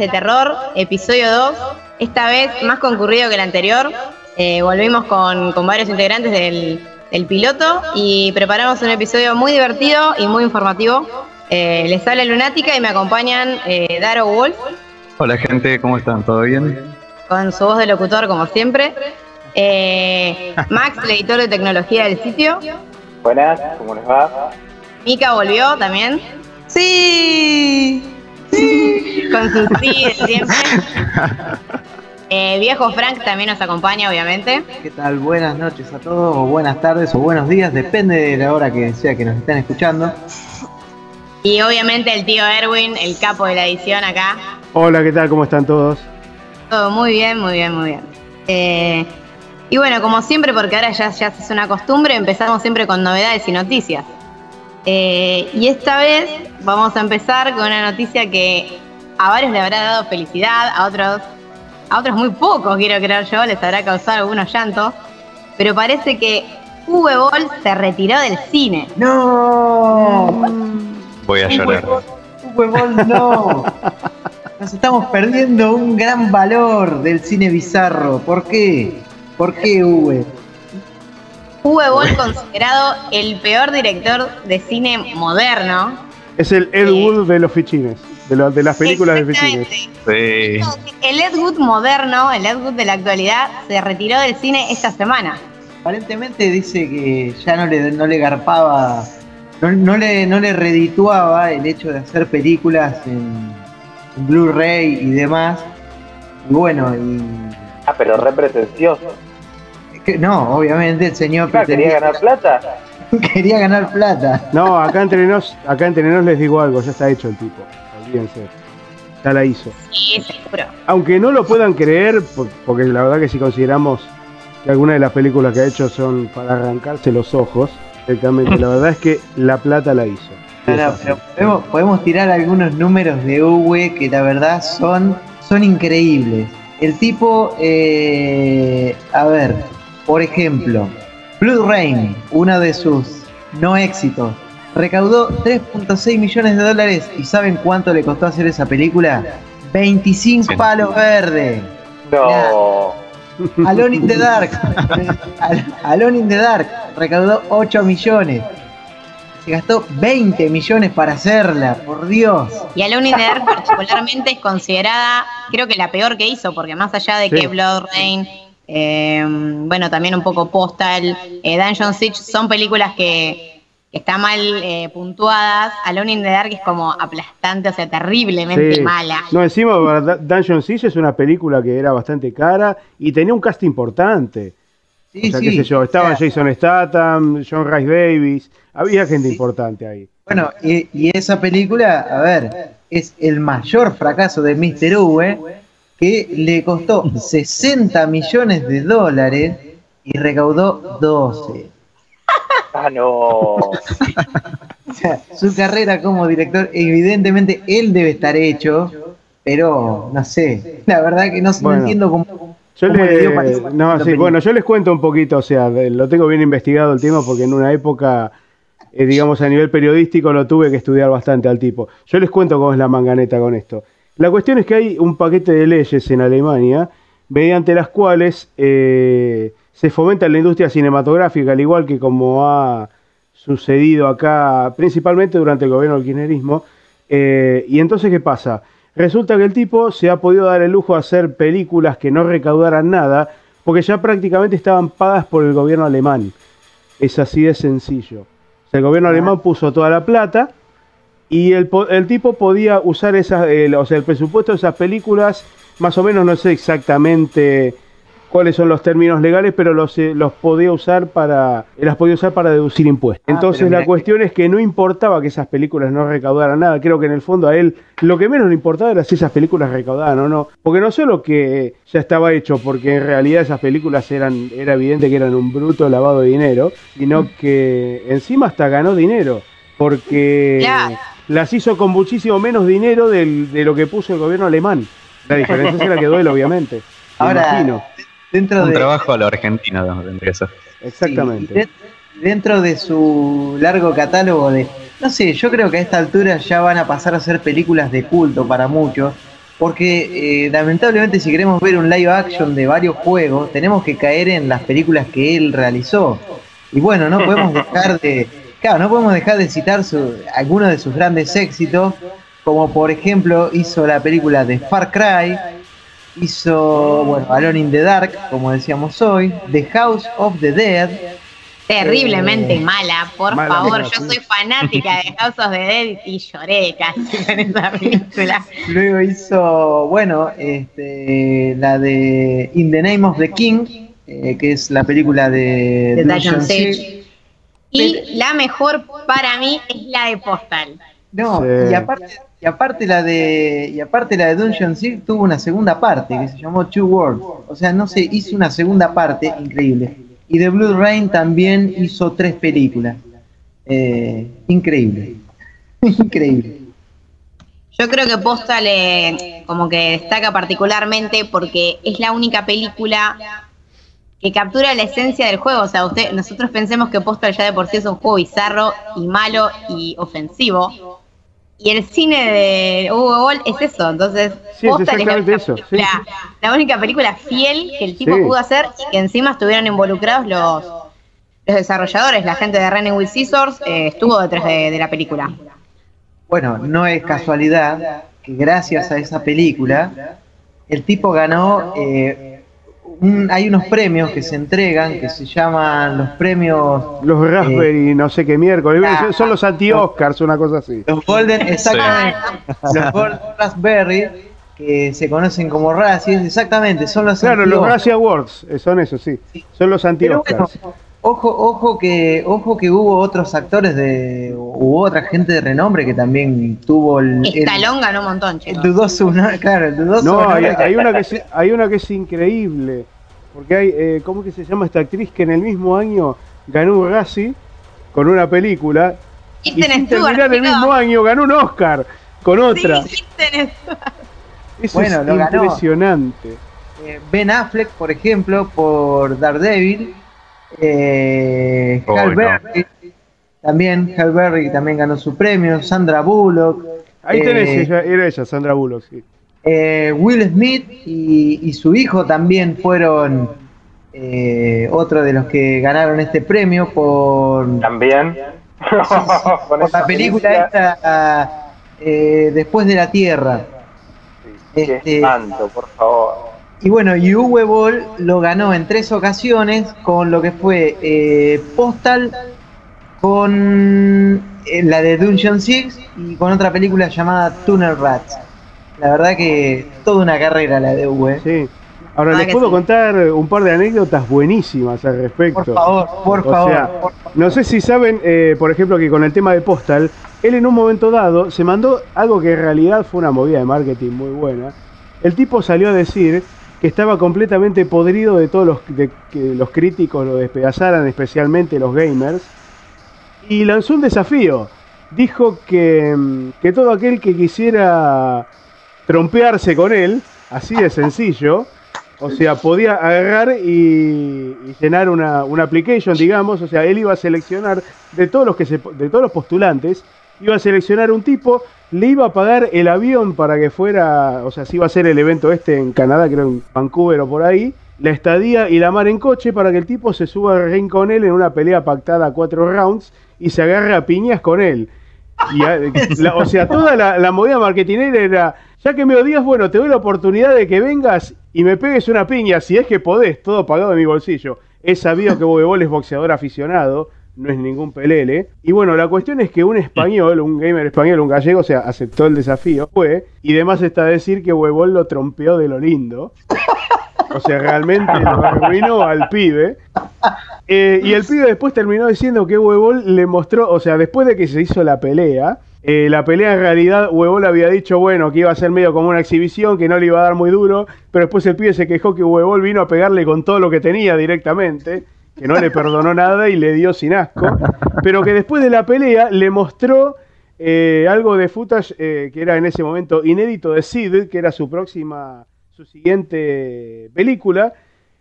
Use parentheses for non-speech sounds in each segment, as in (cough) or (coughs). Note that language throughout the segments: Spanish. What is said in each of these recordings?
de Terror, episodio 2, esta vez más concurrido que el anterior. Eh, volvimos con, varios integrantes del, piloto y preparamos un episodio muy divertido y muy informativo. Eh, les habla Lunática y me acompañan eh, Daro Wolf. Hola gente, ¿cómo están? ¿Todo bien? Con su voz de locutor como siempre. (laughs) Max, el editor de tecnología del sitio. Buenas, ¿cómo les va? Mika volvió también. Sí. (laughs) Con su sí de siempre. (laughs) Eh, viejo Frank también nos acompaña, obviamente. ¿Qué tal? Buenas noches a todos, o buenas tardes, o buenos días, depende de la hora que sea que nos estén escuchando. Y obviamente el tío Erwin, el capo de la edición acá. Hola, ¿qué tal? ¿Cómo están todos? Todo muy bien, muy bien, muy bien. Eh, y bueno, como siempre, porque ahora ya, ya es una costumbre, empezamos siempre con novedades y noticias. Eh, y esta vez vamos a empezar con una noticia que a varios le habrá dado felicidad, a otros, a otros muy pocos, quiero creer yo, les habrá causado algunos llantos. Pero parece que Uwe Boll se retiró del cine. ¡No! Voy a llorar. Uwe Boll, no. Nos estamos perdiendo un gran valor del cine bizarro. ¿Por qué? ¿Por qué, Uwe? Uwe Boll considerado el peor director de cine moderno. Es el Ed Wood de los fichines, de, de las películas de fichines. Sí. El Ed Wood moderno, el Ed Wood de la actualidad, se retiró del cine esta semana. Aparentemente dice que ya no le, no le garpaba, no, le, no le redituaba el hecho de hacer películas en, Blu-ray y demás. Y bueno, y... Ah, pero re pretencioso no, obviamente el señor quería ganar plata. (laughs) quería ganar plata. No, acá entre nos, acá entre nos les digo algo, ya está hecho el tipo. Olvídense. Ya la hizo. Sí, seguro. Aunque no lo puedan creer, porque la verdad que si consideramos que algunas de las películas que ha hecho son para arrancarse los ojos, directamente, la verdad es que la plata la hizo. pero podemos, tirar algunos números de Uwe que la verdad son, son increíbles. El tipo, eh, a ver, por ejemplo, Blue Rain, uno de sus no éxitos, recaudó 3.6 millones de dólares y ¿saben cuánto le costó hacer esa película? 25 palos verdes. No. Alone in the Dark. (laughs) Alone in the Dark recaudó 8 millones. Se gastó 20 millones para hacerla, por Dios. Y Alone in the Dark particularmente es considerada, creo que la peor que hizo, porque más allá de que Blood Rain eh, bueno, también un poco Postal, eh, Dungeon Siege, son películas que, están mal eh, puntuadas. Alone in the Dark es como aplastante, o sea, terriblemente mala. No, encima Dungeon Siege es una película que era bastante cara y tenía un cast importante. Sí, o sea, qué sé yo, estaban Jason Statham, John Rice Davis, había gente importante ahí. Bueno, y, y, esa película, a ver, es el mayor fracaso de Mr. V que le costó 60 millones de dólares y recaudó 12. Ah, no. o sea, su carrera como director, evidentemente él debe estar hecho, pero no sé, la verdad que no, entiendo cómo... Yo no, sí, bueno, yo les cuento un poquito, o sea, lo tengo bien investigado el tema porque en una época, eh, digamos, a nivel periodístico lo tuve que estudiar bastante al tipo. Yo les cuento cómo es la manganeta con esto. La cuestión es que hay un paquete de leyes en Alemania mediante las cuales eh, se fomenta la industria cinematográfica, al igual que como ha sucedido acá, principalmente durante el gobierno del kirchnerismo. Eh, y entonces, ¿qué pasa? Resulta que el tipo se ha podido dar el lujo de hacer películas que no recaudaran nada, porque ya prácticamente estaban pagas por el gobierno alemán. Es así de sencillo. el gobierno alemán puso toda la plata y el, el tipo podía usar esas, o sea, el presupuesto de esas películas, más o menos no sé exactamente cuáles son los términos legales, pero los, eh, los podía usar para, las podía usar para deducir impuestos. Ah, Entonces la cuestión es que no importaba que esas películas no recaudaran nada, creo que en el fondo a él lo que menos le importaba era si esas películas recaudaban o no, porque no solo que ya estaba hecho, porque en realidad esas películas eran, era evidente que eran un bruto lavado de dinero, sino que encima hasta ganó dinero, porque las hizo con muchísimo menos dinero de lo que puso el gobierno alemán. La diferencia es la que duele, obviamente. Ahora, dentro un trabajo a lo argentino Exactamente. dentro de su largo catálogo de no sé, yo creo que a esta altura ya van a pasar a ser películas de culto para muchos, porque eh, lamentablemente si queremos ver un live action de varios juegos, tenemos que caer en las películas que él realizó. Y bueno, no podemos dejar de, claro, no podemos dejar de citar su, algunos de sus grandes éxitos, como por ejemplo hizo la película de Far Cry, hizo, bueno, Alone in the Dark, como decíamos hoy, The House of the Dead. Terriblemente eh, mala, por favor. Yo soy fanática de House of the Dead y lloré casi (laughs) con esa película. Luego hizo, bueno, este, la de In the Name of the King, eh, que es la película de, de Y la mejor para mí es la de Postal. No, y aparte y aparte la de y aparte la de Dungeon Siege tuvo una segunda parte que se llamó Two Worlds. O sea, no sé, hizo una segunda parte increíble. Y de Blue Rain también hizo tres películas. Eh, increíble. (laughs) increíble. Yo creo que Postal le como que destaca particularmente porque es la única película que captura la esencia del juego. O sea, usted, nosotros pensemos que Postal ya de por sí es un juego bizarro y malo y ofensivo y el cine de Hugo Boll es eso, entonces sí, es, la, única eso. la, única película fiel que el tipo pudo hacer y que encima estuvieron involucrados los, los desarrolladores, la gente de Running with Scissors eh, estuvo detrás de, la película. Bueno, no es casualidad que gracias a esa película el tipo ganó eh, hay unos premios que se entregan que se llaman los premios. Los Raspberry, eh, no sé qué miércoles. son los anti-Oscars, una cosa así. Los Golden, exactamente. Los Golden Raspberry, que se conocen como Razzies, exactamente, son los Claro, los Razzie Awards, eh, son esos, sí. Son los anti-Oscars. Ojo, ojo que, ojo que hubo otros actores de, hubo otra gente de renombre que también tuvo el. Estalón ganó un montón, chicos. El dudoso, claro, el dudoso. No, hay, una que (laughs) es, hay una que es increíble. Porque hay, eh, ¿cómo que se llama esta actriz que en el mismo año ganó un Razzie con una película? y sin terminar el mismo año ganó un Oscar con otra. Sí, Eso bueno, es impresionante. Eh, ben Affleck, por ejemplo, por Daredevil. Eh, Berry, también Hal Berry también ganó su premio. Sandra Bullock. Ahí tenés, eh, ella, era ella, Sandra Bullock, sí. Eh, Will Smith y, su hijo también fueron eh, otro de los que ganaron este premio por. También. (laughs) por la película esta, eh, Después de la Tierra. este, por favor. Y bueno, y Uwe Boll lo ganó en tres ocasiones con lo que fue eh, Postal, con la de Dungeon Six y con otra película llamada Tunnel Rats. La verdad que toda una carrera la de V. Sí. Ahora les puedo contar un par de anécdotas buenísimas al respecto. Por favor, por favor. No sé si saben, eh, por ejemplo, que con el tema de Postal, él en un momento dado se mandó algo que en realidad fue una movida de marketing muy buena. El tipo salió a decir que estaba completamente podrido de todos los de que los críticos lo despedazaran, especialmente los gamers, y lanzó un desafío. Dijo que, mm, que todo aquel que quisiera trompearse con él, así de sencillo. O sea, podía agarrar y, llenar una, una, application, digamos. O sea, él iba a seleccionar de todos los que de todos los postulantes, iba a seleccionar un tipo, le iba a pagar el avión para que fuera, o sea, si iba a ser el evento este en Canadá, creo en Vancouver o por ahí, la estadía y la mar en coche para que el tipo se suba al ring con él en una pelea pactada a cuatro rounds y se agarre a piñas con él. Y, (laughs) o sea, toda la, la movida marketinera era ya que me odias, bueno, te doy la oportunidad de que vengas y me pegues una piña, si es que podés, todo pagado de mi bolsillo. He sabido que Bobebol es boxeador aficionado, no es ningún pelele. Y bueno, la cuestión es que un español, un gamer español, un gallego, o sea, aceptó el desafío, fue, y además está decir que Huevol lo trompeó de lo lindo. O sea, realmente lo arruinó al pibe. Eh, y el pibe después terminó diciendo que Huevol le mostró, o sea, después de que se hizo la pelea, eh, la pelea en realidad, Huevol había dicho, bueno, que iba a ser medio como una exhibición, que no le iba a dar muy duro, pero después el pibe se quejó que Huevol vino a pegarle con todo lo que tenía directamente, que no le perdonó nada y le dio sin asco, pero que después de la pelea le mostró eh, algo de footage eh, que era en ese momento inédito de Sid, que era su próxima, su siguiente película,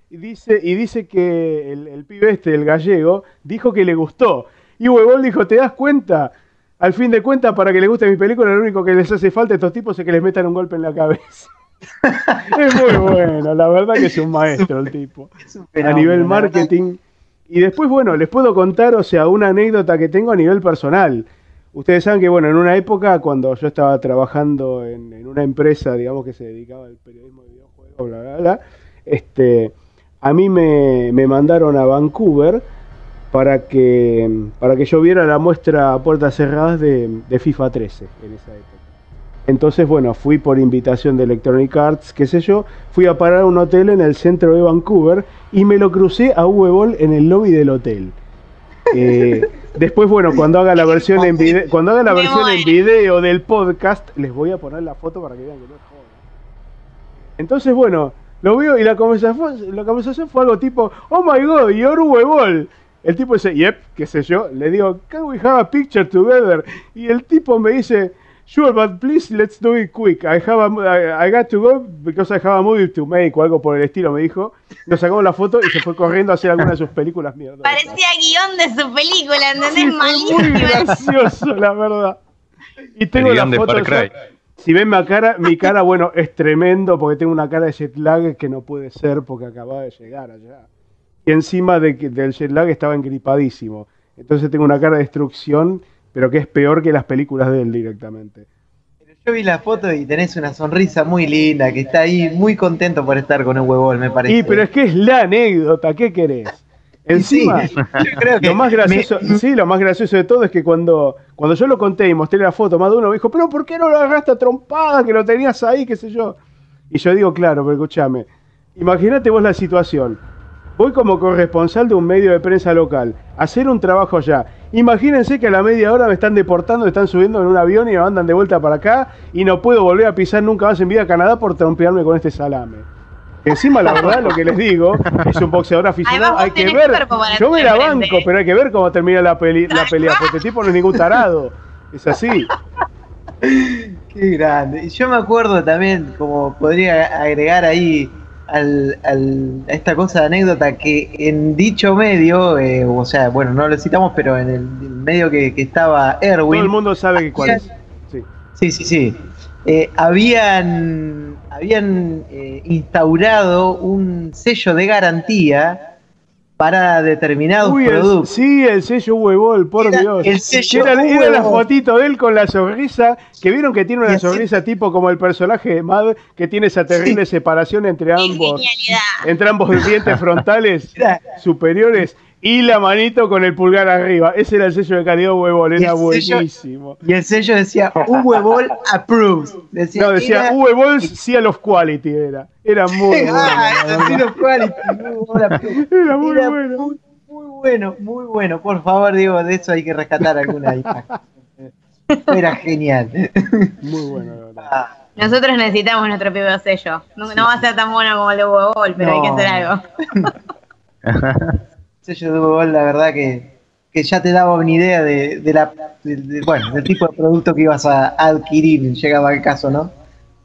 y dice, y dice que el, pibe este, el gallego, dijo que le gustó. Y Huevol dijo, ¿te das cuenta? al fin de cuentas, para que les guste mi película, lo único que les hace falta a estos tipos es que les metan un golpe en la cabeza. (laughs) es muy bueno, la verdad que es un maestro el tipo. a nivel marketing. Y después, bueno, les puedo contar, o sea, una anécdota que tengo a nivel personal. Ustedes saben que, bueno, en una época cuando yo estaba trabajando en, una empresa, digamos, que se dedicaba al periodismo de videojuegos, bla, bla, bla, este, a mí me, mandaron a Vancouver para que, para que yo viera la muestra a puertas cerradas de, de FIFA 13 en esa época. Entonces, bueno, fui por invitación de Electronic Arts, qué sé yo, fui a parar a un hotel en el centro de Vancouver y me lo crucé a Uwe en el lobby del hotel. (laughs) Eh, después, bueno, cuando haga la versión en video, cuando haga la versión en video del podcast, les voy a poner la foto para que vean que no es joven. Entonces, bueno, lo veo y la conversación, la conversación fue algo tipo, oh my god, you're Uwe El tipo dice, yep, qué sé yo. Le digo, can we have a picture together? Y el tipo me dice, Sure, but please let's do it quick. I have a, I, got to go because I have a movie to make o algo por el estilo, me dijo. Nos sacamos la foto y se fue corriendo a hacer alguna de sus películas mierda. Parecía guion de su película, ¿entendés? Sí, muy gracioso, la verdad. Y tengo la foto. si ven mi cara, mi cara, bueno, es tremendo porque tengo una cara de jet lag que no puede ser porque acababa de llegar allá. Y encima de que, del jet lag estaba engripadísimo. Entonces tengo una cara de destrucción pero que es peor que las películas de él directamente. Yo vi la foto y tenés una sonrisa muy linda, que está ahí muy contento por estar con el huevón, me parece. Sí, pero es que es la anécdota, ¿qué querés? (laughs) Encima, creo que lo más gracioso, (laughs) sí, lo más gracioso de todo es que cuando, cuando yo lo conté y mostré la foto, más de uno me dijo, pero ¿por qué no lo agarraste a trompada que lo tenías ahí, qué sé yo? Y yo digo, claro, pero escúchame, imagínate vos la situación. Voy como corresponsal de un medio de prensa local a hacer un trabajo allá. Imagínense que a la media hora me están deportando, me están subiendo en un avión y me mandan de vuelta para acá y no puedo volver a pisar nunca más en vida a Canadá por trompearme con este salame. Encima, la verdad, lo que les digo, es un boxeador aficionado. hay que ver. Yo me la banco, pero hay que ver cómo termina la, peli, la pelea, porque este tipo no es ningún tarado. Es así. Qué grande. Y yo me acuerdo también, como podría agregar ahí al, al, a esta cosa de anécdota que en dicho medio, eh, o sea, bueno, no lo citamos, pero en el, medio que, estaba Erwin. Todo el mundo sabe cuál es. Sí, sí, sí. Eh, habían habían eh, instaurado un sello de garantía para determinados productos. sí, el sello Huevol, por Dios. El sello era, era la fotito de él con la sonrisa, que vieron que tiene una sonrisa tipo como el personaje de Mad, que tiene esa terrible separación entre ambos, entre ambos dientes frontales (laughs) superiores y la manito con el pulgar arriba. Ese era el sello de calidad huevol, era buenísimo. y el sello decía huevol approves. Decía, no, decía huevol sí a los quality era. Era (laughs) muy ah, bueno. quality, (laughs) Era muy bueno. Muy, bueno, muy bueno. Por favor, digo, de eso hay que rescatar alguna Era genial. Muy bueno, ah. Nosotros necesitamos nuestro propio sello. No, va a ser tan bueno como el de Huevol, pero hay que hacer algo. (laughs) sello de Google, la verdad que, ya te daba una idea de, la, bueno, del tipo de producto que ibas a adquirir, llegaba el caso, ¿no?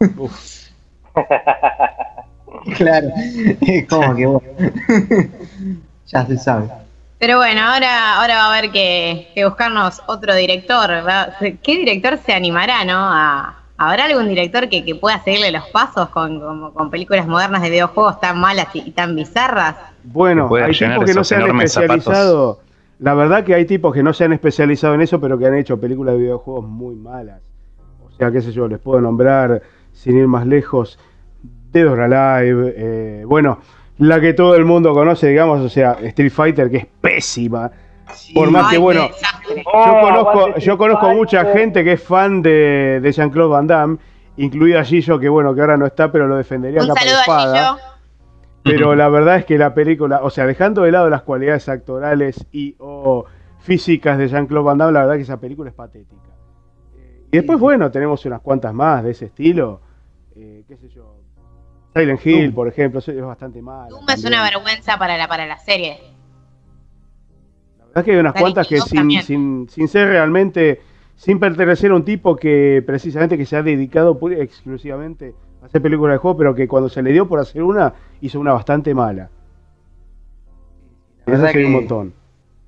(laughs) claro, es como que bueno. (laughs) ya se sabe. Pero bueno, ahora, ahora va a haber que, buscarnos otro director. ¿Qué director se animará, no? A, ¿Habrá algún director que, pueda seguirle los pasos con, con, películas modernas de videojuegos tan malas y tan bizarras? Bueno, hay tipos que no se han especializado. La verdad que hay tipos que no se han especializado en eso, pero que han hecho películas de videojuegos muy malas. O sea, qué sé yo, les puedo nombrar, sin ir más lejos, Dead or Alive. Eh, bueno, la que todo el mundo conoce, digamos, o sea, Street Fighter, que es pésima. Por más que, bueno, yo conozco, yo conozco mucha gente que es fan de, de Jean-Claude Van Damme, incluida Gillo, que bueno, que ahora no está, pero lo defendería Un saludo a Gillo. Pero la verdad es que la película, o sea, dejando de lado las cualidades actorales y o físicas de Jean-Claude Van Damme, la verdad es que esa película es patética. Eh, y después, bueno, tenemos unas cuantas más de ese estilo. Eh, qué sé yo. Silent Hill, por ejemplo, es bastante mal. Doom es una vergüenza para la, para la serie. La verdad es que hay unas cuantas que sin, sin, sin, ser realmente, sin pertenecer a un tipo que precisamente que se ha dedicado exclusivamente hacer películas de juego, pero que cuando se le dio por hacer una, hizo una bastante mala. Eso que, un montón.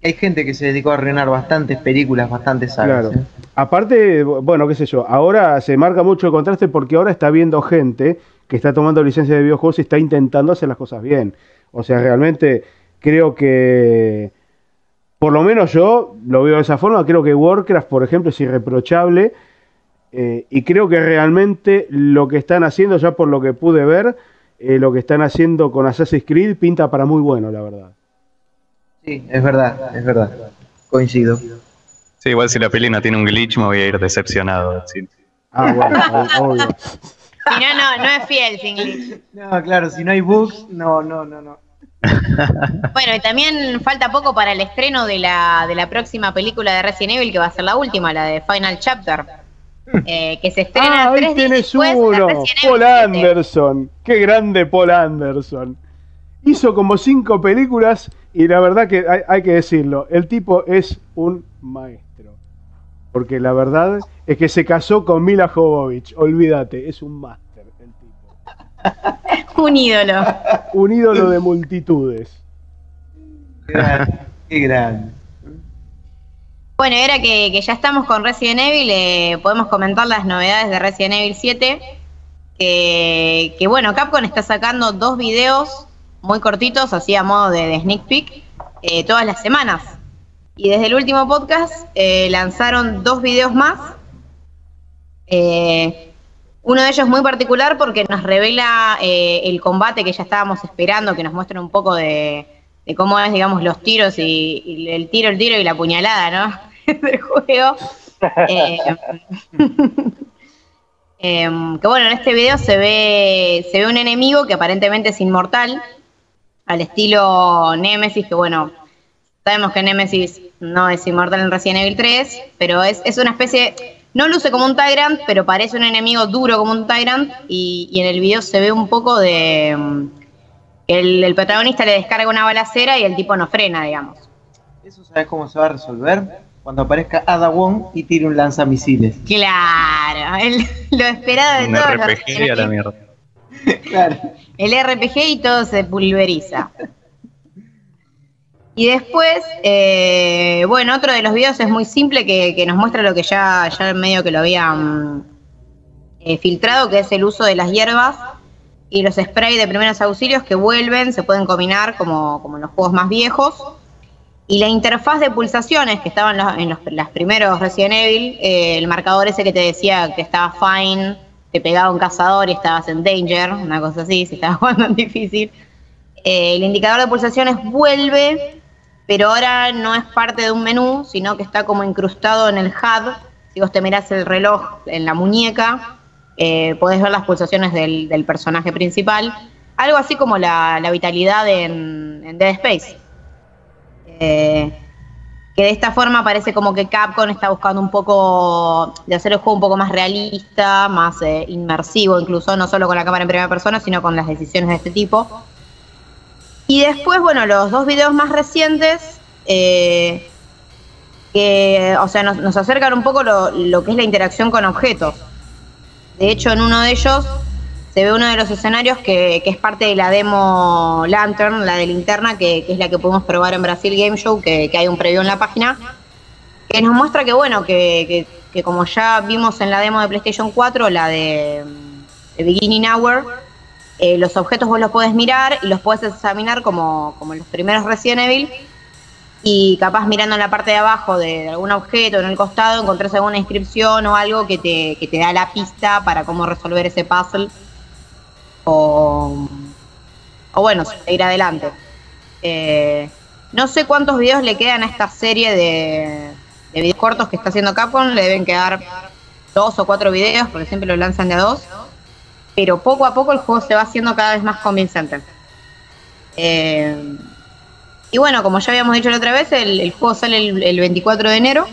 hay gente que se dedicó a arruinar bastantes películas, bastantes sagas. Claro. ¿eh? Aparte, bueno, qué sé yo, ahora se marca mucho el contraste porque ahora está viendo gente que está tomando licencia de videojuegos y está intentando hacer las cosas bien. O sea, realmente creo que, por lo menos yo lo veo de esa forma, creo que Warcraft, por ejemplo, es irreprochable eh, y creo que realmente lo que están haciendo, ya por lo que pude ver, eh, lo que están haciendo con Assassin's Creed pinta para muy bueno, la verdad. Sí, es verdad, es verdad. Coincido. Sí, igual si la peli no tiene un glitch me voy a ir decepcionado. Ah, bueno, (laughs) obvio. Si no, no, no es fiel sin glitch. No, claro, si no hay bugs, no, no, no, no. Bueno, y también falta poco para el estreno de la, de la próxima película de Resident Evil, que va a ser la última, la de Final Chapter. (laughs) Eh, que se estrena ah, tres días uno. Paul Anderson. Qué grande Paul Anderson. Hizo como cinco películas y la verdad que hay, que decirlo, el tipo es un maestro. Porque la verdad es que se casó con Mila Jovovich. Olvídate, es un máster. (laughs) un ídolo. Un ídolo de multitudes. Qué grande. Bueno, era que, ya estamos con Resident Evil, eh, podemos comentar las novedades de Resident Evil 7. Que, que, bueno, Capcom está sacando dos videos muy cortitos, así a modo de, sneak peek, eh, todas las semanas. Y desde el último podcast eh, lanzaron dos videos más. Uno de ellos muy particular porque nos revela el combate que ya estábamos esperando, que nos muestra un poco de, de cómo es, digamos, los tiros y, el tiro, el tiro y la puñalada, ¿no? (laughs) del juego. Eh, (laughs) em, que bueno, en este video se ve, se ve un enemigo que aparentemente es inmortal, al estilo Nemesis, que bueno, sabemos que Nemesis no es inmortal en Resident Evil 3, pero es, es una especie, no luce como un Tyrant, pero parece un enemigo duro como un Tyrant, y, y en el video se ve un poco de el, protagonista le descarga una balacera y el tipo no frena, digamos. ¿Eso sabes cómo se va a resolver? Cuando aparezca Ada Wong y tire un lanzamisiles. Claro, lo esperado de un RPG a la mierda. (laughs) claro. El RPG y todo se pulveriza. Y después, eh, bueno, otro de los videos es muy simple que, nos muestra lo que ya, ya medio que lo habían eh, filtrado, que es el uso de las hierbas y los sprays de primeros auxilios que vuelven, se pueden combinar como, como en los juegos más viejos. Y la interfaz de pulsaciones que estaban en los, las primeros Resident Evil, eh, el marcador ese que te decía que estaba fine, te pegaba un cazador y estabas en danger, una cosa así, (laughs) si estabas jugando en difícil. El indicador de pulsaciones vuelve, pero ahora no es parte de un menú, sino que está como incrustado en el HUD. Si vos te mirás el reloj en la muñeca, eh, podés ver las pulsaciones del, personaje principal, algo así como la, vitalidad en, Dead Space. Eh, que de esta forma parece como que Capcom está buscando un poco de hacer el juego un poco más realista, más eh, inmersivo, incluso no solo con la cámara en primera persona, sino con las decisiones de este tipo. Y después, bueno, los dos videos más recientes, que, o sea, nos, acercan un poco lo que es la interacción con objetos. De hecho, en uno de ellos se ve uno de los escenarios que, es parte de la demo Lantern, la de linterna, que, es la que pudimos probar en Brasil Game Show, que, hay un previo en la página, que nos muestra que, bueno, que, como ya vimos en la demo de PlayStation 4, la de, Beginning Hour, eh, los objetos vos los podés mirar y los podés examinar como, como los primeros Resident Evil. Y capaz mirando en la parte de abajo de, algún objeto en el costado encontrás alguna inscripción o algo que te, que te da la pista para cómo resolver ese puzzle. O, o bueno, seguir adelante. Eh, no sé cuántos videos le quedan a esta serie de, de videos cortos que está haciendo Capcom, le deben quedar dos o cuatro videos porque siempre lo lanzan de a dos, pero poco a poco el juego se va haciendo cada vez más convincente. Eh, y bueno, como ya habíamos dicho la otra vez, el, juego sale el, 24 de enero,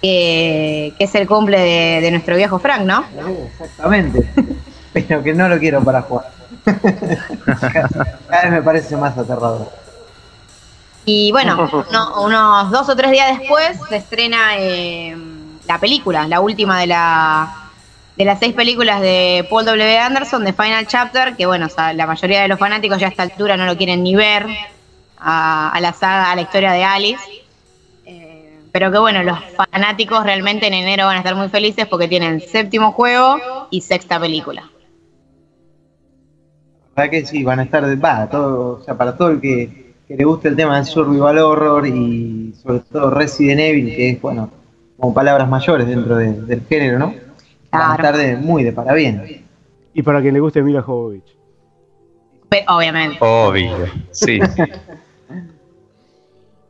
que es el cumple de, nuestro viejo Frank, ¿no? (laughs) exactamente. (laughs) Pero que no lo quiero para jugar. (laughs) Cada vez me parece más aterrador. Y bueno, unos dos o tres días después se estrena eh, la película, la última de la de las seis películas de Paul W. Anderson, de Final Chapter, que bueno, la mayoría de los fanáticos ya a esta altura no lo quieren ni ver, a, la saga, a la historia de Alice. Eh, pero que bueno, los fanáticos realmente en enero van a estar muy felices porque tienen séptimo juego y sexta película. La verdad que sí, van a estar, va, todo, o sea, para todo el que, le guste el tema del survival horror y sobre todo Resident Evil, que es, bueno, como palabras mayores dentro del género, ¿no? Van a estar de, muy de para bien. Y para quien le guste Mila Jovovich. Obviamente. Obvio, sí. (laughs)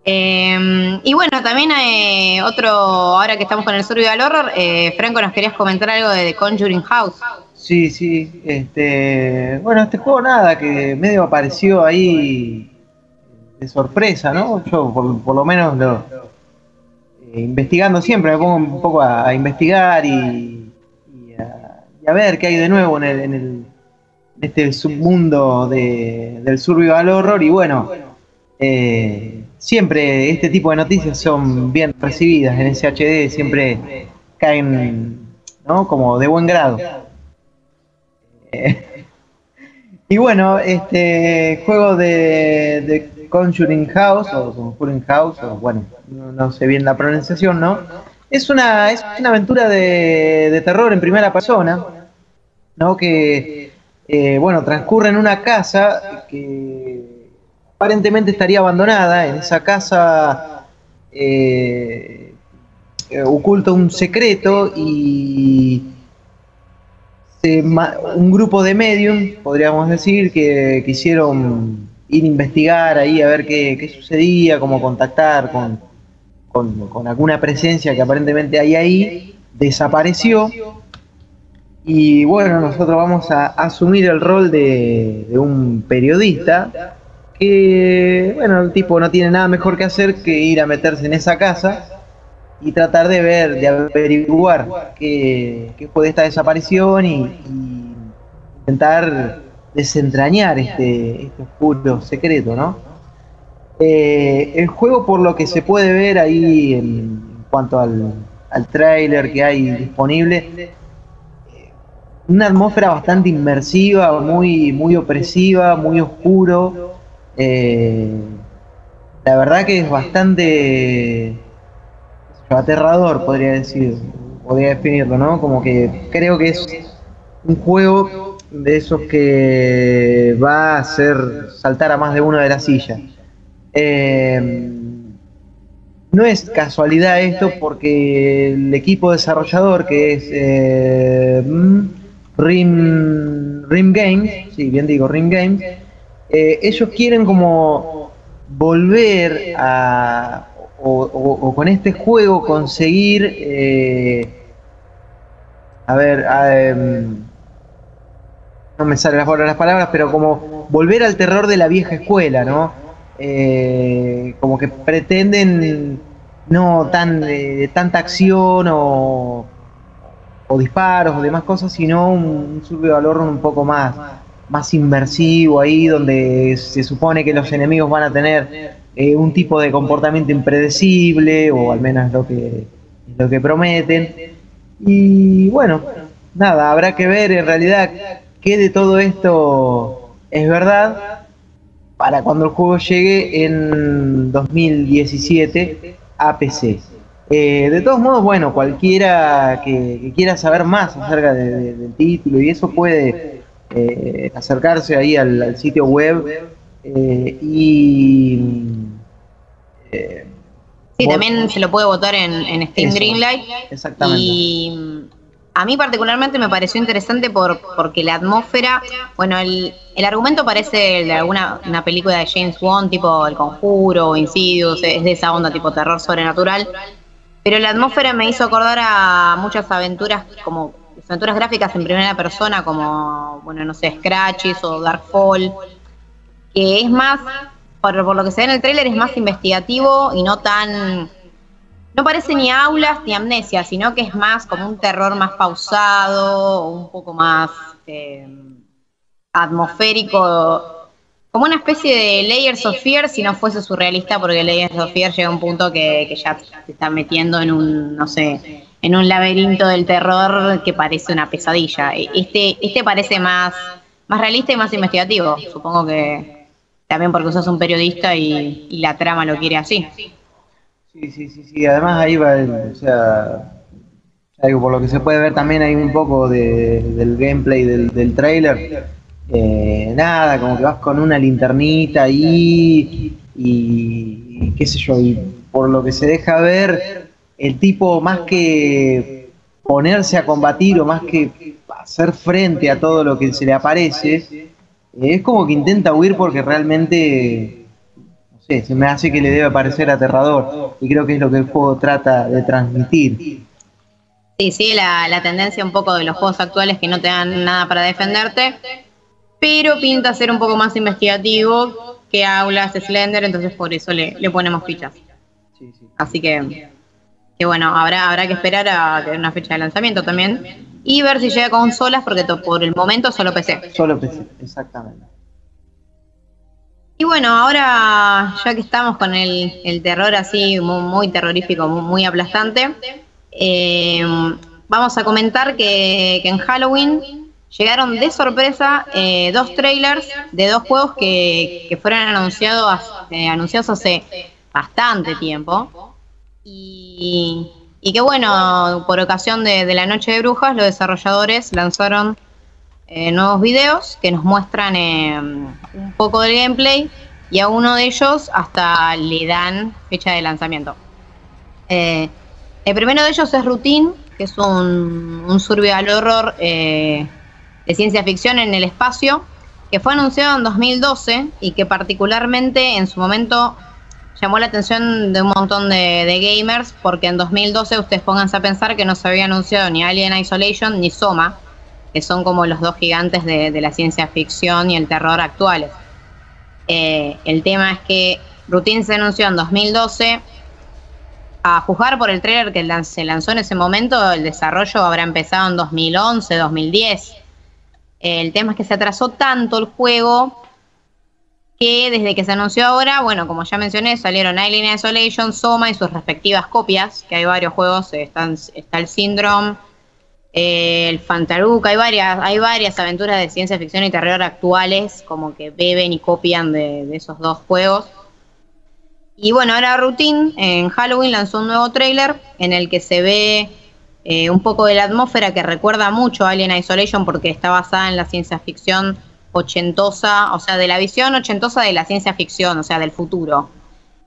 Em, y bueno, también hay eh, otro, ahora que estamos con el survival horror, eh, Franco, ¿nos querías comentar algo de The Conjuring House? Sí, sí, este, bueno, este juego nada, que medio apareció ahí de sorpresa, ¿no? Yo por, lo menos lo, eh, investigando siempre, me pongo un poco a, investigar y, a, ver qué hay de nuevo en, el, en, este submundo de, del survival horror y bueno, eh, siempre este tipo de noticias son bien recibidas en SHD, siempre caen ¿no? como de buen grado. Eh, (laughs) y bueno, este juego de, Conjuring House, o Conjuring House, o bueno, no, sé bien la pronunciación, ¿no? Es una, es una aventura de, de terror en primera persona, ¿no? Que, eh, bueno, transcurre en una casa que aparentemente estaría abandonada. En esa casa eh, oculta un secreto y un grupo de medium, podríamos decir, que quisieron ir a investigar ahí a ver qué, sucedía, cómo contactar con, con, alguna presencia que aparentemente hay ahí, desapareció. Y bueno, nosotros vamos a asumir el rol de, un periodista que, bueno, el tipo no tiene nada mejor que hacer que ir a meterse en esa casa y tratar de ver, de averiguar qué, fue de esta desaparición y, intentar desentrañar este, este, oscuro secreto, ¿no? Eh, el juego, por lo que se puede ver ahí en, cuanto al, al trailer que hay disponible, una atmósfera bastante inmersiva, muy, muy opresiva, muy oscuro. Eh, la verdad que es bastante aterrador, podría decir, podría definirlo, ¿no? Como que creo que es un juego de esos que va a hacer saltar a más de uno de la silla. Eh, no es casualidad esto porque el equipo desarrollador que es eh, Rim, Rim Games, sí, bien digo, Rim Games, eh, ellos quieren como volver a, o, con este juego conseguir, eh, a ver, em, no me salen las, palabras, pero como volver al terror de la vieja escuela, ¿no? Eh, como que pretenden no tan tanta acción o, o disparos o demás cosas, sino un, un valor un poco más, más inmersivo ahí, donde se supone que los enemigos van a tener eh, un tipo de comportamiento impredecible, o al menos lo que, lo que prometen. Y bueno, nada, habrá que ver en realidad qué de todo esto es verdad para cuando el juego llegue en 2017 a PC. Eh, de todos modos, bueno, cualquiera que, quiera saber más acerca del título y eso puede eh, acercarse ahí al, sitio web eh, y... sí, también se lo puede votar en, Steam Greenlight. Exactamente. Y a mí particularmente me pareció interesante por, porque la atmósfera, bueno, el, el argumento parece de alguna una película de James Wan, tipo El Conjuro o Insidious, es de esa onda tipo terror sobrenatural, pero la atmósfera me hizo acordar a muchas aventuras como aventuras gráficas en primera persona como, bueno, no sé, Scratches o Darkfall, que es más, por, lo que se ve en el tráiler, es más investigativo y no tan... No parece ni aulas ni amnesia, sino que es más como un terror más pausado, un poco más eh, atmosférico como una especie de Layers of Fear si no fuese surrealista, porque Layers of Fear llega a un punto que, ya se está metiendo en un, no sé, en un laberinto del terror que parece una pesadilla. E, este, este parece más, más realista y más investigativo. Supongo que, también porque sos un periodista y, la trama lo quiere así. Sí, sí, sí, sí. Además ahí va, o sea, por lo que se puede ver también hay un poco del gameplay del, del trailer. Eh, nada, como que vas con una linternita ahí y, qué sé yo, y por lo que se deja ver, el tipo más que ponerse a combatir o más que hacer frente a todo lo que se le aparece, es como que intenta huir porque realmente, se me hace que le debe parecer aterrador. Y creo que es lo que el juego trata de transmitir. Sí, sí, la, la tendencia un poco de los juegos actuales que no te dan nada para defenderte, pero pinta ser un poco más investigativo que Aulas Slender, entonces por eso le, le ponemos fichas. Así que, que bueno, habrá, habrá que esperar a tener una fecha de lanzamiento también y ver si llega a consolas, porque por el momento solo PC. Solo PC, exactamente. Y bueno, ahora ya que estamos con el, terror así muy, terrorífico, muy, aplastante, eh, vamos a comentar que, en Halloween llegaron de sorpresa eh, dos trailers de dos juegos que, fueron anunciados, eh, anunciados hace bastante tiempo. Y, y que bueno, por ocasión de, la Noche de Brujas, los desarrolladores lanzaron eh, nuevos videos que nos muestran un poco del gameplay y a uno de ellos hasta le dan fecha de lanzamiento. El primero de ellos es Routine, que es un, un survival horror de ciencia ficción en el espacio, que fue anunciado en 2012 y que particularmente en su momento llamó la atención de un montón de, gamers porque en 2012 ustedes pónganse a pensar que no se había anunciado ni Alien Isolation ni Soma, que son como los dos gigantes de, la ciencia ficción y el terror actuales. Eh, el tema es que Routine se anunció en 2012. A juzgar por el trailer que se lanzó en ese momento, el desarrollo habrá empezado en 2011, 2010. El tema es que se atrasó tanto el juego que desde que se anunció ahora, bueno, como ya mencioné, salieron Alien Isolation, Soma y sus respectivas copias, que hay varios juegos, están, está el Syndrome, el Fantaruca, hay varias, hay varias aventuras de ciencia ficción y terror actuales, como que beben y copian de, esos dos juegos. Y bueno, ahora Routine en Halloween lanzó un nuevo trailer en el que se ve eh, un poco de la atmósfera que recuerda mucho a Alien Isolation porque está basada en la ciencia ficción ochentosa, o sea, de la visión ochentosa de la ciencia ficción, o sea, del futuro.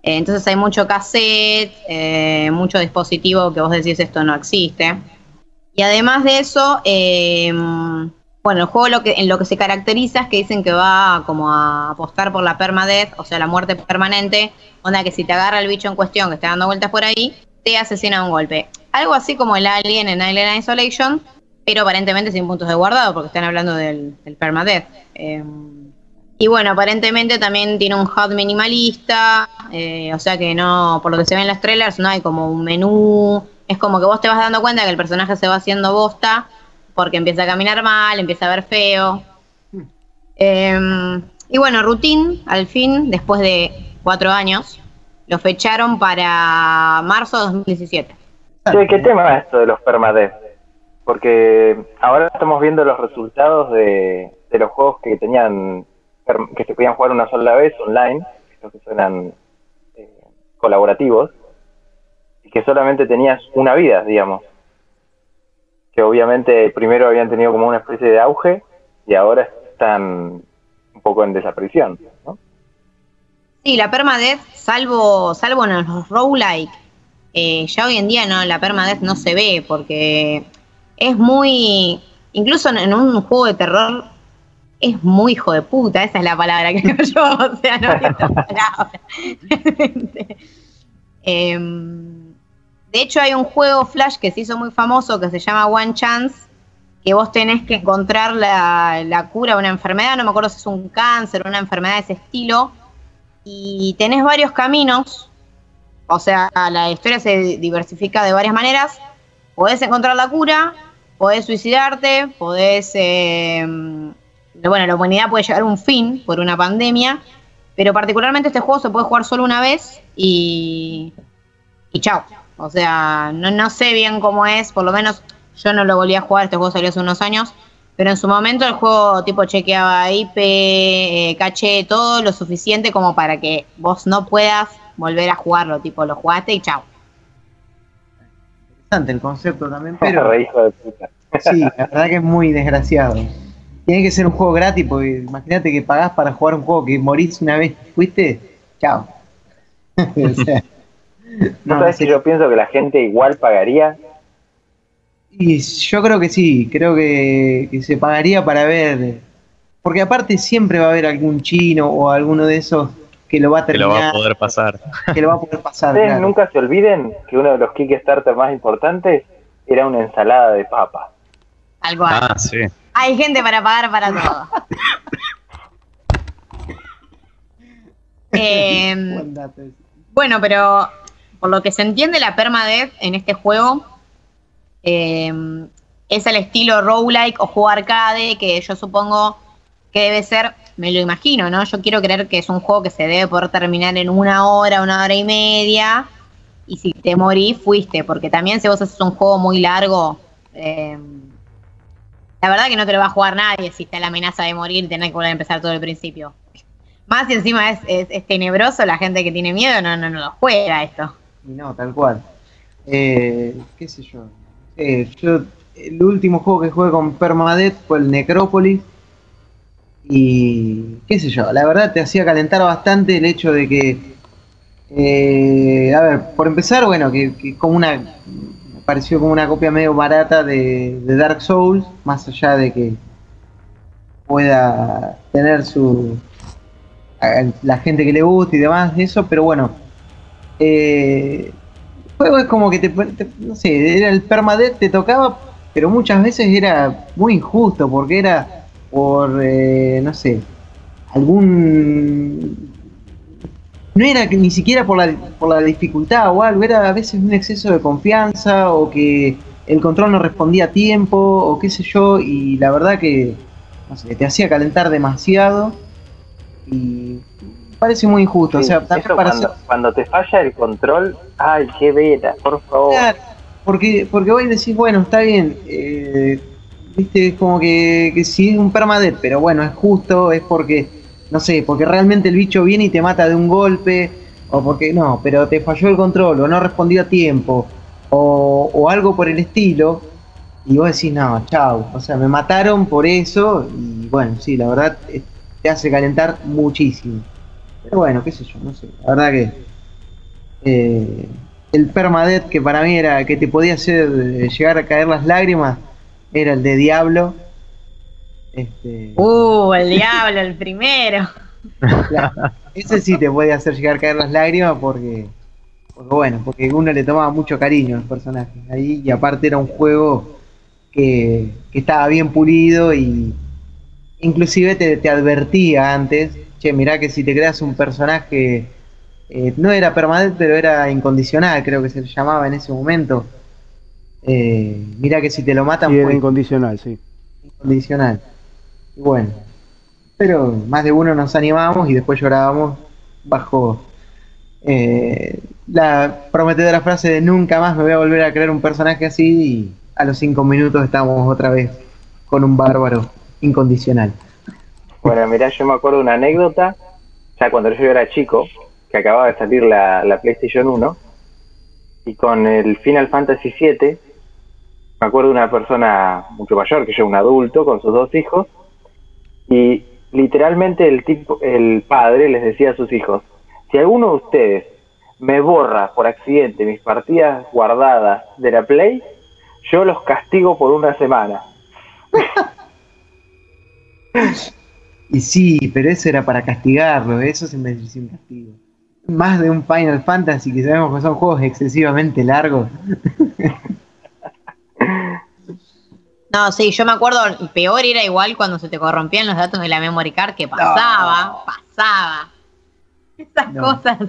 Eh, entonces hay mucho cassette, eh, mucho dispositivo que vos decís esto no existe. Y además de eso, em, bueno, el juego lo que, en lo que se caracteriza es que dicen que va como a apostar por la permadeath, o sea, la muerte permanente, onda que si te agarra el bicho en cuestión que está dando vueltas por ahí, te asesina un golpe. Algo así como el Alien en Alien Isolation, pero aparentemente sin puntos de guardado, porque están hablando del, permadeath. Em, y bueno, aparentemente también tiene un HUD minimalista, eh, o sea que no, por lo que se ve en las trailers, no hay como un menú. Es como que vos te vas dando cuenta que el personaje se va haciendo bosta porque empieza a caminar mal, empieza a ver feo. Em, y bueno, Routine, al fin, después de cuatro años, lo fecharon para marzo de 2017. ¿Qué tema es esto de los permadeath? Porque ahora estamos viendo los resultados de, los juegos que tenían que se podían jugar una sola vez online, estos que suenan eh, colaborativos, y que solamente tenías una vida, digamos. Que obviamente primero habían tenido como una especie de auge y ahora están un poco en desaparición, ¿no? Sí, la permadeath, salvo, salvo en los roguelike, eh, ya hoy en día no, la permadeath no se ve porque es muy, incluso en, un juego de terror, es muy hijo de puta, esa es la palabra que (laughs) yo, o sea, no hay (laughs) otra palabra. (laughs) Em, de hecho, hay un juego Flash que se hizo muy famoso que se llama One Chance, que vos tenés que encontrar la, la cura a una enfermedad, no me acuerdo si es un cáncer o una enfermedad de ese estilo, y tenés varios caminos, o sea, la historia se diversifica de varias maneras, podés encontrar la cura, podés suicidarte, podés... Eh, bueno, la humanidad puede llegar a un fin por una pandemia, pero particularmente este juego se puede jugar solo una vez y... Y chao. O sea, no, no sé bien cómo es, por lo menos yo no lo volví a jugar, este juego salió hace unos años, pero en su momento el juego tipo chequeaba IP, eh, caché, todo lo suficiente como para que vos no puedas volver a jugarlo, tipo lo jugaste y chao. Interesante el concepto también, pero... Sí, la verdad que es muy desgraciado. Tiene que ser un juego gratis, porque imagínate que pagás para jugar un juego que morís una vez fuiste, chao. (laughs) ¿No sabes si yo pienso que la gente igual pagaría? Y yo creo que sí, creo que, se pagaría para ver. Porque aparte siempre va a haber algún chino o alguno de esos que lo va a terminar. Que lo va a poder pasar. Que lo va a poder pasar. Ustedes nunca se olviden que uno de los Kickstarter más importantes era una ensalada de papa. Algo Ah, sí. Hay gente para pagar para todo. (laughs) Em, bueno, pero por lo que se entiende, la permadeath en este juego em, es el estilo roguelike o juego arcade, que yo supongo que debe ser, me lo imagino, ¿no? Yo quiero creer que es un juego que se debe poder terminar en una hora, una hora y media. Y si te morís, fuiste, porque también si vos haces un juego muy largo, em, la verdad que no te lo va a jugar nadie si está la amenaza de morir y tener que volver a empezar todo el principio. Más si encima es, tenebroso, la gente que tiene miedo no, no, no lo juega esto. Y no, tal cual. Eh, ¿Qué sé yo? Eh, yo? El último juego que jugué con Permadeath fue el Necrópolis. Y qué sé yo, la verdad te hacía calentar bastante el hecho de que, eh, a ver, por empezar, bueno, que como una pareció como una copia medio barata de, Dark Souls, más allá de que pueda tener su la gente que le guste y demás de eso, pero bueno, eh, el juego es como que te, no sé, era el permadeath te tocaba, pero muchas veces era muy injusto porque era por, eh, no sé, algún no era ni siquiera por la, por la dificultad o algo, era a veces un exceso de confianza o que el control no respondía a tiempo o qué sé yo, y la verdad que no sé, te hacía calentar demasiado y parece muy injusto. o sea, cuando, te falla el control, ay, qué vera, por favor. porque, porque hoy decís, bueno, está bien, eh, viste, es como que, que sí es un permadeath, pero bueno, es justo, es porque no sé, porque realmente el bicho viene y te mata de un golpe, o porque no, pero te falló el control, o no respondió a tiempo, o, algo por el estilo, y vos decís, no, chao, o sea, me mataron por eso, y bueno, sí, la verdad eh, te hace calentar muchísimo. Pero bueno, qué sé yo, no sé, la verdad que eh, el permadeath que para mí era que te podía hacer eh, llegar a caer las lágrimas, era el de Diablo, este... Uh, el diablo, el primero. (laughs) ese sí te puede hacer llegar a caer las lágrimas porque, bueno, porque uno le tomaba mucho cariño al personaje ahí y aparte era un juego que, estaba bien pulido y inclusive te, advertía antes, che, mirá que si te creas un personaje, eh, no era permanente, pero era incondicional, creo que se llamaba en ese momento. Eh, mira que si te lo matan... Sí, era incondicional, sí. Incondicional. Y bueno, pero más de uno nos animábamos y después llorábamos bajo eh, la prometedora frase de nunca más me voy a volver a crear un personaje así y a los cinco minutos estamos otra vez con un bárbaro incondicional. Bueno, mirá, yo me acuerdo de una anécdota, ya cuando yo era chico, que acababa de salir la, la PlayStation 1, y con el Final Fantasy VII, me acuerdo de una persona mucho mayor que yo, un adulto, con sus dos hijos, y literalmente el tipo, el padre les decía a sus hijos, si alguno de ustedes me borra por accidente mis partidas guardadas de la Play, yo los castigo por una semana. (laughs) y sí, pero eso era para castigarlo, eso se me un castigo. Más de un Final Fantasy que sabemos que son juegos excesivamente largos. (laughs) No, sí, yo me acuerdo, peor era igual cuando se te corrompían los datos de la memory card, que pasaba, pasaba. Esas cosas.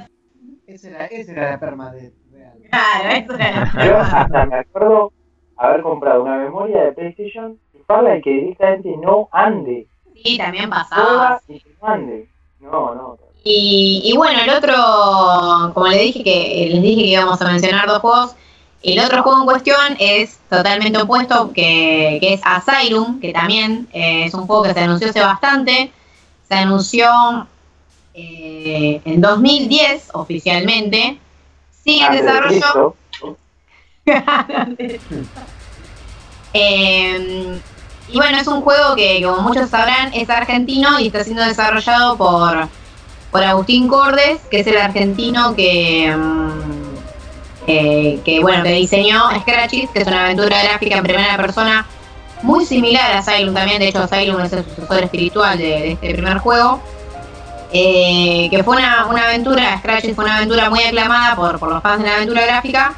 Esa era, era la permadeath real. Claro, eso era la Yo hasta me acuerdo haber comprado una memoria de PlayStation y para que directamente no ande. Sí, también pasaba. Y que no ande. No, no. Y, y bueno, el otro, como le dije que les dije que íbamos a mencionar dos juegos, El otro juego en cuestión es totalmente opuesto, que, es Asylum, que también eh, es un juego que se anunció hace bastante. Se anunció eh, en 2010 oficialmente. Sigue en desarrollo. (laughs) Em, y bueno, es un juego que, como muchos sabrán, es argentino y está siendo desarrollado por, por Agustín Cordes, que es el argentino que, em, eh, que, bueno, que diseñó Scratchis, que es una aventura gráfica en primera persona muy similar a Asylum también. De hecho, Asylum es el sucesor espiritual de, este primer juego. Eh, que fue una, aventura, Scratchis fue una aventura muy aclamada por, por los fans de la aventura gráfica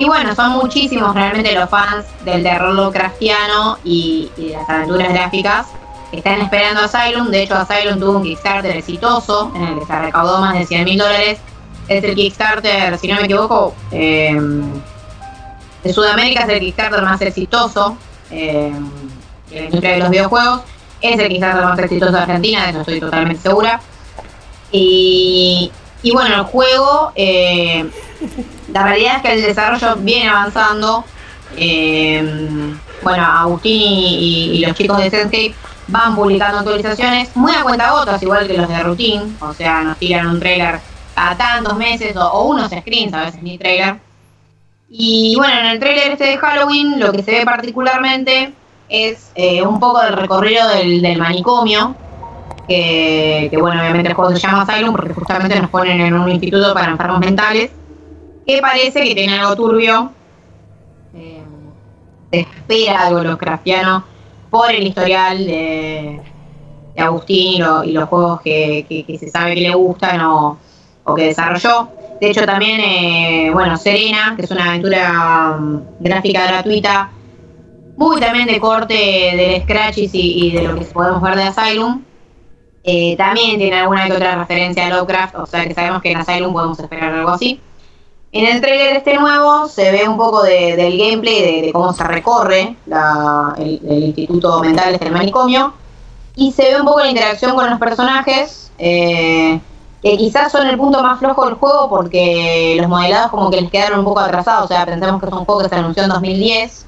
y bueno, son muchísimos realmente los fans del terror Lovecraftiano y, y de las aventuras gráficas que están esperando Asylum. De hecho, Asylum tuvo un Kickstarter exitoso en el que se recaudó más de 100 mil dólares. Es el Kickstarter, si no me equivoco, de Sudamérica es el Kickstarter más exitoso eh, en la industria de los videojuegos. Es el Kickstarter más exitoso de Argentina, de eso estoy totalmente segura. Y, y bueno, el juego eh, la realidad es que el desarrollo viene avanzando. Eh, bueno, Agustín y, los chicos de Sensei van publicando actualizaciones muy a cuenta gotas, igual que los de Routine. O sea, nos tiran un trailer a tantos meses o, unos screens, a veces ni trailer. Y bueno, en el trailer este de Halloween lo que se ve particularmente es eh, un poco del recorrido del, manicomio. Que, que, bueno, obviamente el juego se llama Asylum porque justamente nos ponen en un instituto para enfermos mentales que parece que tiene algo turbio. Eh, se espera algo Lovecraftiano por el historial de, Agustín y, los juegos que, se sabe que le gustan o, que desarrolló. De hecho, también, eh, bueno, Serena, que es una aventura um, gráfica gratuita, muy también de corte del Scratches y, de lo que podemos ver de Asylum. Eh, también tiene alguna que otra referencia a Lovecraft, o sea que sabemos que en Asylum podemos esperar algo así. En el trailer este nuevo se ve un poco de, del gameplay de, cómo se recorre el, instituto mental, este manicomio, y se ve un poco la interacción con los personajes, eh, que quizás son el punto más flojo del juego porque los modelados como que les quedaron un poco atrasados, o sea, pensemos que es un juego que se anunció en 2010,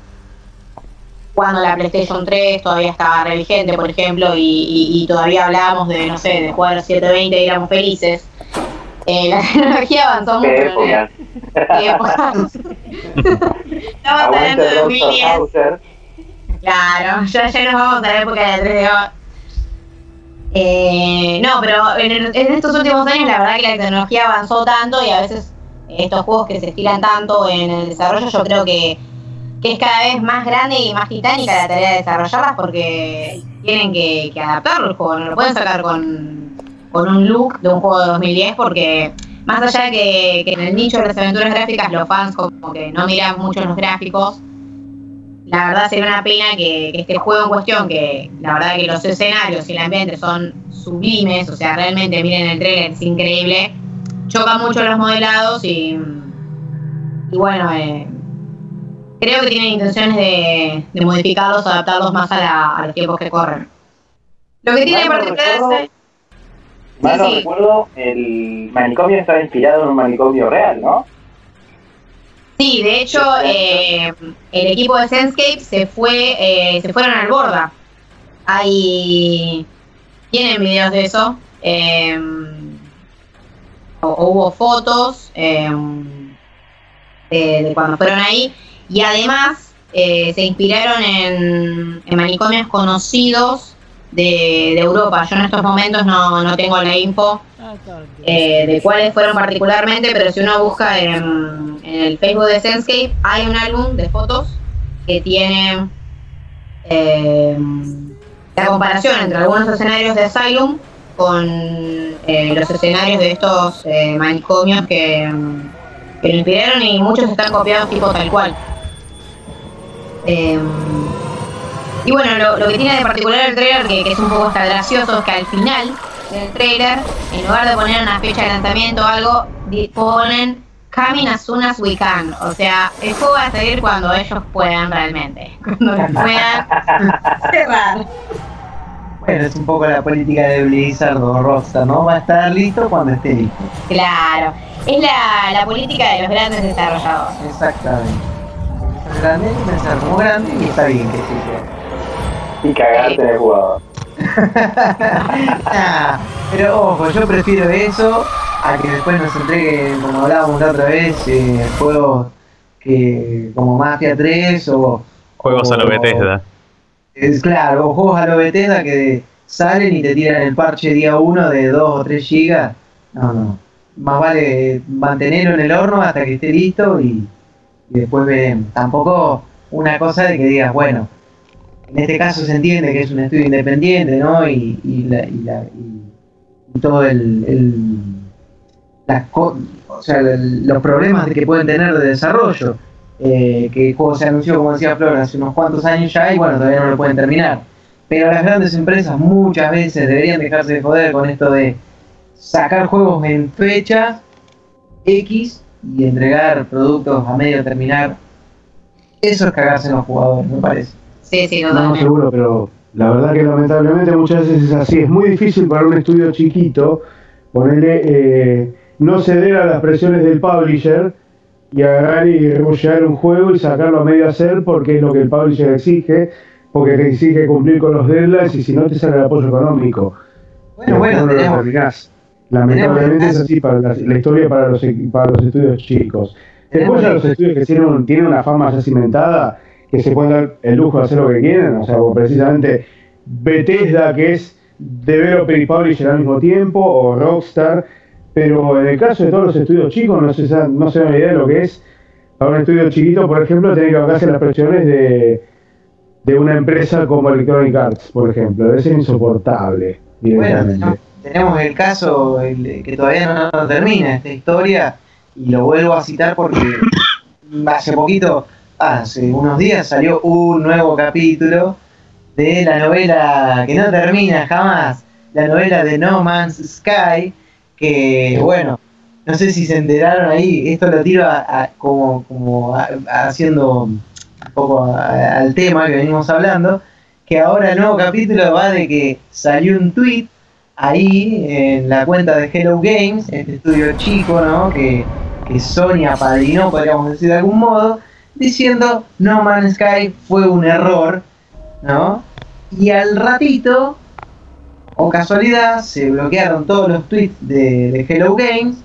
cuando la PlayStation 3 todavía estaba re vigente, por ejemplo, y, todavía hablábamos de, no sé, de jugar a 720 y éramos felices. Eh, la (laughs) tecnología avanzó mucho. ¿Qué Estamos hablando de 2010. Claro, ya, ya nos vamos a la época de la 3DO. Eh, no, pero en, estos últimos años la verdad que la tecnología avanzó tanto y a veces estos juegos que se estiran tanto en el desarrollo yo creo que, que es cada vez más grande y más titánica la tarea de desarrollarlas porque tienen que, que adaptarlo el juego, no lo pueden sacar con con un look de un juego de 2010 porque más allá de que, en el nicho de las aventuras gráficas los fans como que no miran mucho los gráficos, la verdad sería una pena que, este juego en cuestión, que la verdad que los escenarios y el ambiente son sublimes, o sea, realmente miren el trailer, es increíble, choca mucho los modelados y, y bueno, eh, creo que tienen intenciones de, modificarlos, adaptarlos más a, los tiempos que corren. Lo que tiene particular es... Mal no recuerdo, el manicomio estaba inspirado en un manicomio real, ¿no? Sí, de hecho, eh, el equipo de Senscape se fue, eh, se fueron al Borda. Hay, tienen videos de eso. Eh, o, hubo fotos de, cuando fueron ahí. Y además se inspiraron en manicomios conocidos de, Europa. Yo en estos momentos no, tengo la info eh, de cuáles fueron particularmente, pero si uno busca en, el Facebook de Senscape, hay un álbum de fotos que tiene eh, la comparación entre algunos escenarios de Asylum con eh, los escenarios de estos manicomios que, que lo inspiraron y muchos están copiados tipo tal cual. Y bueno, lo, que tiene de particular el trailer, que, es un poco hasta gracioso, es que al final del trailer, en lugar de poner una fecha de lanzamiento o algo, ponen coming as soon as we can. O sea, el juego va a salir cuando ellos puedan realmente. (laughs) Cuando puedan (laughs) cerrar. Bueno, es un poco la política de Blizzard o Rockstar, ¿no? Va a estar listo cuando esté listo. Claro, es la, la política de los grandes desarrolladores. Exactamente. Grande, pensar como grande y está bien que sí Y cagarte en el jugador. nah, (laughs) pero ojo, yo prefiero eso a que después nos entreguen, como hablábamos la otra vez, eh, juegos que como Mafia 3 o... Juegos o, a lo Bethesda. Es claro, o juegos a lo Bethesda que salen y te tiran el parche día 1 de 2 o 3 gigas. No, no. Más vale mantenerlo en el horno hasta que esté listo y, y después veremos. Tampoco una cosa de que digas, bueno, en este caso se entiende que es un estudio independiente, ¿no? Y, todo el, los problemas que pueden tener de desarrollo. Eh, que el juego se anunció, como decía Flor, hace unos cuantos años ya y bueno, todavía no lo pueden terminar. Pero las grandes empresas muchas veces deberían dejarse de joder con esto de sacar juegos en fecha X y entregar productos a medio terminar. Eso es cagarse en los jugadores, me parece. Sí, sí, No, totalmente. seguro, pero la verdad que lamentablemente muchas veces es así. Es muy difícil para un estudio chiquito ponerle, eh, no ceder a las presiones del publisher y agarrar y rushear un juego y sacarlo a medio hacer porque es lo que el publisher exige, porque te exige cumplir con los deadlines y si no te sale el apoyo económico. Bueno, bueno, no lo tenemos, terminás. Lamentablemente tenemos- es así para la, la historia para los, para los estudios chicos. Después ya los estudios que tienen, tienen una fama ya cimentada, que se pueden dar el lujo de hacer lo que quieren, o sea, como precisamente Bethesda, que es developer y publisher al mismo tiempo, o Rockstar, pero en el caso de todos los estudios chicos no se, no se dan una idea de lo que es. Para un estudio chiquito, por ejemplo, tener que bancarse las presiones de, de una empresa como Electronic Arts, por ejemplo, debe ser insoportable. Bueno, tenemos, tenemos el caso el que todavía no termina esta historia y lo vuelvo a citar porque (coughs) hace poquito, hace unos días salió un nuevo capítulo de la novela que no termina jamás, la novela de No Man's Sky, que bueno, no sé si se enteraron ahí, esto lo tiro a- como, como haciendo un poco al tema que venimos hablando, que ahora el nuevo capítulo va de que salió un tweet ahí en la cuenta de Hello Games, este estudio chico, ¿no? Que, que Sony apadrinó, podríamos decir de algún modo, diciendo No Man's Sky fue un error, ¿no? Y al ratito, o casualidad, se bloquearon todos los tweets de, de Hello Games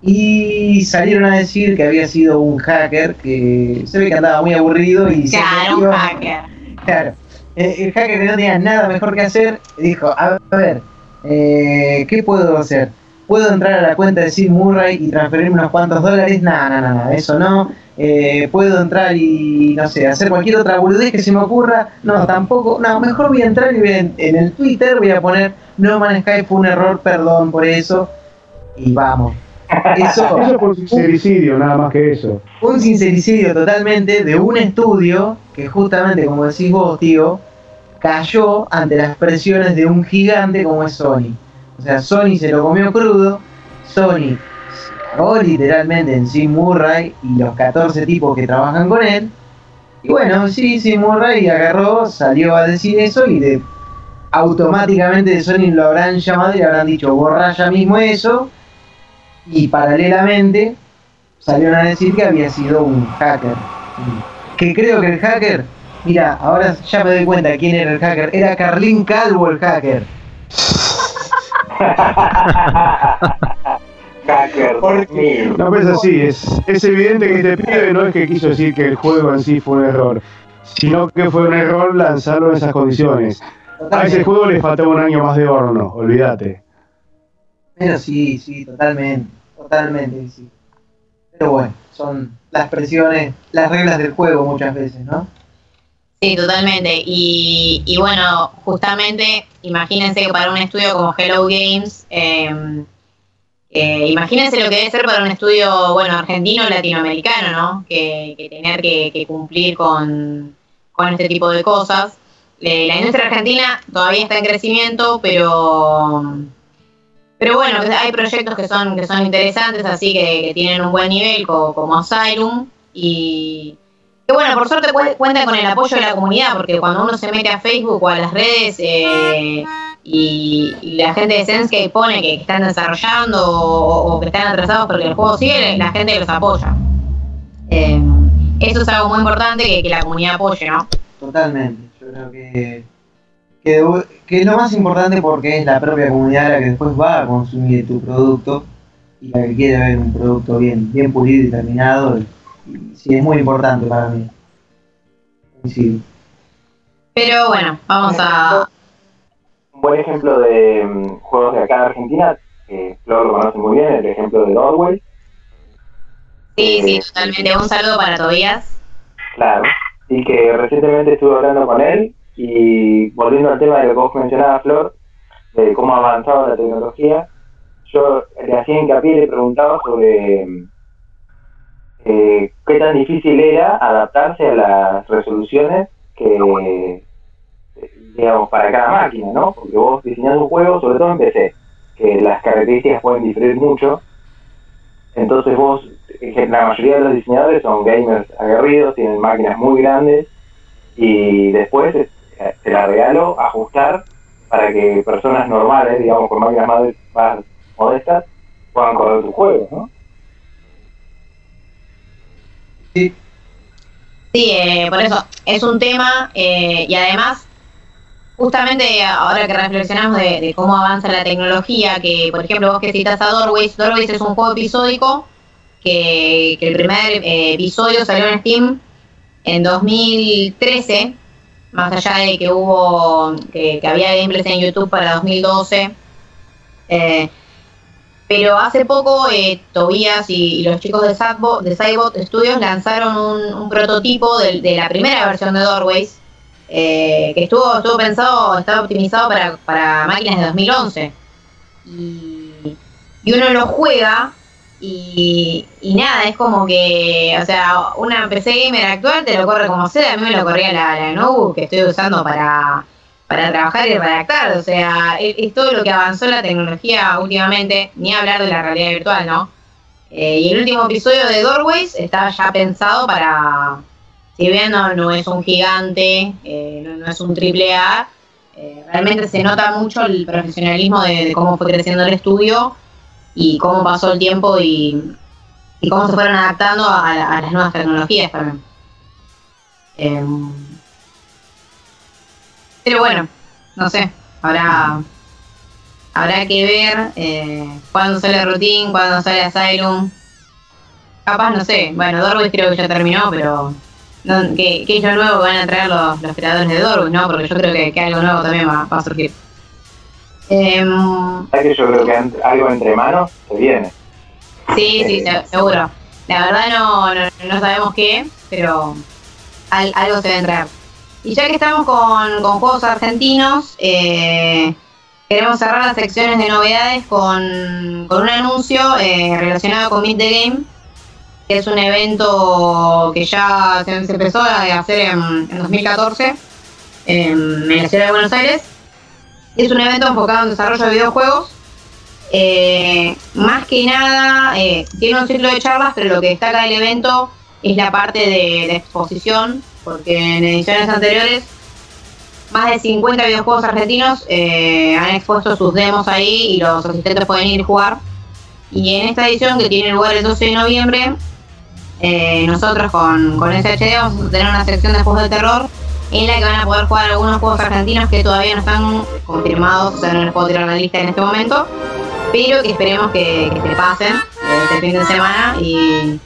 y salieron a decir que había sido un hacker que se ve que andaba muy aburrido y se Claro, un hacker. Claro. Eh, El hacker que no tenía nada mejor que hacer dijo, a ver, eh, ¿qué puedo hacer? ¿Puedo entrar a la cuenta de Sid Murray y transferirme unos cuantos dólares? No, no, no, eso no. Eh, ¿Puedo entrar y, no sé, hacer cualquier otra boludez que se me ocurra? No, tampoco. No, mejor voy a entrar y voy a- en el Twitter voy a poner, No Man Sky fue un error, perdón por eso. Y vamos. Eso, (laughs) Eso fue un sincericidio, nada más que eso. un sincericidio totalmente de un estudio que justamente, como decís vos, tío, cayó ante las presiones de un gigante como es Sony. O sea, Sony se lo comió crudo, Sony se cagó literalmente en Sim Murray y los 14 tipos que trabajan con él. Y bueno, sí, Sim Murray agarró, salió a decir eso y de automáticamente de Sony lo habrán llamado y habrán dicho borra ya mismo eso. Y paralelamente salieron a decir que había sido un hacker. Que creo que el hacker, mira, ahora ya me doy cuenta quién era el hacker. Era Carlín Calvo el hacker. Hacker. Porque- mío. No, pues así, es, es evidente que este pibe no es que quiso decir que el juego en sí fue un error, sino que fue un error lanzarlo en esas condiciones. A ese juego le faltaba un año más de horno, olvídate. Pero sí, sí, totalmente, totalmente, sí. Pero bueno, son las presiones, las reglas del juego muchas veces, ¿no? Sí, totalmente. Y, y bueno, justamente, imagínense que para un estudio como Hello Games, eh, eh, imagínense lo que debe ser para un estudio, bueno, argentino latinoamericano, ¿no? Que, que tener que, cumplir con, con este tipo de cosas. Eh, la industria argentina todavía está en crecimiento, pero pero bueno, hay proyectos que son que son interesantes, así que, tienen un buen nivel, co- como, Asylum, y, que bueno, por suerte cuenta con el apoyo de la comunidad, porque cuando uno se mete a Facebook o a las redes eh, y, la gente de Sensei pone que, están desarrollando o, que están atrasados porque el juego sigue, la gente los apoya. Eh, eso es algo muy importante que, la comunidad apoye, ¿no? Totalmente. Yo creo que, que, es lo más importante porque es la propia comunidad la que después va a consumir tu producto y la que quiere ver un producto bien, bien pulido y terminado sí, es muy importante para mí. Sí. Pero bueno, vamos a... Un buen ejemplo de mm, juegos de acá de Argentina, que Flor lo conoce muy bien, el ejemplo de Doorway. Sí, sí, totalmente. Un saludo para Tobías. Claro, y que recientemente estuve hablando con él y volviendo al tema de lo que vos mencionabas, Flor, de cómo ha avanzado la tecnología, yo le hacía hincapié y le preguntaba sobre mm, eh, qué tan difícil era adaptarse a las resoluciones que, digamos, para cada máquina, ¿no? Porque vos diseñando un juego, sobre todo en PC, que las características pueden diferir mucho, entonces vos, la mayoría de los diseñadores son gamers aguerridos, tienen máquinas muy grandes, y después eh, te la regalo ajustar para que personas normales, digamos, con máquinas más, más modestas, puedan correr tus juegos, ¿no? Sí. eh, por eso es un tema eh, y además, justamente ahora que reflexionamos de, cómo avanza la tecnología, que por ejemplo vos que citas a Doorways, Doorways es un juego episódico que, el primer eh, episodio salió en Steam en 2013, más allá de que hubo, que, había gameplays en YouTube para 2012. Eh, pero hace poco eh, Tobías y, los chicos de, de Studios lanzaron un, prototipo de, la primera versión de Doorways, eh, que estuvo, pensado, estaba optimizado para, máquinas de 2011. Y, uno lo juega y, nada, es como que, o sea, una PC gamer actual te lo corre como sea, a mí me lo corría la, la que estoy usando para para trabajar y redactar. O sea, es, todo lo que avanzó la tecnología últimamente, ni hablar de la realidad virtual, ¿no? Eh, y el último episodio de Doorways está ya pensado para, si bien no, es un gigante, eh, no, es un triple A, eh, realmente se nota mucho el profesionalismo de, cómo fue creciendo el estudio y cómo pasó el tiempo y, cómo se fueron adaptando a, a las nuevas tecnologías también. Pero bueno, no sé, habrá, habrá que ver eh, cuándo sale Routine, cuándo sale Asylum. Capaz, no sé, bueno, Dorwis creo que ya terminó, pero ¿qué, es lo nuevo que van a traer los, los creadores de Dorwis, no? Porque yo creo que, algo nuevo también va, a surgir. Eh, que yo creo que algo entre manos se viene. Sí, sí, eh, seguro. La verdad no, no, sabemos qué, pero algo se debe entrar. Y ya que estamos con, juegos argentinos, eh, queremos cerrar las secciones de novedades con, un anuncio eh, relacionado con Meet the Game, que es un evento que ya se, empezó a hacer en, 2014 en, la ciudad de Buenos Aires. Es un evento enfocado en desarrollo de videojuegos. Eh, más que nada, tiene un ciclo de charlas, pero lo que destaca del evento es la parte de exposición porque en ediciones anteriores más de 50 videojuegos argentinos eh, han expuesto sus demos ahí y los asistentes pueden ir a jugar. Y en esta edición, que tiene lugar el 12 de noviembre, eh, nosotros con, con SHD vamos a tener una sección de juegos de terror en la que van a poder jugar algunos juegos argentinos que todavía no están confirmados, o sea, no les puedo tirar la lista en este momento, pero que esperemos que, que se pasen este fin de semana y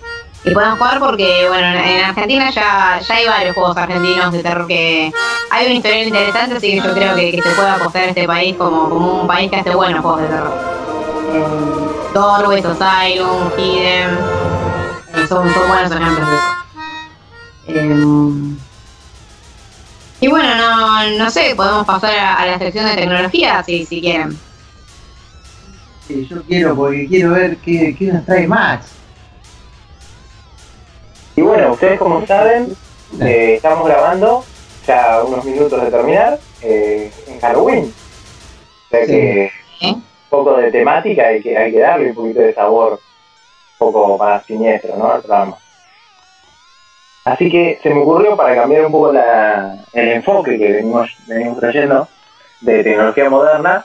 y puedan jugar porque, bueno, en Argentina ya, ya hay varios juegos argentinos de terror que hay un historial interesante, así que yo creo que, se puede apostar este país como, como un país que hace buenos juegos de terror. Eh, Doorways, Asylum, Hidden, eh, son, son, buenos ejemplos de eso. Eh, y bueno, no, no sé, podemos pasar a, la sección de tecnología si, si quieren. Yo quiero, porque quiero ver qué, qué nos trae Max. Y bueno, ustedes como saben, eh, estamos grabando ya unos minutos de terminar eh, en Halloween. O sea que un poco de temática hay que, hay que darle un poquito de sabor un poco más siniestro, ¿no? Al programa. Así que se me ocurrió para cambiar un poco la, el enfoque que venimos, venimos trayendo de tecnología moderna,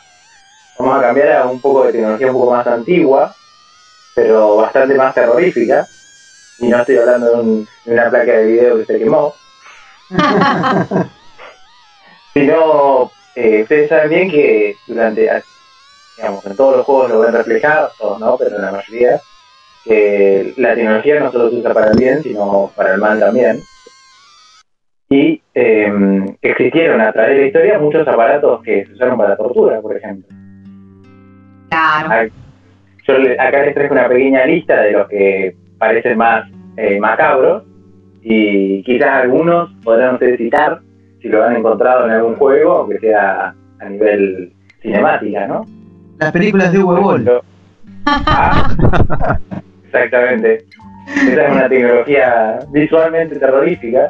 vamos a cambiar a un poco de tecnología un poco más antigua, pero bastante más terrorífica. Y no estoy hablando de, un- de una placa de video que se quemó, (laughs) sino eh, ustedes saben bien que durante, digamos, en todos los juegos lo ven reflejado, todos no, pero en la mayoría, que la tecnología no solo se usa para el bien, sino para el mal también. Y eh, existieron a través de la historia muchos aparatos que se usaron para tortura, por ejemplo. Claro. Ah, Yo acá les traigo una pequeña lista de los que parecen más eh, macabros y quizás algunos podrán ustedes citar si lo han encontrado en algún juego, aunque sea a nivel cinemática, ¿no? Las películas de Boll. Ah, (laughs) exactamente. Esa es una tecnología visualmente terrorífica.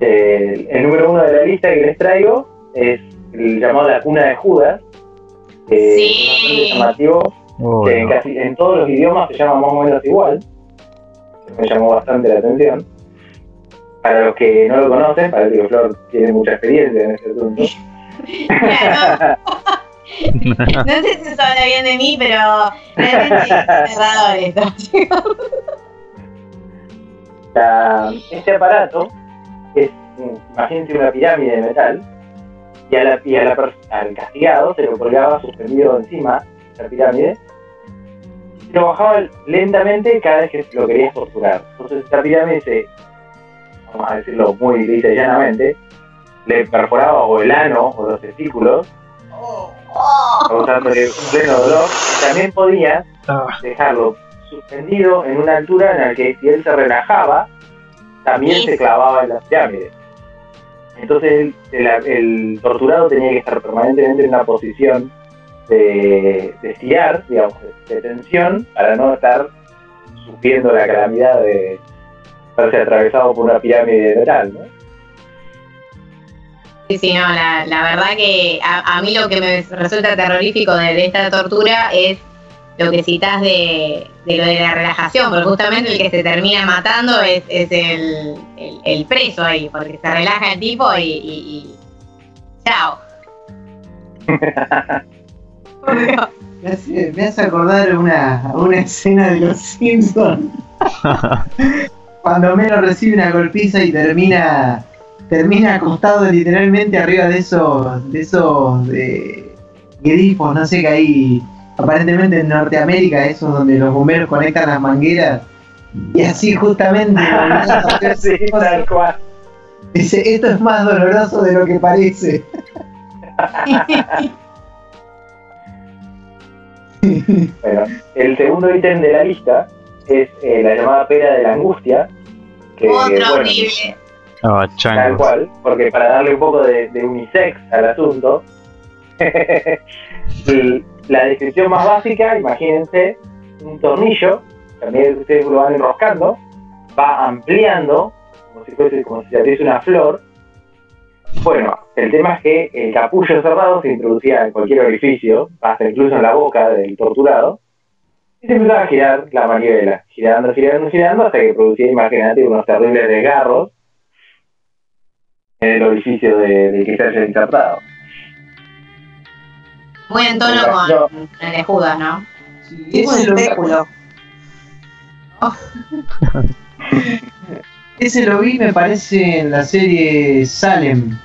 Eh, el número uno de la lista que les traigo es el llamado La Cuna de Judas. que Sí. es bastante llamativo, Oh, que en, casi, en todos los idiomas se llama más o menos igual. Me llamó bastante la atención. Para los que no lo conocen, parece que Flor tiene mucha experiencia en este asunto. (laughs) Claro. (laughs) No sé si eso habla bien de mí, pero realmente es esto, (laughs) chicos. Este aparato es, imagínense una pirámide de metal, y, a la- y a la al castigado se lo colgaba suspendido encima de la pirámide, lo bajaba lentamente cada vez que lo querías torturar. Entonces se, vamos a decirlo muy lisa y llanamente, le perforaba o el ano o los testículos, causándole un pleno dolor, también podías dejarlo suspendido en una altura en la que si él se relajaba, también se clavaba en la pirámide. Entonces el- el torturado tenía que estar permanentemente en una posición de, de estirar, digamos, de, de tensión, para no estar sufriendo la calamidad de verse atravesado por una pirámide de metal, ¿no? Sí, sí, no, la, la verdad que a, a mí lo que me resulta terrorífico de, de esta tortura es lo que citas de, de lo de la relajación, porque justamente el que se termina matando es, es el, el- el preso ahí, porque se relaja el tipo y, y- y- chao. (laughs) Me hace, me hace acordar una, una escena de Los Simpsons. (laughs) Cuando Melo recibe una golpiza y termina termina acostado literalmente arriba de esos de esos eh, grifos, no sé qué hay aparentemente en Norteamérica, esos donde los bomberos conectan las mangueras y así justamente (laughs) sí, tal cual. dice esto es más doloroso de lo que parece. (laughs) Bueno, el segundo ítem de la lista es eh, la llamada pera de la angustia. Que, Otro bueno, horrible. Ah, Tal cual, porque para darle un poco de, de unisex al asunto, (laughs) la descripción más básica, imagínense un tornillo, también ustedes lo van enroscando, va ampliando, como si fuese, como si se abriese una flor. Bueno, el tema es que el capullo cerrado se introducía en cualquier orificio, hasta incluso en la boca del torturado, y se empezaba a girar la manivela, girando, girando, girando, hasta que producía, imagínate, unos terribles desgarros en el orificio de, del que se haya insertado. Muy en tono con el de Judas, ¿no? Sí, ese, lo, (laughs) ese lo vi, me parece, en la serie Salem.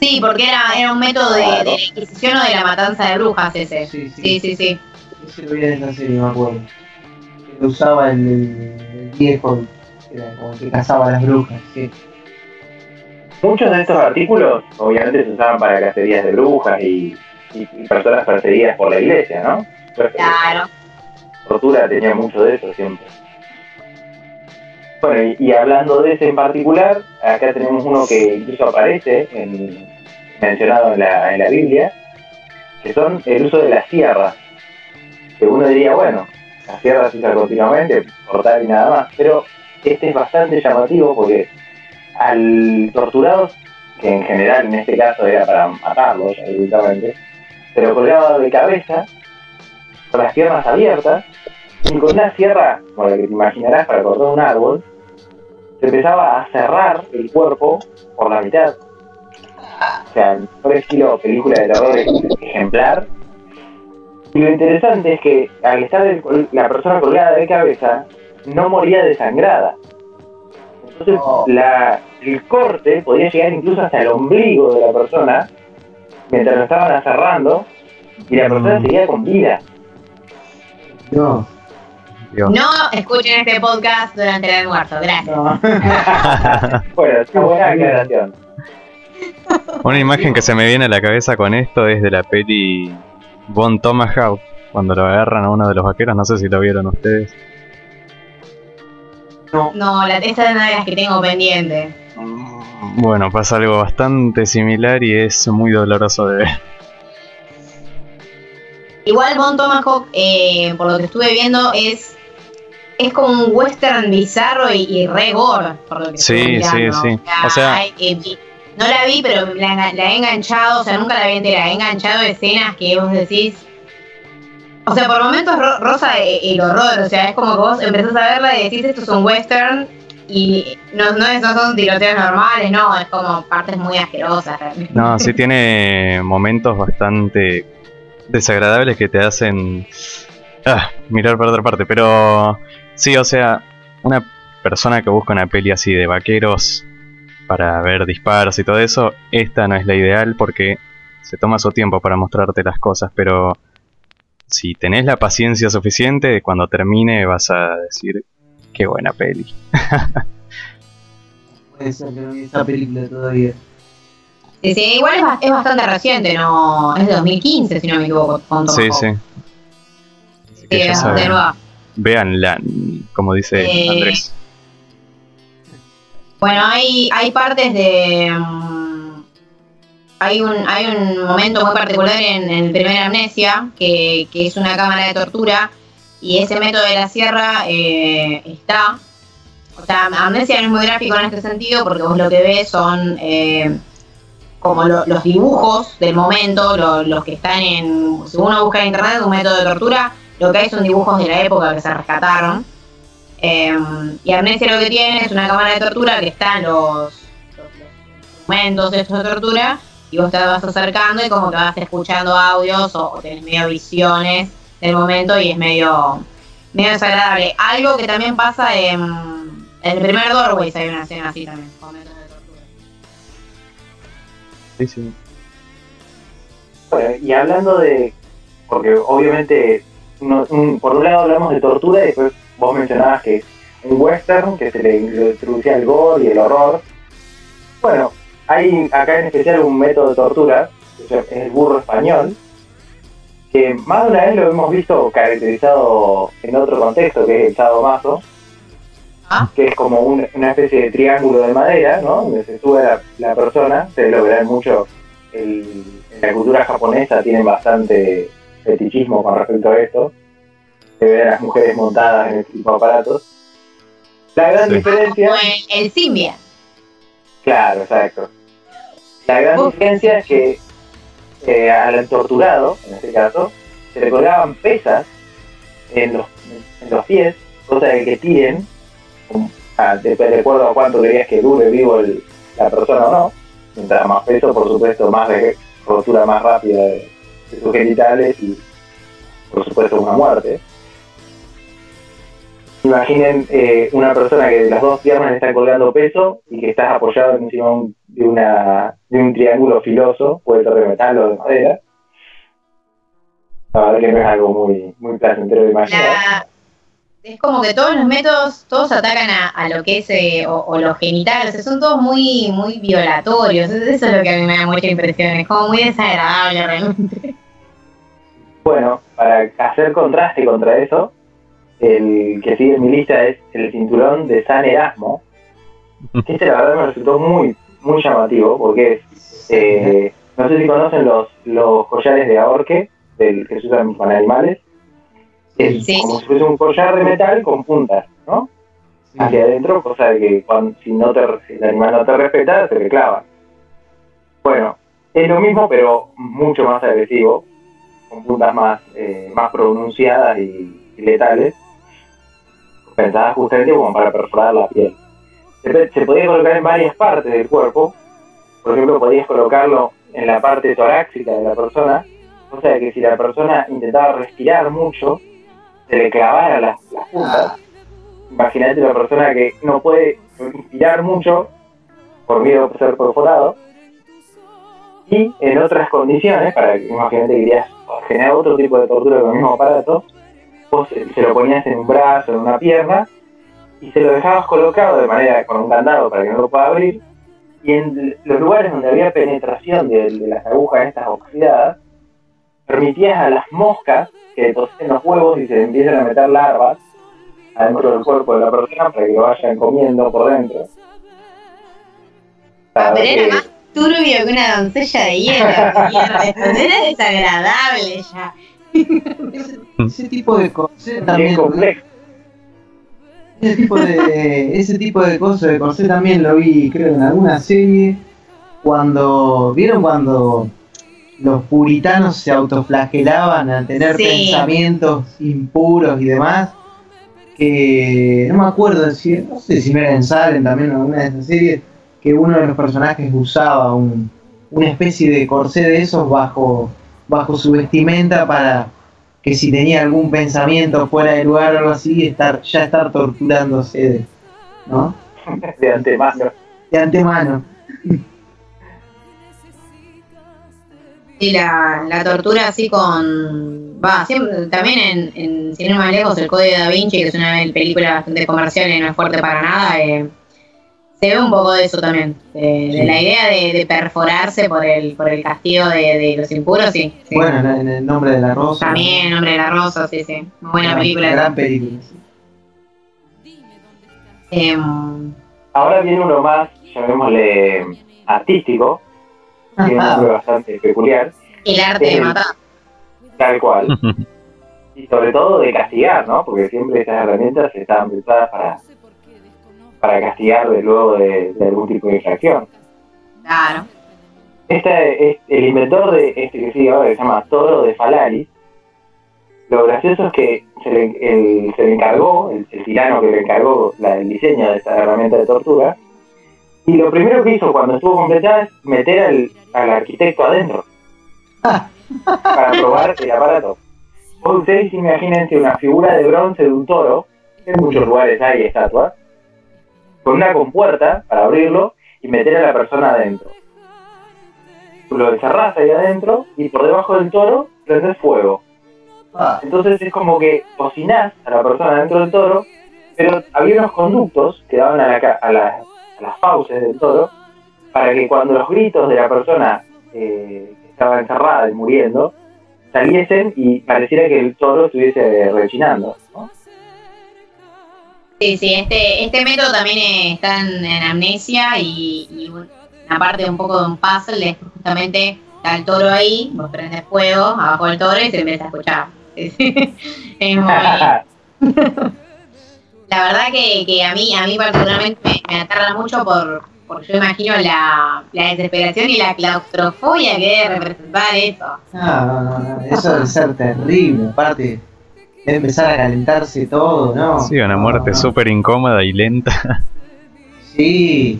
Sí, porque era, era un método de, de la Inquisición o de la matanza de brujas ese. Sí, sí. Sí, sí, sí. Ese lo vi en esa serie, me acuerdo. Que Lo usaba el, el viejo, que era como el que cazaba a las brujas. Sí. Muchos de estos artículos, obviamente, se usaban para cacerías de brujas y, y- y personas perseguidas por la iglesia, ¿no? Claro. tortura tenía mucho de eso siempre. Bueno, y, hablando de ese en particular, acá tenemos uno que incluso aparece en- mencionado en la, en la Biblia, que son el uso de las sierras. Que uno diría, bueno, las sierras se usan continuamente, cortar y nada más, pero este es bastante llamativo porque al torturado, que en general en este caso era para matarlos, evidentemente, se lo colgaba de cabeza, con las piernas abiertas, y con una sierra, como la que te imaginarás para cortar un árbol, empezaba a cerrar el cuerpo por la mitad. O sea, por estilo película de terror ejemplar. Y lo interesante es que al estar la persona colgada de cabeza, no moría desangrada. Entonces la, el corte podía llegar incluso hasta el ombligo de la persona mientras lo estaban cerrando y la persona seguía con vida. No. No escuchen este podcast durante (laughs) la muerto, gracias. bueno, es una buena aclaración. Una imagen que se me viene a la cabeza con esto es de la peli Von Tomahawk, cuando lo agarran a uno de los vaqueros, no sé si lo vieron ustedes. No, no la, esta es una de las que tengo pendiente. Bueno, pasa algo bastante similar y es muy doloroso de ver. Igual Bon Tomahawk, eh, por lo que estuve viendo, es es como un western bizarro y, re gore, por lo que Sí, sí, sí. O sea, eh, no la vi, pero la, he enganchado, o sea, nunca la vi entera, he enganchado escenas que vos decís... O sea, por momentos rosa el horror, o sea, es como que vos empezás a verla y decís esto es un western y no, no, son tiroteos normales, no, es como partes muy asquerosas. No, sí (laughs) tiene momentos bastante desagradables que te hacen ah, mirar por otra parte, pero sí, o sea, una persona que busca una peli así de vaqueros para ver disparos y todo eso, esta no es la ideal porque se toma su tiempo para mostrarte las cosas, pero si tenés la paciencia suficiente, cuando termine vas a decir, Qué buena peli. (laughs) Puede ser que no vi esa película todavía. Sí, sí, igual es, bastante reciente, no es de 2015 si no me equivoco. sí, sí. Sí, Veanla, como dice eh, Andrés. Bueno, hay, hay partes de... Mm, hay, un, hay un momento muy particular en, el primer Amnesia, que, que es una cámara de tortura, y ese método de la sierra eh, está. O sea, Amnesia no es muy gráfico en este sentido porque vos lo que ves son eh, como los dibujos del momento, los que están en. Si uno busca en internet un método de tortura, lo que hay son dibujos de la época que se rescataron. Eh, y Amnesia lo que tiene es una cámara de tortura que están los, instrumentos de de tortura y vos te vas acercando y como que vas escuchando audios o, o tenés medio visiones el momento y es medio, medio desagradable. Algo que también pasa en, el primer Doorways hay una escena así también, momentos de tortura. Sí, sí. Bueno, y hablando de, porque obviamente por un lado hablamos de tortura y después vos mencionabas que es un western que se le, introducía el gore y el horror. Bueno, hay acá en especial un método de tortura, que es el burro español, que más de una vez lo hemos visto caracterizado en otro contexto, que es el sadomaso, ¿Ah? que es como una especie de triángulo de madera, ¿no? Donde se sube la, persona, se lo verán mucho en la cultura japonesa, tienen bastante fetichismo con respecto a esto, se ven a las mujeres montadas en este tipo de aparatos. La gran diferencia... Como el, el Claro, exacto. La gran diferencia es que eh, al torturado, en este caso, se le colgaban pesas en los, en los pies, cosa de que tiren, de, acuerdo a cuánto querías que dure vivo la persona o no, mientras más peso, por supuesto, más de rotura más rápida de, sus genitales y, por supuesto, una muerte. Imaginen eh, una persona que de las dos piernas le está colgando peso y que estás apoyado encima de, una, de un triángulo filoso, puede ser de metal o de madera. La verdad que no es algo muy, muy placentero de imaginar. Es como que todos los métodos, todos atacan a, lo que es eh, o, los genitales, son todos muy, muy violatorios. Eso es lo que a mí me da mucha impresión, es como muy desagradable realmente. Bueno, para hacer contraste contra eso, el que sigue en mi lista es el cinturón de San Erasmo, este la verdad me resultó muy, muy llamativo, porque eh, no sé si conocen los, los collares de ahorque del, que se usan con animales, es como si fuese un collar de metal con puntas, ¿no? Hacia adentro, cosa de que cuando, si, no te, si el animal no te respeta, se te clava. Bueno, es lo mismo, pero mucho más agresivo, con puntas más, eh, más pronunciadas y letales. pensadas justamente como para perforar la piel. Se, se podía colocar en varias partes del cuerpo, por ejemplo, podías colocarlo en la parte torácica de la persona, o sea que si la persona intentaba respirar mucho, se le clavara las, las puntas. Imagínate la persona que no puede respirar mucho por miedo a ser perforado. Y en otras condiciones, para que imagínate que querías generar otro tipo de tortura con el mismo aparato, vos se lo ponías en un brazo, en una pierna, y se lo dejabas colocado de manera con un candado para que no lo pueda abrir, y en los lugares donde había penetración de, las agujas estas oxidadas, permitías a las moscas que tosen los huevos y se empiecen a meter larvas adentro del cuerpo de la persona para que lo vayan comiendo por dentro. Ah, pero era más turbio que una doncella de hierro. (laughs) era desagradable ya. ese, tipo de cosas también. Ese tipo de, ese tipo de cosas de corsé también lo vi, creo, en alguna serie. Cuando. ¿Vieron cuando los puritanos se autoflagelaban al tener pensamientos impuros y demás? Que no me acuerdo si, no sé si me era en Salem también en alguna de esas series, que uno de los personajes usaba un, una especie de corsé de esos bajo, bajo su vestimenta para que si tenía algún pensamiento fuera de lugar o algo así, estar, ya estar torturándose, ¿no? De antemano. De antemano. La, la tortura así con... Va, siempre, también en, en Sin más lejos, el Código de Da Vinci, que es una película bastante comercial y no es fuerte para nada, eh, se ve un poco de eso también, de, la idea de, perforarse por el, por el castigo de, los impuros, sí. Bueno, en el nombre de la rosa. También, el nombre de la rosa, sí, sí. Muy buena película. Gran película, em, Ahora viene uno más, llamémosle artístico, es un nombre bastante peculiar. El arte de matar. Tal cual. (laughs) y sobre todo de castigar, ¿no? Porque siempre estas herramientas estaban pensadas para para castigar de luego de, algún tipo de infracción. Claro. Este, el inventor de este que sigue ahora, que se llama Toro de Falaris, lo gracioso es que se le, se le encargó, el, tirano que le encargó la, el diseño de esta herramienta de tortura, y lo primero que hizo cuando estuvo completada es meter al, al arquitecto adentro (laughs) para probar el aparato. Ustedes imagínense una figura de bronce de un toro, en muchos lugares hay estatuas, con una compuerta para abrirlo y meter a la persona adentro. Lo encerrás ahí adentro y por debajo del toro prendes fuego. Ah. Entonces es como que cocinás a la persona dentro del toro, pero había unos conductos que daban a, las fauces del toro para que cuando los gritos de la persona eh, que estaba encerrada y muriendo saliesen y pareciera que el toro estuviese rechinando. Sí, sí, este, este método también está en, amnesia y, una parte un poco de un puzzle es justamente está el toro ahí, vos prendes fuego abajo del toro y se empieza a escuchar. (laughs) es muy... (laughs) la verdad que, a mí a mí particularmente me, aterra mucho por porque yo imagino la, la, desesperación y la claustrofobia que debe representar eso. No, no, no, eso debe ser terrible, aparte Debe empezar a calentarse todo, ¿no? Sí, una muerte súper incómoda y lenta. Sí,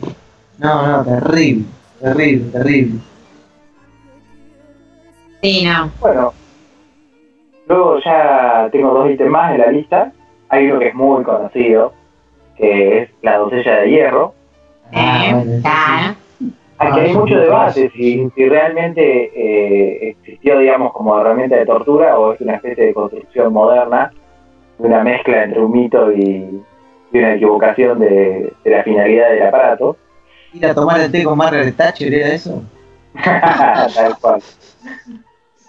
no, no, terrible, terrible, terrible. Sí, no. Bueno, luego ya tengo dos ítems más en la lista. Hay uno que es muy conocido, que es la doncella de hierro. Ah, Aquí hay mucho debate si, si realmente eh, existió, digamos, como herramienta de tortura o es una especie de construcción moderna, una mezcla entre un mito y, una equivocación de, la finalidad del aparato. Ir a tomar el té con Margaret Thatcher, ¿era eso? (laughs) Tal cual.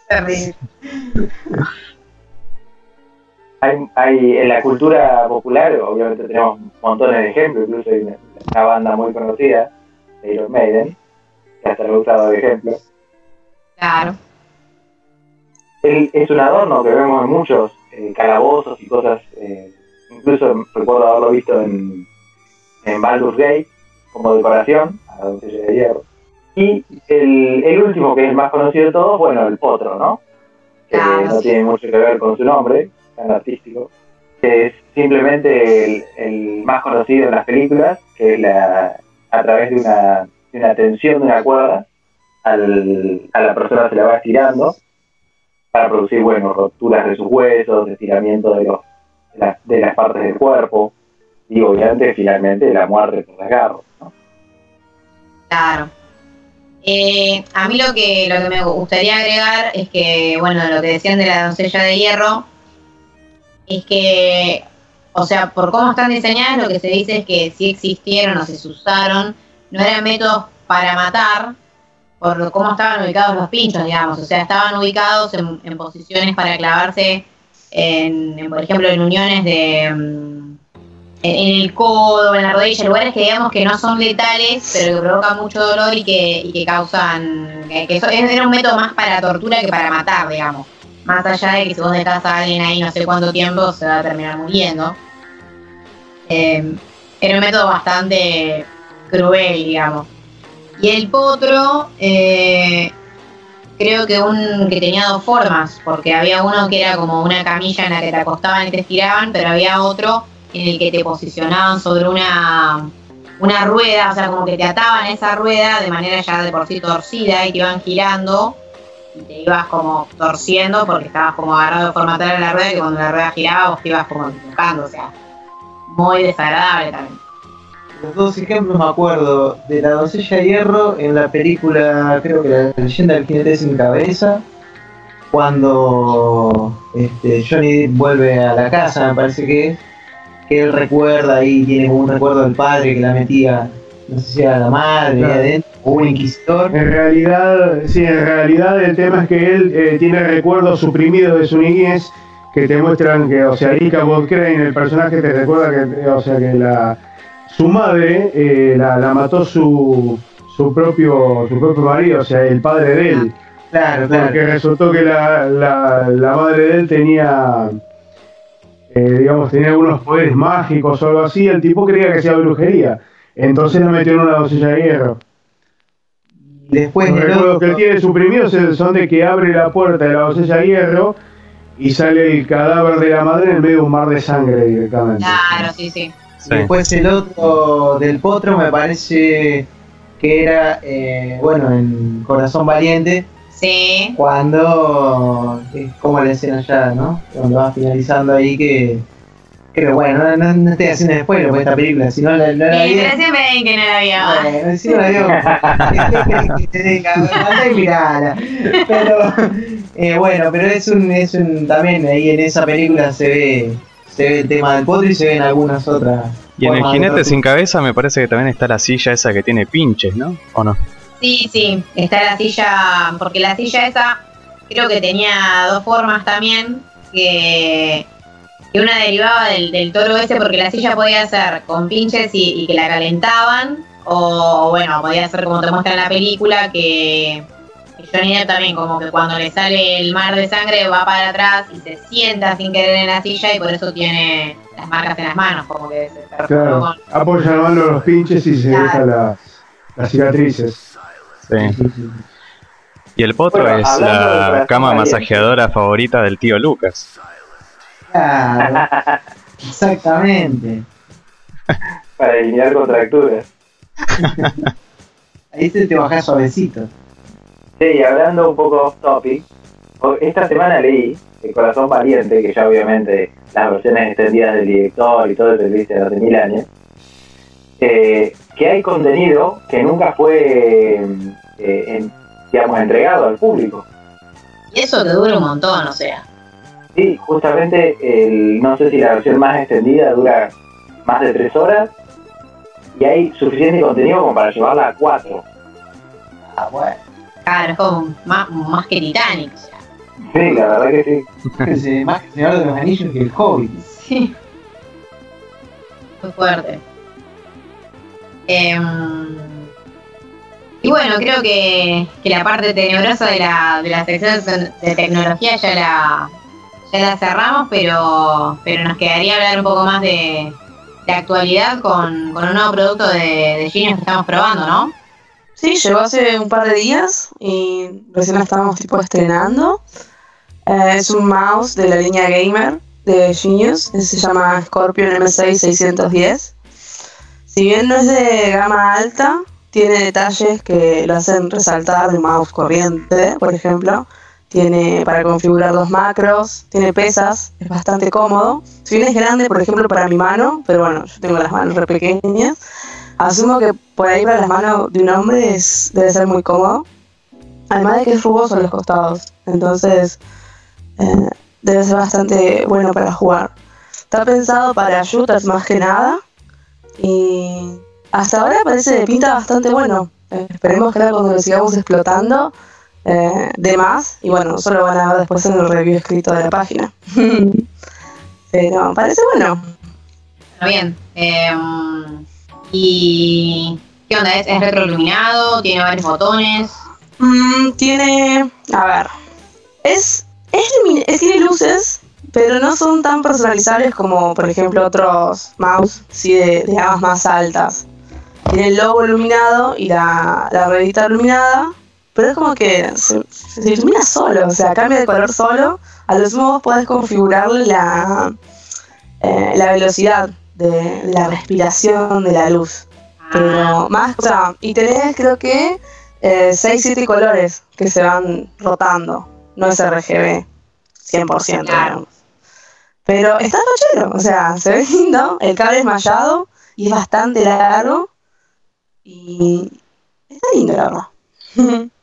(laughs) Hay, hay, en la cultura popular, obviamente tenemos montones de ejemplos, incluso hay una banda muy conocida Iron Maiden, que hasta lo he usado de ejemplo. Claro. es un adorno que vemos en muchos eh, calabozos y cosas, eh, incluso recuerdo haberlo visto en, en Baldur's Gate como decoración, a la doncella de hierro. Y el, el, último, que es el más conocido de todos, bueno, el potro, ¿no? Que no tiene mucho que ver con su nombre, tan artístico. que es simplemente el, más conocido en las películas, que es la, a través de una, de tensión de una cuerda, al, a la persona se la va estirando para producir, bueno, rupturas de sus huesos, estiramiento de, los, de, las, partes del cuerpo y obviamente finalmente la muerte por desgarro. ¿no? Claro. Eh, a mí lo que, lo que me gustaría agregar es que, bueno, lo que decían de la doncella de hierro, es que, o sea, por cómo están diseñadas, lo que se dice es que si existieron o se usaron, no eran métodos para matar, por cómo estaban ubicados los pinchos, digamos. O sea, estaban ubicados en, posiciones para clavarse, en, por ejemplo, en uniones de. Mm, en, el codo, en la rodilla, lugares que digamos que no son letales, pero que provocan mucho dolor y que, y que causan. que, eso era un método más para tortura que para matar, digamos. Más allá de que si vos dejas a alguien ahí no sé cuánto tiempo, se va a terminar muriendo. Eh, era un método bastante cruel, digamos. Y el potro, eh, creo que un que tenía dos formas, porque había uno que era como una camilla en la que te acostaban y te estiraban, pero había otro en el que te posicionaban sobre una, una rueda, o sea, como que te ataban esa rueda de manera ya de por sí torcida y te iban girando y te ibas como torciendo porque estabas como agarrado de forma tal a la rueda que cuando la rueda giraba vos te ibas como tocando, o sea, muy desagradable también. Los dos ejemplos me acuerdo de la doncella de hierro en la película, creo que la leyenda del jinete sin cabeza, cuando este, Johnny vuelve a la casa, me parece que es, que él recuerda ahí, tiene como un recuerdo del padre que la metía, no sé si era la madre, adentro, o un inquisidor. En realidad, sí, en realidad el tema es que él eh, tiene recuerdos suprimidos de su niñez que te muestran que, o sea, Erika Crane, el personaje te recuerda que, o sea, que la su madre eh, la, mató su, su, propio, su propio marido, o sea, el padre de él. Claro, claro. Porque resultó que la, la, madre de él tenía, eh, digamos, tenía algunos poderes mágicos o algo así. El tipo creía que hacía brujería. Entonces la metió en una doncella de hierro. Después Los recuerdos que él tiene suprimidos son de que abre la puerta de la doncella de hierro y sale el cadáver de la madre en medio de un mar de sangre directamente. Claro, sí, sí. Después el otro del potro me parece que era, eh, bueno, en Corazón Valiente. Sí. Cuando, es como la escena ya, ¿no? Cuando va finalizando ahí que... Pero bueno, no, no, estoy haciendo después por esta película, si no la, la, la sí, pero siempre ven que no la vio. Bueno, si no la vio. (laughs) (laughs) Pero, eh, bueno, pero es un, es un, también ahí en esa película se ve se ve el tema del potro y se ven algunas otras. Y en el jinete sin cabeza me parece que también está la silla esa que tiene pinches, ¿no? ¿O no? Sí, sí, está la silla, porque la silla esa creo que tenía dos formas también, que, que una derivaba del, toro ese, porque la silla podía ser con pinches y, que la calentaban, o bueno, podía ser como te muestra en la película, que Johnny Depp también como que cuando le sale el mar de sangre va para atrás y se sienta sin querer en la silla y por eso tiene las marcas en las manos, como que se claro, apoya la mano los pinches y se deja las, cicatrices. Sí. Y el potro es la cama masajeadora favorita del tío Lucas. Claro, exactamente. (laughs) Para eliminar contracturas. Ahí se te baja suavecito. Sí, hablando un poco off topic, esta semana leí El Corazón Valiente, que ya obviamente las versiones extendidas del director y todo el servicio de hace mil años, eh, que hay contenido que nunca fue, eh, digamos, entregado al público. Y eso te dura un montón, o sea. Sí, justamente, el, no sé si la versión más extendida dura más de tres horas y hay suficiente contenido como para llevarla a cuatro. Ah, bueno. Claro, es como más, más que Titanic. Sea. Sí, la verdad que sí. (laughs) sí más que el Señor de los Anillos que el Hobbit. Sí. Muy fuerte. Em, y bueno, creo que, que, la parte tenebrosa de la, de la sección de tecnología ya la, ya cerramos, pero, pero nos quedaría hablar un poco más de, actualidad con, un nuevo producto de, Genius que estamos probando, ¿no? Sí, llegó hace un par de días y recién la estábamos tipo estrenando. Eh, es un mouse de la línea gamer de Genius, se llama Scorpion M6 610. Si bien no es de gama alta, tiene detalles que lo hacen resaltar de mouse corriente, por ejemplo. Tiene para configurar los macros, tiene pesas, es bastante cómodo. Si bien es grande, por ejemplo, para mi mano, pero bueno, yo tengo las manos re pequeñas, asumo que por ahí para las manos de un hombre debe ser muy cómodo. Además de que es rugoso en los costados, entonces eh, debe ser bastante bueno para jugar. Está pensado para shooters más que nada y hasta ahora parece de pinta bastante bueno. Esperemos que ahora cuando lo sigamos explotando eh, de más y bueno, solo van a ver después en el review escrito de la página. (laughs) Pero parece bueno. Bien. Em, ¿Y qué onda? ¿Es, retroiluminado? ¿Tiene varios botones? Mm, tiene. A ver. Es, es, Tiene luces, pero no son tan personalizables como, por ejemplo, otros mouse, sí, de, de gamas más altas. Tiene el logo iluminado y la, la ruedita iluminada, pero es como que se, ilumina solo, o sea, cambia de color solo. A los modos puedes configurarle la, eh, la velocidad de, la respiración de la luz. Pero más, o sea, y tenés creo que 6, eh, 7 colores que se van rotando. No es RGB, 100%. Claro. Pero está nochero, o sea, se ve lindo, el cable es mallado y es bastante largo. Y está lindo, la verdad. (laughs)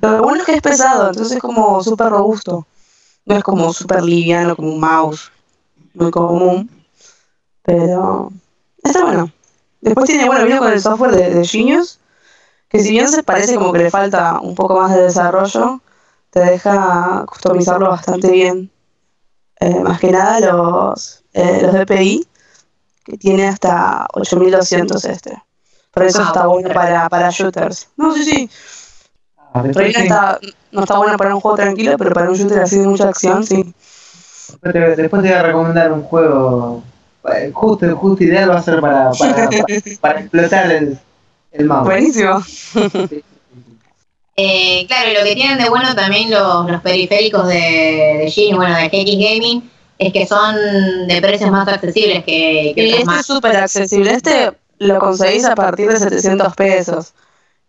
Lo bueno es que es pesado, entonces es como súper robusto. No es como súper liviano, como un mouse muy común. Pero está bueno. Después tiene, bueno, viene con el software de, Genius, que si bien se parece como que le falta un poco más de desarrollo, te deja customizarlo bastante bien. Eh, más que nada los, eh, los DPI, que tiene hasta 8200 este. Por eso está bueno para, para shooters. No, sí, sí. Ah, está, no está bueno para un juego tranquilo, pero para un shooter así de mucha acción, sí. Después te, voy a recomendar un juego eh, justo, justo ideal va a ser para, para, (laughs) explotar el, el mouse. Buenísimo. Eh, claro, lo que tienen de bueno también los, los periféricos de, de y bueno, de GX Gaming, es que son de precios más accesibles que, que este es súper accesible. Este lo conseguís a partir de 700 pesos.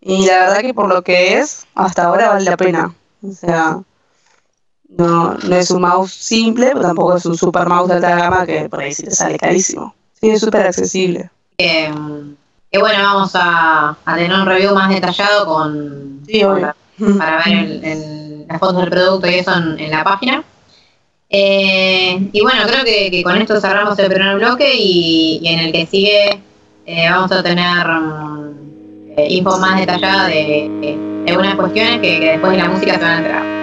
Y la verdad que por lo que es, hasta ahora vale la pena. O sea, no, no es un mouse simple, pero tampoco es un super mouse de alta gama que por ahí sí te sale carísimo. Sí, es súper accesible. Eh, y bueno, vamos a, tener un review más detallado con, para, ver las fotos del producto y eso en, la página. Eh, y bueno, creo que, con esto cerramos el primer bloque y, en el que sigue eh, vamos a tener info más detallada de, algunas cuestiones que, que después de la música se van a enterar.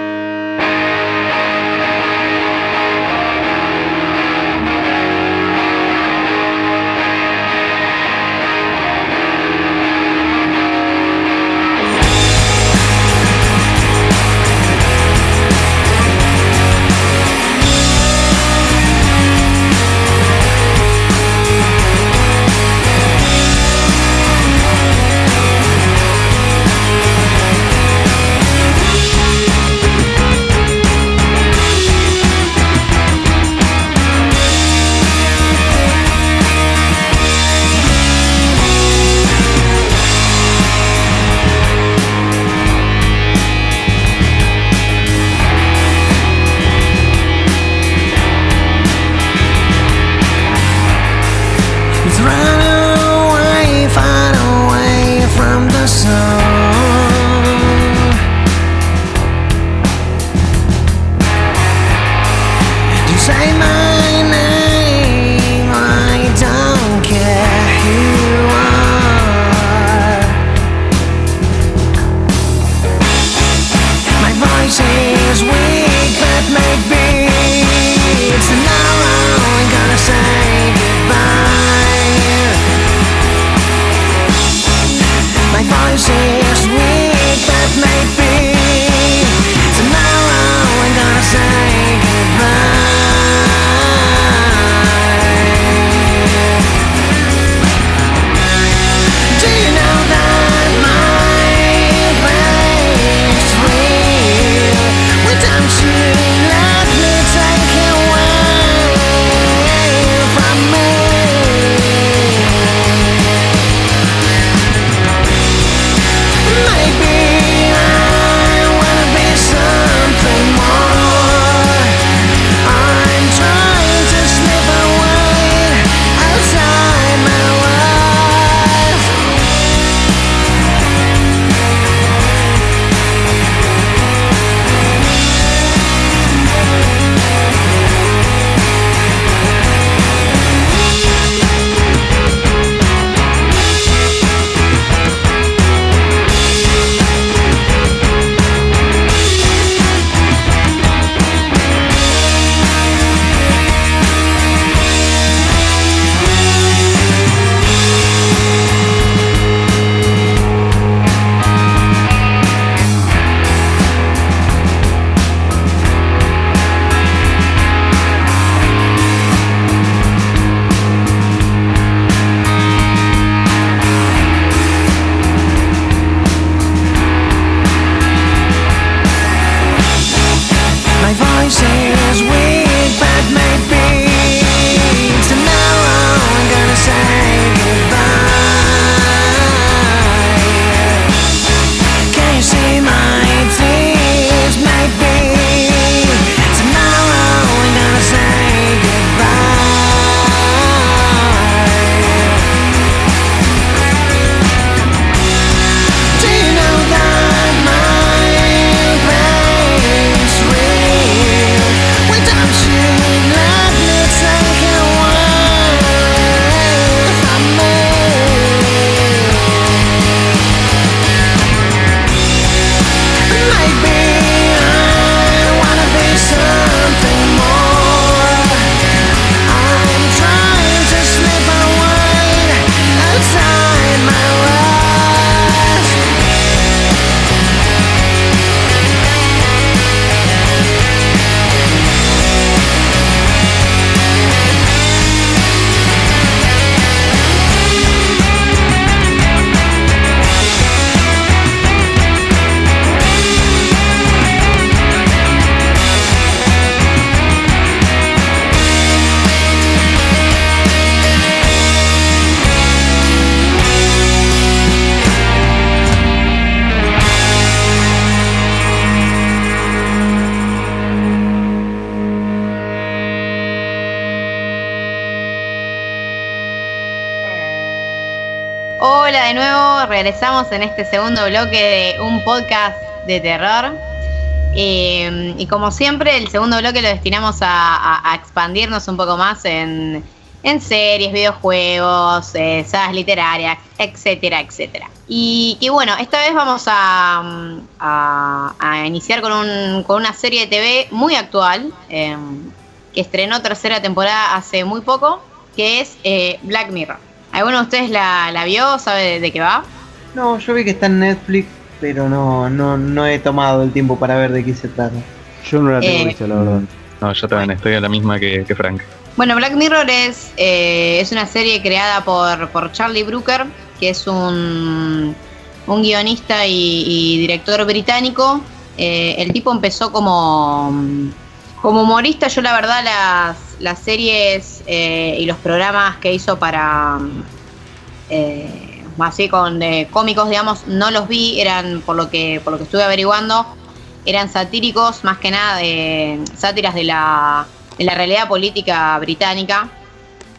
En este segundo bloque de un podcast de terror. Eh, y como siempre, el segundo bloque lo destinamos a, expandirnos un poco más en, series, videojuegos, eh, sagas literarias, etcétera, etcétera. Y, bueno, esta vez vamos a, iniciar con, una serie de TV muy actual, eh, que estrenó tercera temporada hace muy poco, que es Black Mirror. ¿Alguno de ustedes la, la vio? ¿Sabe de qué va? No, yo vi que está en Netflix, pero no, no, no he tomado el tiempo para ver de qué se trata. Yo no la tengo eh, vista, la verdad. No, yo también estoy a la misma que, Frank. Bueno, Black Mirror es, eh, es una serie creada por, por Charlie Brooker, que es un, un guionista y, director británico. Eh, el tipo empezó como, como humorista. Yo la verdad las, las series y los programas que hizo para así con de cómicos, digamos, no los vi, eran por lo que por lo que estuve averiguando, eran satíricos, más que nada de sátiras de la, de la realidad política británica.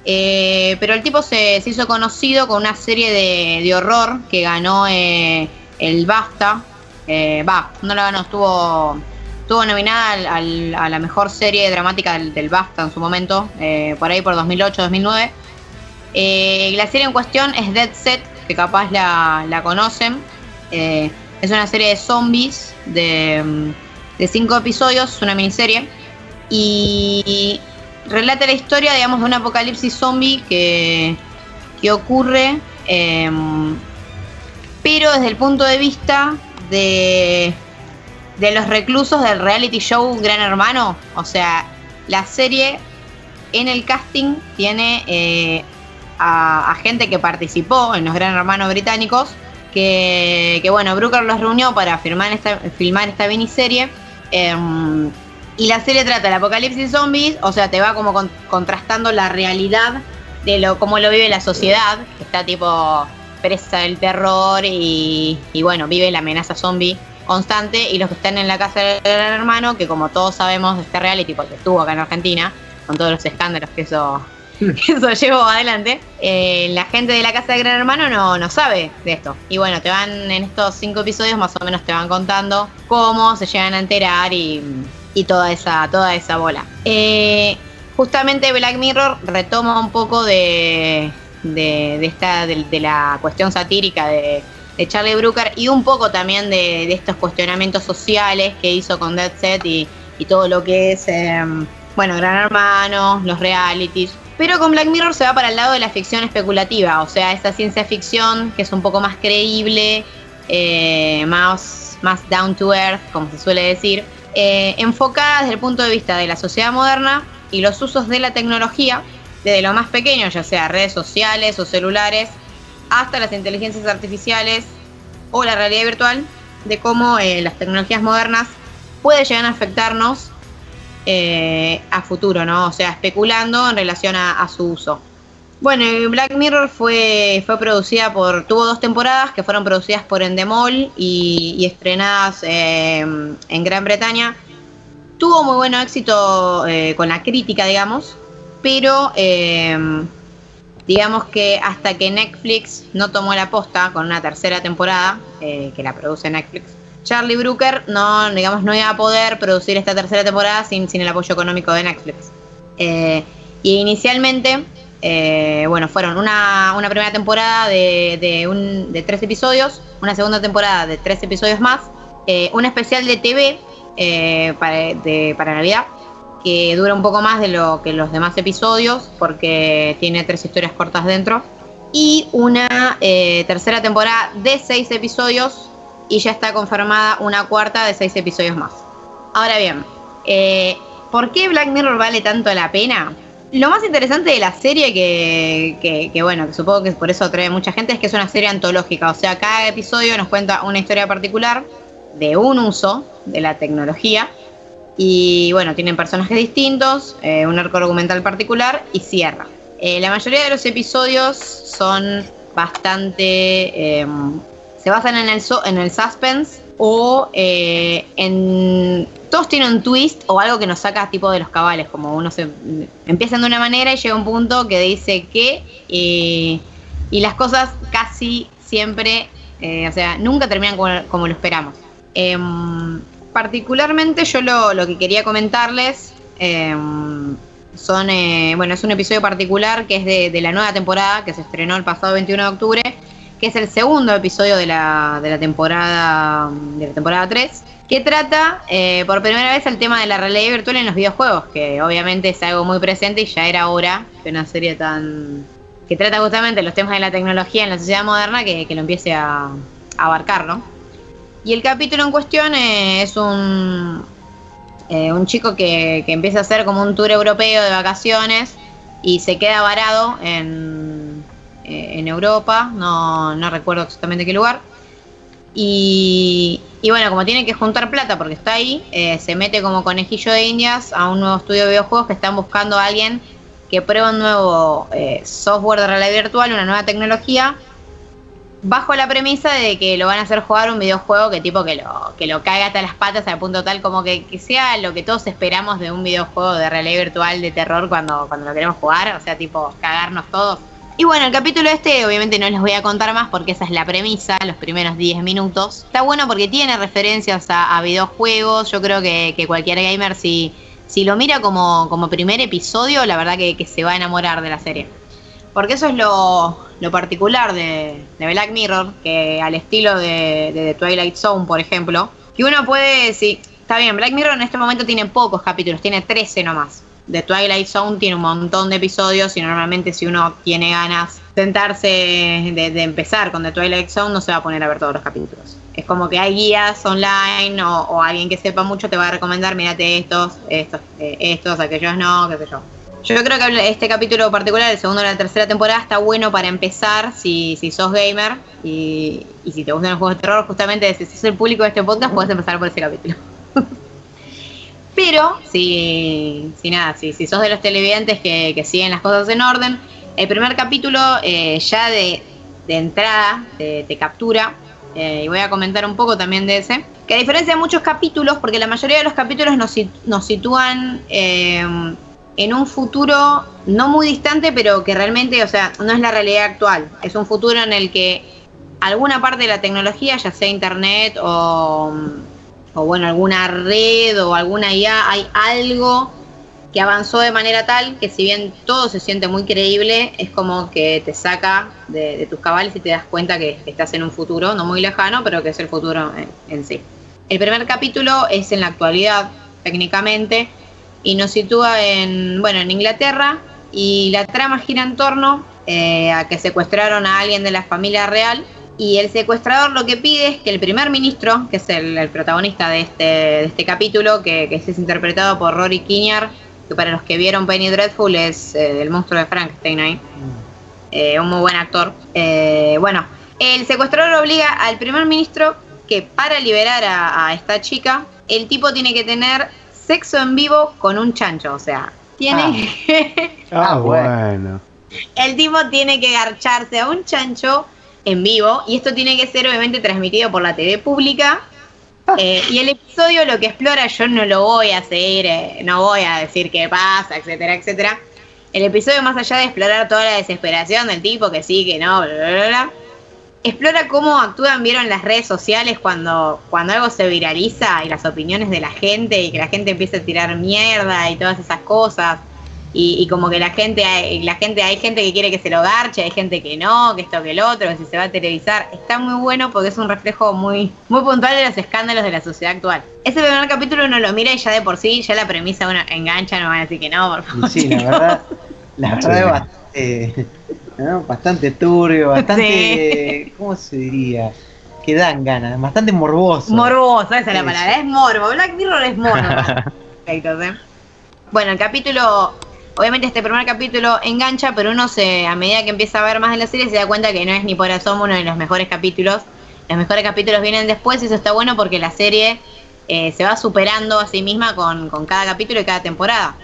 Eh, pero el tipo se, hizo conocido con una serie de, horror que ganó eh, el BAFTA. Eh, va, no la ganó, estuvo, estuvo nominada a la mejor serie dramática del, del BAFTA en su momento, por ahí por 2008-2009. la serie en cuestión es Dead Set, capaz la, conocen. Eh, es una serie de zombies de, cinco episodios, una miniserie. Y relata la historia, digamos, de un apocalipsis zombie que, que ocurre, em, pero desde el punto de vista de, de los reclusos del reality show Gran Hermano. O sea, la serie en el casting tiene eh, a, gente que participó en los Gran Hermanos británicos, que, bueno, Brooker los reunió para filmar esta, filmar esta miniserie. Em, y la serie trata del apocalipsis zombies, o sea, te va como contrastando la realidad de lo cómo lo vive la sociedad, que está tipo presa del terror y, y, bueno, vive la amenaza zombie constante, y los que están en la casa del gran hermano, que como todos sabemos este reality, porque estuvo acá en Argentina, con todos los escándalos que eso (laughs) eso llevo adelante. Eh, la gente de la casa de Gran Hermano no, no sabe de esto. Y bueno, te van en estos cinco episodios más o menos te van contando cómo se llegan a enterar y, toda esa, toda esa bola. Eh, justamente Black Mirror retoma un poco de, de, esta, de, la cuestión satírica de, Charlie Brooker y un poco también de, estos cuestionamientos sociales que hizo con Dead Set y, todo lo que es, em, bueno, Gran Hermano, los realities. Pero con Black Mirror se va para el lado de la ficción especulativa, o sea, esa ciencia ficción que es un poco más creíble, eh, más, más down to earth, como se suele decir, eh, enfocada desde el punto de vista de la sociedad moderna y los usos de la tecnología, desde lo más pequeño, ya sea redes sociales o celulares, hasta las inteligencias artificiales o la realidad virtual, de cómo eh, las tecnologías modernas pueden llegar a afectarnos eh, a futuro, ¿no? O sea, especulando en relación a, su uso. Bueno, Black Mirror fue, fue producida por, tuvo dos temporadas que fueron producidas por Endemol y, estrenadas eh, en Gran Bretaña. Tuvo muy buen éxito eh, con la crítica, digamos, pero digamos que hasta que Netflix no tomó la posta con una tercera temporada, que la produce Netflix, Charlie Brooker no, digamos, no iba a poder producir esta tercera temporada sin, sin el apoyo económico de Netflix. Eh, y inicialmente, eh, bueno, fueron una, primera temporada de, un, de, tres episodios, una segunda temporada de tres episodios más, eh, un especial de TV para, para Navidad, que dura un poco más de lo que los demás episodios, porque tiene tres historias cortas dentro, y una tercera temporada de seis episodios y ya está confirmada una cuarta de seis episodios más. Ahora bien, eh, ¿por qué Black Mirror vale tanto la pena? Lo más interesante de la serie, que, bueno, que supongo que por eso atrae mucha gente, es que es una serie antológica. O sea, cada episodio nos cuenta una historia particular de un uso de la tecnología. Y bueno, tienen personajes distintos, eh, un arco argumental particular y cierra. Eh, la mayoría de los episodios son bastante se basan en el, en el suspense o eh, en... Todos tienen un twist o algo que nos saca tipo de los cabales, como uno se... Empiezan de una manera y llega un punto que dice que... y las cosas casi siempre, eh, o sea, nunca terminan como, lo esperamos. Em, particularmente yo lo, que quería comentarles em, son, eh, bueno, es un episodio particular que es de, la nueva temporada que se estrenó el pasado 21 de octubre, que es el segundo episodio de la, de la temporada de la temporada 3 que trata eh, por primera vez el tema de la realidad virtual en los videojuegos, que obviamente es algo muy presente y ya era hora de una serie tan que trata justamente los temas de la tecnología en la sociedad moderna que, lo empiece a, abarcar, ¿no? Y el capítulo en cuestión eh, es un, eh, un chico que, empieza a hacer como un tour europeo de vacaciones y se queda varado en, en Europa, no, no recuerdo exactamente qué lugar y, bueno, como tiene que juntar plata porque está ahí, eh, se mete como conejillo de indias a un nuevo estudio de videojuegos que están buscando a alguien que prueba un nuevo eh, software de realidad virtual, una nueva tecnología, bajo la premisa de que lo van a hacer jugar un videojuego que tipo que lo, que lo caiga hasta las patas al punto tal como que, que, sea lo que todos esperamos de un videojuego de realidad virtual de terror cuando, cuando lo queremos jugar, o sea, tipo cagarnos todos. Y bueno, el capítulo este obviamente no les voy a contar más porque esa es la premisa, los primeros 10 minutos. Está bueno porque tiene referencias a, videojuegos, yo creo que, cualquier gamer si, si lo mira como, como primer episodio, la verdad que, se va a enamorar de la serie. Porque eso es lo, particular de, Black Mirror, que al estilo de, de, Twilight Zone, por ejemplo, que uno puede decir, está bien, Black Mirror en este momento tiene pocos capítulos, tiene 13 nomás. The Twilight Zone tiene un montón de episodios y normalmente si uno tiene ganas de sentarse de, empezar con The Twilight Zone no se va a poner a ver todos los capítulos. Es como que hay guías online o, alguien que sepa mucho te va a recomendar, mírate estos, estos, eh, estos, aquellos no, qué sé yo. Yo creo que este capítulo particular, el segundo de la tercera temporada, está bueno para empezar si, si sos gamer y, si te gustan los juegos de terror, justamente si sos el público de este podcast, puedes empezar por ese capítulo. (laughs) Pero, si, si nada, si, si sos de los televidentes que, siguen las cosas en orden, el primer capítulo eh, ya de, entrada te, captura, eh, y voy a comentar un poco también de ese, que a diferencia de muchos capítulos, porque la mayoría de los capítulos nos, nos sitúan eh, en un futuro no muy distante, pero que realmente, o sea, no es la realidad actual, es un futuro en el que alguna parte de la tecnología, ya sea internet o o bueno, alguna red o alguna IA, hay algo que avanzó de manera tal que si bien todo se siente muy creíble, es como que te saca de, tus cabales y te das cuenta que estás en un futuro, no muy lejano, pero que es el futuro en, sí. El primer capítulo es en la actualidad, técnicamente, y nos sitúa en, bueno, en Inglaterra, y la trama gira en torno eh, a que secuestraron a alguien de la familia real y el secuestrador lo que pide es que el primer ministro, que es el, protagonista de este, de este capítulo, que, es interpretado por Rory Kinnear, que para los que vieron Penny Dreadful es eh, el monstruo de Frankenstein ahí, mm. eh, un muy buen actor. Eh, bueno, el secuestrador obliga al primer ministro que para liberar a, esta chica, el tipo tiene que tener sexo en vivo con un chancho, o sea, tiene... Ah, (laughs) ah bueno. El tipo tiene que garcharse a un chancho en vivo y esto tiene que ser obviamente transmitido por la TV pública. Ah. Eh, y el episodio lo que explora, yo no lo voy a seguir, eh, no voy a decir qué pasa, etcétera, etcétera. El episodio, más allá de explorar toda la desesperación del tipo que sí, que no, bla, bla, bla, explora cómo actúan, vieron las redes sociales cuando, cuando algo se viraliza y las opiniones de la gente y que la gente empieza a tirar mierda y todas esas cosas. Y, como que la gente, hay, la gente, hay gente que quiere que se lo garche, hay gente que no, que esto, que el otro, que si se va a televisar. Está muy bueno porque es un reflejo muy, muy puntual de los escándalos de la sociedad actual. Ese primer capítulo uno lo mira y ya de por sí, ya la premisa uno engancha, no van a decir que no, por favor. Sí, la verdad, la (laughs) verdad es bastante, bastante turbio, bastante, ¿cómo se diría? Que dan ganas, bastante morboso. Morboso, esa es la palabra, es morbo. Black Mirror es morbo. (laughs) Perfecto, ¿eh? Bueno, el capítulo Obviamente este primer capítulo engancha, pero uno se, a medida que empieza a ver más de la serie se da cuenta que no es ni por asomo uno de los mejores capítulos. Los mejores capítulos vienen después y eso está bueno porque la serie eh, se va superando a sí misma con, cada capítulo y cada temporada.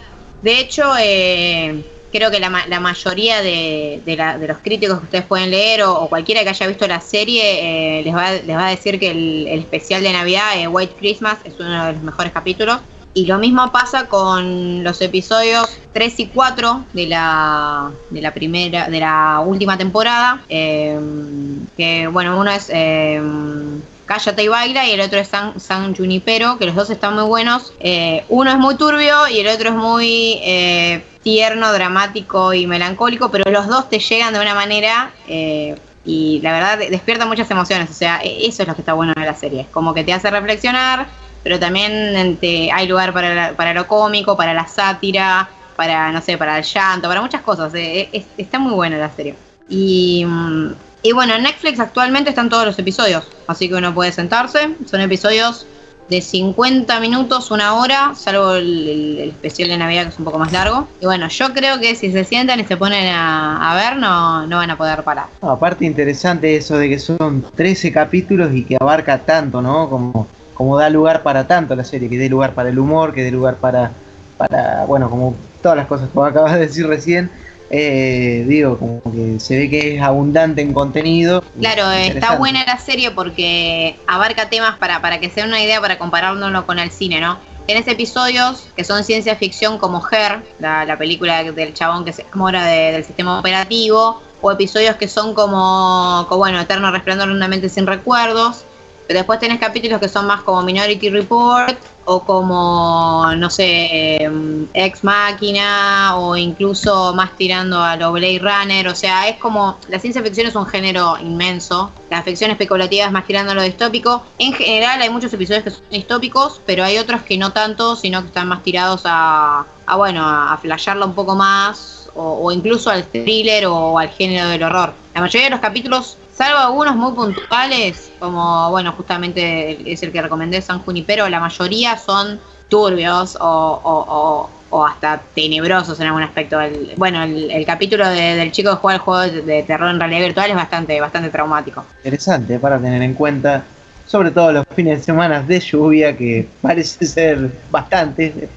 De hecho, eh, creo que la, mayoría de, los críticos que ustedes pueden leer o, cualquiera que haya visto la serie eh, les, va, les va a decir que el, especial de Navidad, White Christmas, es uno de los mejores capítulos. Y lo mismo pasa con los episodios 3 y 4 de la, de la primera, de la última temporada. Em, que bueno, uno es em, Cállate y baila y el otro es San, San Junipero, que los dos están muy buenos. Eh, uno es muy turbio y el otro es muy eh, tierno, dramático y melancólico, pero los dos te llegan de una manera eh, y la verdad despierta muchas emociones. O sea, e, eso es lo que está bueno de la serie. Como que te hace reflexionar pero también hay lugar para, para lo cómico, para la sátira, para, no sé, para el llanto, para muchas cosas. Eh, está muy buena la serie. Y, mm, y bueno, en Netflix actualmente están todos los episodios, así que uno puede sentarse. Son episodios de 50 minutos, una hora, salvo el, especial de Navidad que es un poco más largo. Y bueno, yo creo que si se sientan y se ponen a, ver, no, no van a poder parar. aparte interesante eso de que son 13 capítulos y que abarca tanto, ¿no? Como como da lugar para tanto la serie, que dé lugar para el humor, que dé lugar para, para bueno, como todas las cosas que vos (laughs) acabas de decir recién, eh, digo, como que se ve que es abundante en contenido. Claro, está buena la serie porque abarca temas para, para que sea una idea para compararlo con el cine, ¿no? Tienes episodios que son ciencia ficción como Her, la, película del chabón que se enamora del sistema operativo, o episodios que son como, como bueno, Eterno Resplandor de una mente sin recuerdos, pero después tenés capítulos que son más como Minority Report o como, no sé, em, Ex Máquina o incluso más tirando a lo Blade Runner. O sea, es como, la ciencia ficción es un género inmenso. La ficción especulativa es más tirando a lo distópico. En general hay muchos episodios que son distópicos, pero hay otros que no tanto, sino que están más tirados a, a bueno, a flashearlo un poco más o, o incluso al thriller o al género del horror. La mayoría de los capítulos Salvo algunos muy puntuales, como, bueno, justamente es el que recomendé San Junipero, la mayoría son turbios o, hasta tenebrosos en algún aspecto. bueno, el, capítulo del chico que juega el juego de, terror en realidad virtual es bastante, bastante traumático. Interesante para tener en cuenta, sobre todo los fines de semana de lluvia, que (laughs) parece ser bastante.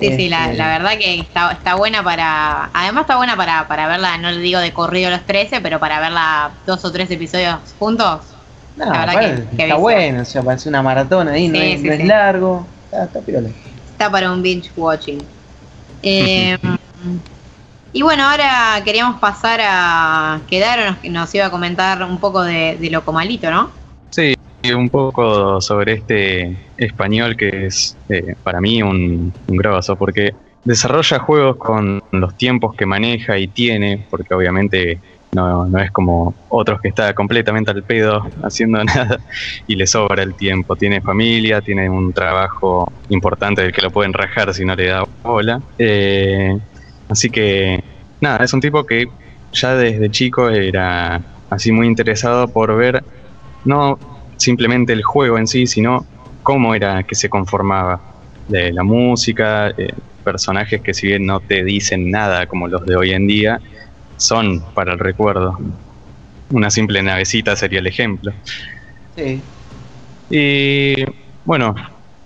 Sí, sí, la, este, verdad que está, está buena para. Además, está buena para, para verla, no le digo de corrido los 13, pero para verla dos o tres episodios juntos. No, la verdad que, está bueno, o sea, parece una maratón ahí, no, es, largo. Está, está, está para un binge watching. (laughs) Eh, y bueno, ahora queríamos pasar a quedar o nos, nos iba a comentar un poco de, de lo comalito, ¿no? Un poco sobre este español que es eh, para mí un, un grosso, porque desarrolla juegos con los tiempos que maneja y tiene, porque obviamente no, no es como otros que está completamente al pedo haciendo (laughs) nada y le sobra el tiempo. Tiene familia, tiene un trabajo importante del que lo pueden rajar si no le da bola. Eh, así que nada, es un tipo que ya desde chico era así muy interesado por ver no simplemente el juego en sí, sino cómo era que se conformaba. De la música, eh, personajes que si bien no te dicen nada como los de hoy en día, son para el recuerdo. Una simple navecita sería el ejemplo. Sí. Y bueno,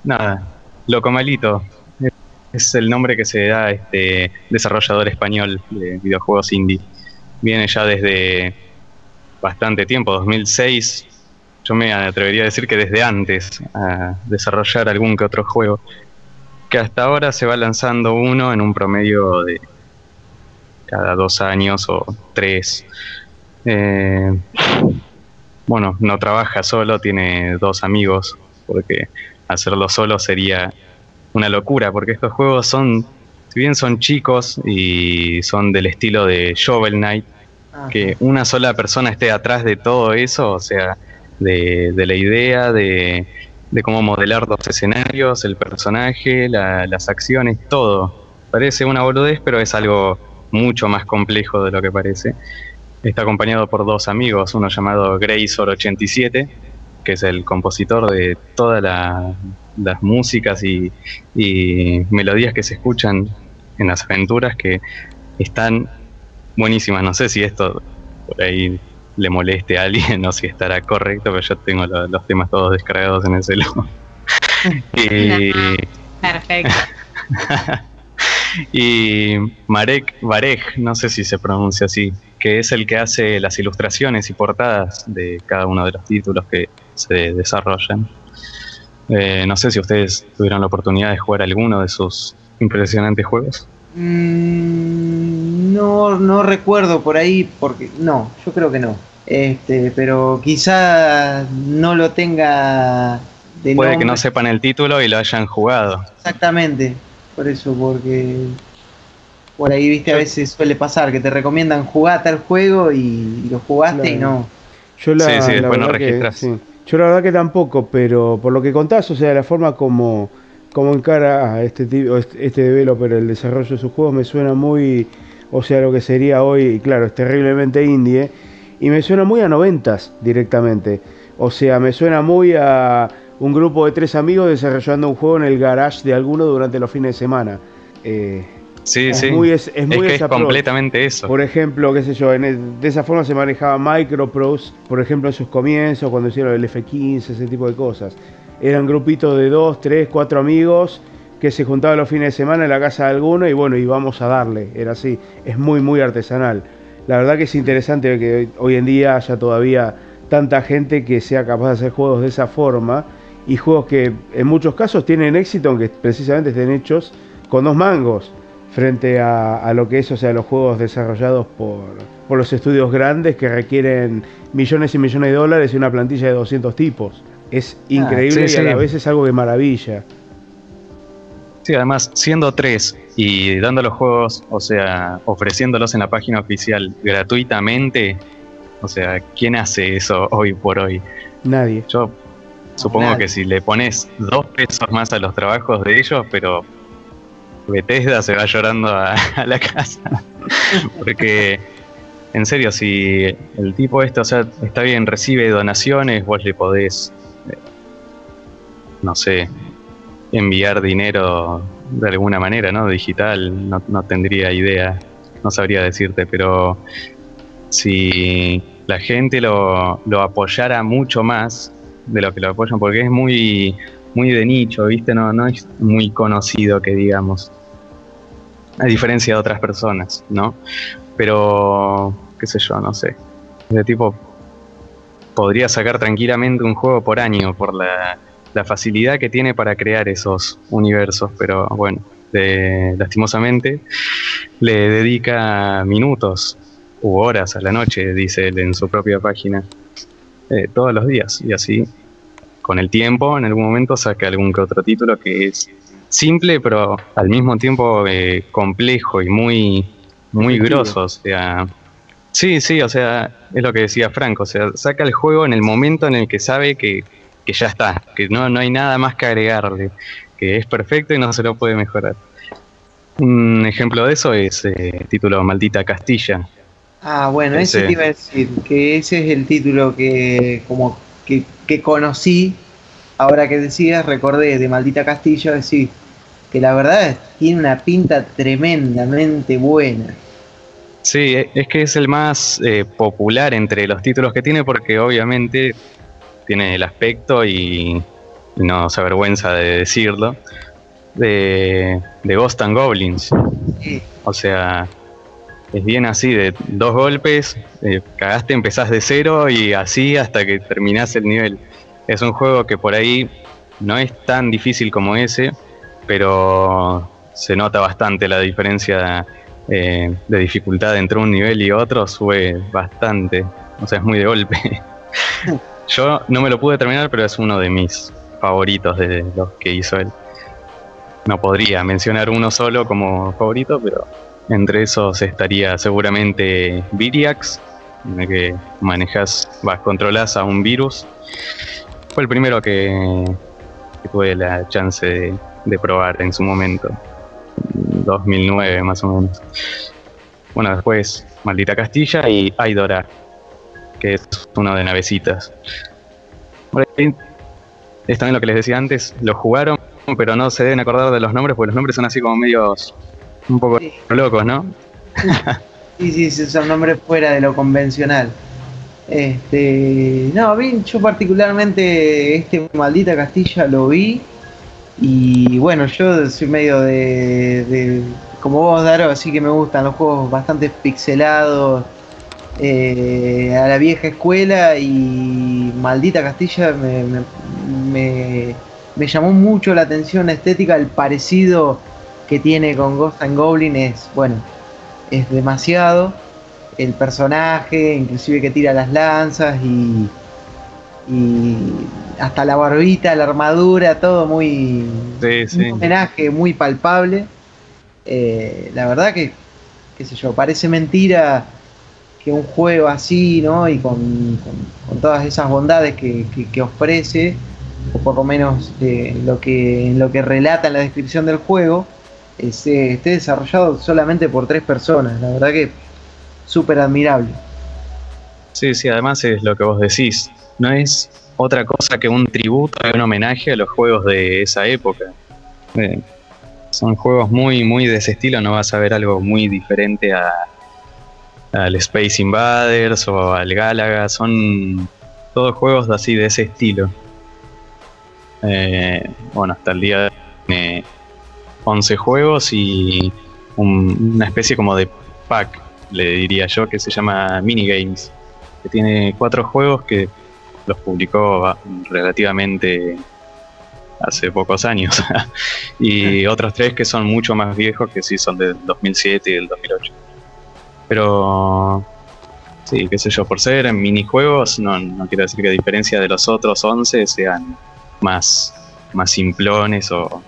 nada, Locomalito es el nombre que se da a este desarrollador español de videojuegos indie. Viene ya desde bastante tiempo, 2006 yo me atrevería a decir que desde antes a desarrollar algún que otro juego, que hasta ahora se va lanzando uno en un promedio de cada dos años o tres. Eh, bueno, no trabaja solo, tiene dos amigos, porque hacerlo solo sería una locura, porque estos juegos son, si bien son chicos y son del estilo de Shovel Knight, que una sola persona esté atrás de todo eso, o sea, de, la idea, de, cómo modelar los escenarios, el personaje, las acciones, todo. Parece una boludez, pero es algo mucho más complejo de lo que parece. Está acompañado por dos amigos, uno llamado Graysor87, que es el compositor de todas las músicas y, y melodías que se escuchan en las aventuras que están buenísimas. No sé si esto por ahí le moleste a alguien, (laughs) no sé si estará correcto, pero yo tengo los temas todos descargados en el celular. (laughs) y... Perfecto. (laughs) y Marek Varej, no sé si se pronuncia así, que es el que hace las ilustraciones y portadas de cada uno de los títulos que se desarrollan. Eh, no sé si ustedes tuvieron la oportunidad de jugar alguno de sus impresionantes juegos. Mm, no, no recuerdo por ahí, porque no, yo creo que no. Este, pero quizá no lo tenga de Puede que no sepan el título y lo hayan jugado. Exactamente, por eso, porque por ahí, viste, a veces suele pasar que te recomiendan jugar tal juego y lo jugaste y no. Yo la, sí, sí, después no registras. Yo la verdad que tampoco, pero por lo que contás, o sea, la forma como, como encara este, este, este developer el desarrollo de sus juegos me suena muy, o sea, lo que sería hoy, claro, es terriblemente indie, y me suena muy a noventas directamente. O sea, me suena muy a un grupo de tres amigos desarrollando un juego en el garage de alguno durante los fines de semana. Eh, sí, sí. es, muy que es completamente eso. Por ejemplo, qué sé yo, de esa forma se manejaba Microprose, por ejemplo, en sus comienzos, cuando hicieron el F15, ese tipo de cosas. Eran grupitos de dos, tres, cuatro amigos que se juntaban los fines de semana en la casa de alguno y bueno, íbamos a darle. Era así. Es muy, muy artesanal. La verdad que es interesante que hoy en día haya todavía tanta gente que sea capaz de hacer juegos de esa forma y juegos que en muchos casos tienen éxito, aunque precisamente estén hechos con dos mangos, frente a, lo que es, o sea, los juegos desarrollados por, por, los estudios grandes que requieren millones y millones de dólares y una plantilla de 200 tipos. Es ah, increíble y a la vez es algo de maravilla. Sí, además, siendo tres y dando los juegos, o sea, ofreciéndolos en la página oficial gratuitamente, o sea, ¿quién hace eso hoy por hoy? Nadie. Yo Supongo que si le pones dos pesos más a los trabajos de ellos, pero Bethesda se va llorando a, (laughs) la casa. (laughs) Porque, en serio, si el tipo este, o sea, está bien, recibe donaciones, vos le podés, no sé, enviar dinero de alguna manera, ¿no? Digital, no, no tendría idea, no sabría decirte, pero si la gente lo, lo apoyara mucho más, de lo que lo apoyan, porque es muy, muy de nicho, ¿viste? No, no es muy conocido que digamos. A diferencia de otras personas, ¿no? Pero, qué sé yo, no sé. De tipo, podría sacar tranquilamente un juego por año por la, la facilidad que tiene para crear esos universos, pero bueno, lastimosamente le dedica minutos u horas a la noche, dice él en su propia página. Eh, todos los días. Y así, con el tiempo, en algún momento saca algún que otro título que es simple, pero al mismo tiempo eh, complejo y muy, muy grosso. O sea, sí, sí, o sea, es lo que decía Franco. O sea, saca el juego en el momento en el que sabe que, que ya está, que no, no hay nada más que agregarle, que es perfecto y no se lo puede mejorar. Un ejemplo de eso es el eh, título Maldita Castilla, Ah, bueno, ese, te iba a decir, que ese es el título que como que, conocí, ahora que decías, recordé de Maldita Castillo, decir que la verdad tiene una pinta tremendamente buena. Sí, e, es que es el más eh, popular entre los títulos que tiene porque obviamente tiene el aspecto y, no se avergüenza de decirlo, de, de Ghost and Goblins. O sea, es bien así, de dos golpes, eh, cagaste, empezás de cero y así hasta que terminás el nivel. Es un juego que por ahí no es tan difícil como ese, pero se nota bastante la diferencia eh, de dificultad entre un nivel y otro, sube bastante, o sea, es muy de golpe. (laughs) Yo no me lo pude terminar, pero es uno de mis favoritos de los que hizo él. No podría mencionar uno solo como favorito, pero entre esos estaría seguramente Viriax, en el que manejas, vas, controlas a un virus. Fue el primero que, tuve la chance de, probar en su momento, 2009 más o menos. Bueno, después Maldita Castilla y Aidora, que es uno de navecitas. es también lo que les decía antes, lo jugaron, pero no se deben acordar de los nombres, porque los nombres son así como medios un poco locos, ¿no? (laughs) sí, sí, son nombres fuera de lo convencional. Este, no, vi, yo particularmente este maldita Castilla lo vi y bueno, yo soy medio de, como vos, Daro, así que me gustan los juegos bastante pixelados eh, a la vieja escuela y maldita Castilla me, me, me llamó mucho la atención la estética, el parecido que tiene con Ghost and Goblin es, bueno, es demasiado. El personaje, inclusive que tira las lanzas y, y hasta la barbita, la armadura, todo muy... Un homenaje muy palpable. Eh, la verdad que, qué sé yo, parece mentira que un juego así, ¿no? Y con, todas esas bondades que, ofrece, o por lo menos lo que, lo que relata en la descripción del juego, esté desarrollado solamente por tres personas. La verdad que súper admirable. Sí, sí, además es lo que vos decís. No es otra cosa que un tributo y un homenaje a los juegos de esa época. Eh, son juegos muy, muy de ese estilo, no vas a ver algo muy diferente a, al Space Invaders o al Galaga, son todos juegos así de ese estilo. Eh, bueno, hasta el día de 11 juegos y una especie como de pack, le diría yo, que se llama Minigames, que tiene cuatro juegos que los publicó relativamente hace pocos años. (laughs) y otros tres que son mucho más viejos, que sí son del 2007 y del 2008. Pero, sí, qué sé yo, por ser en minijuegos, no, no quiero decir que a diferencia de los otros 11 sean más, más simplones o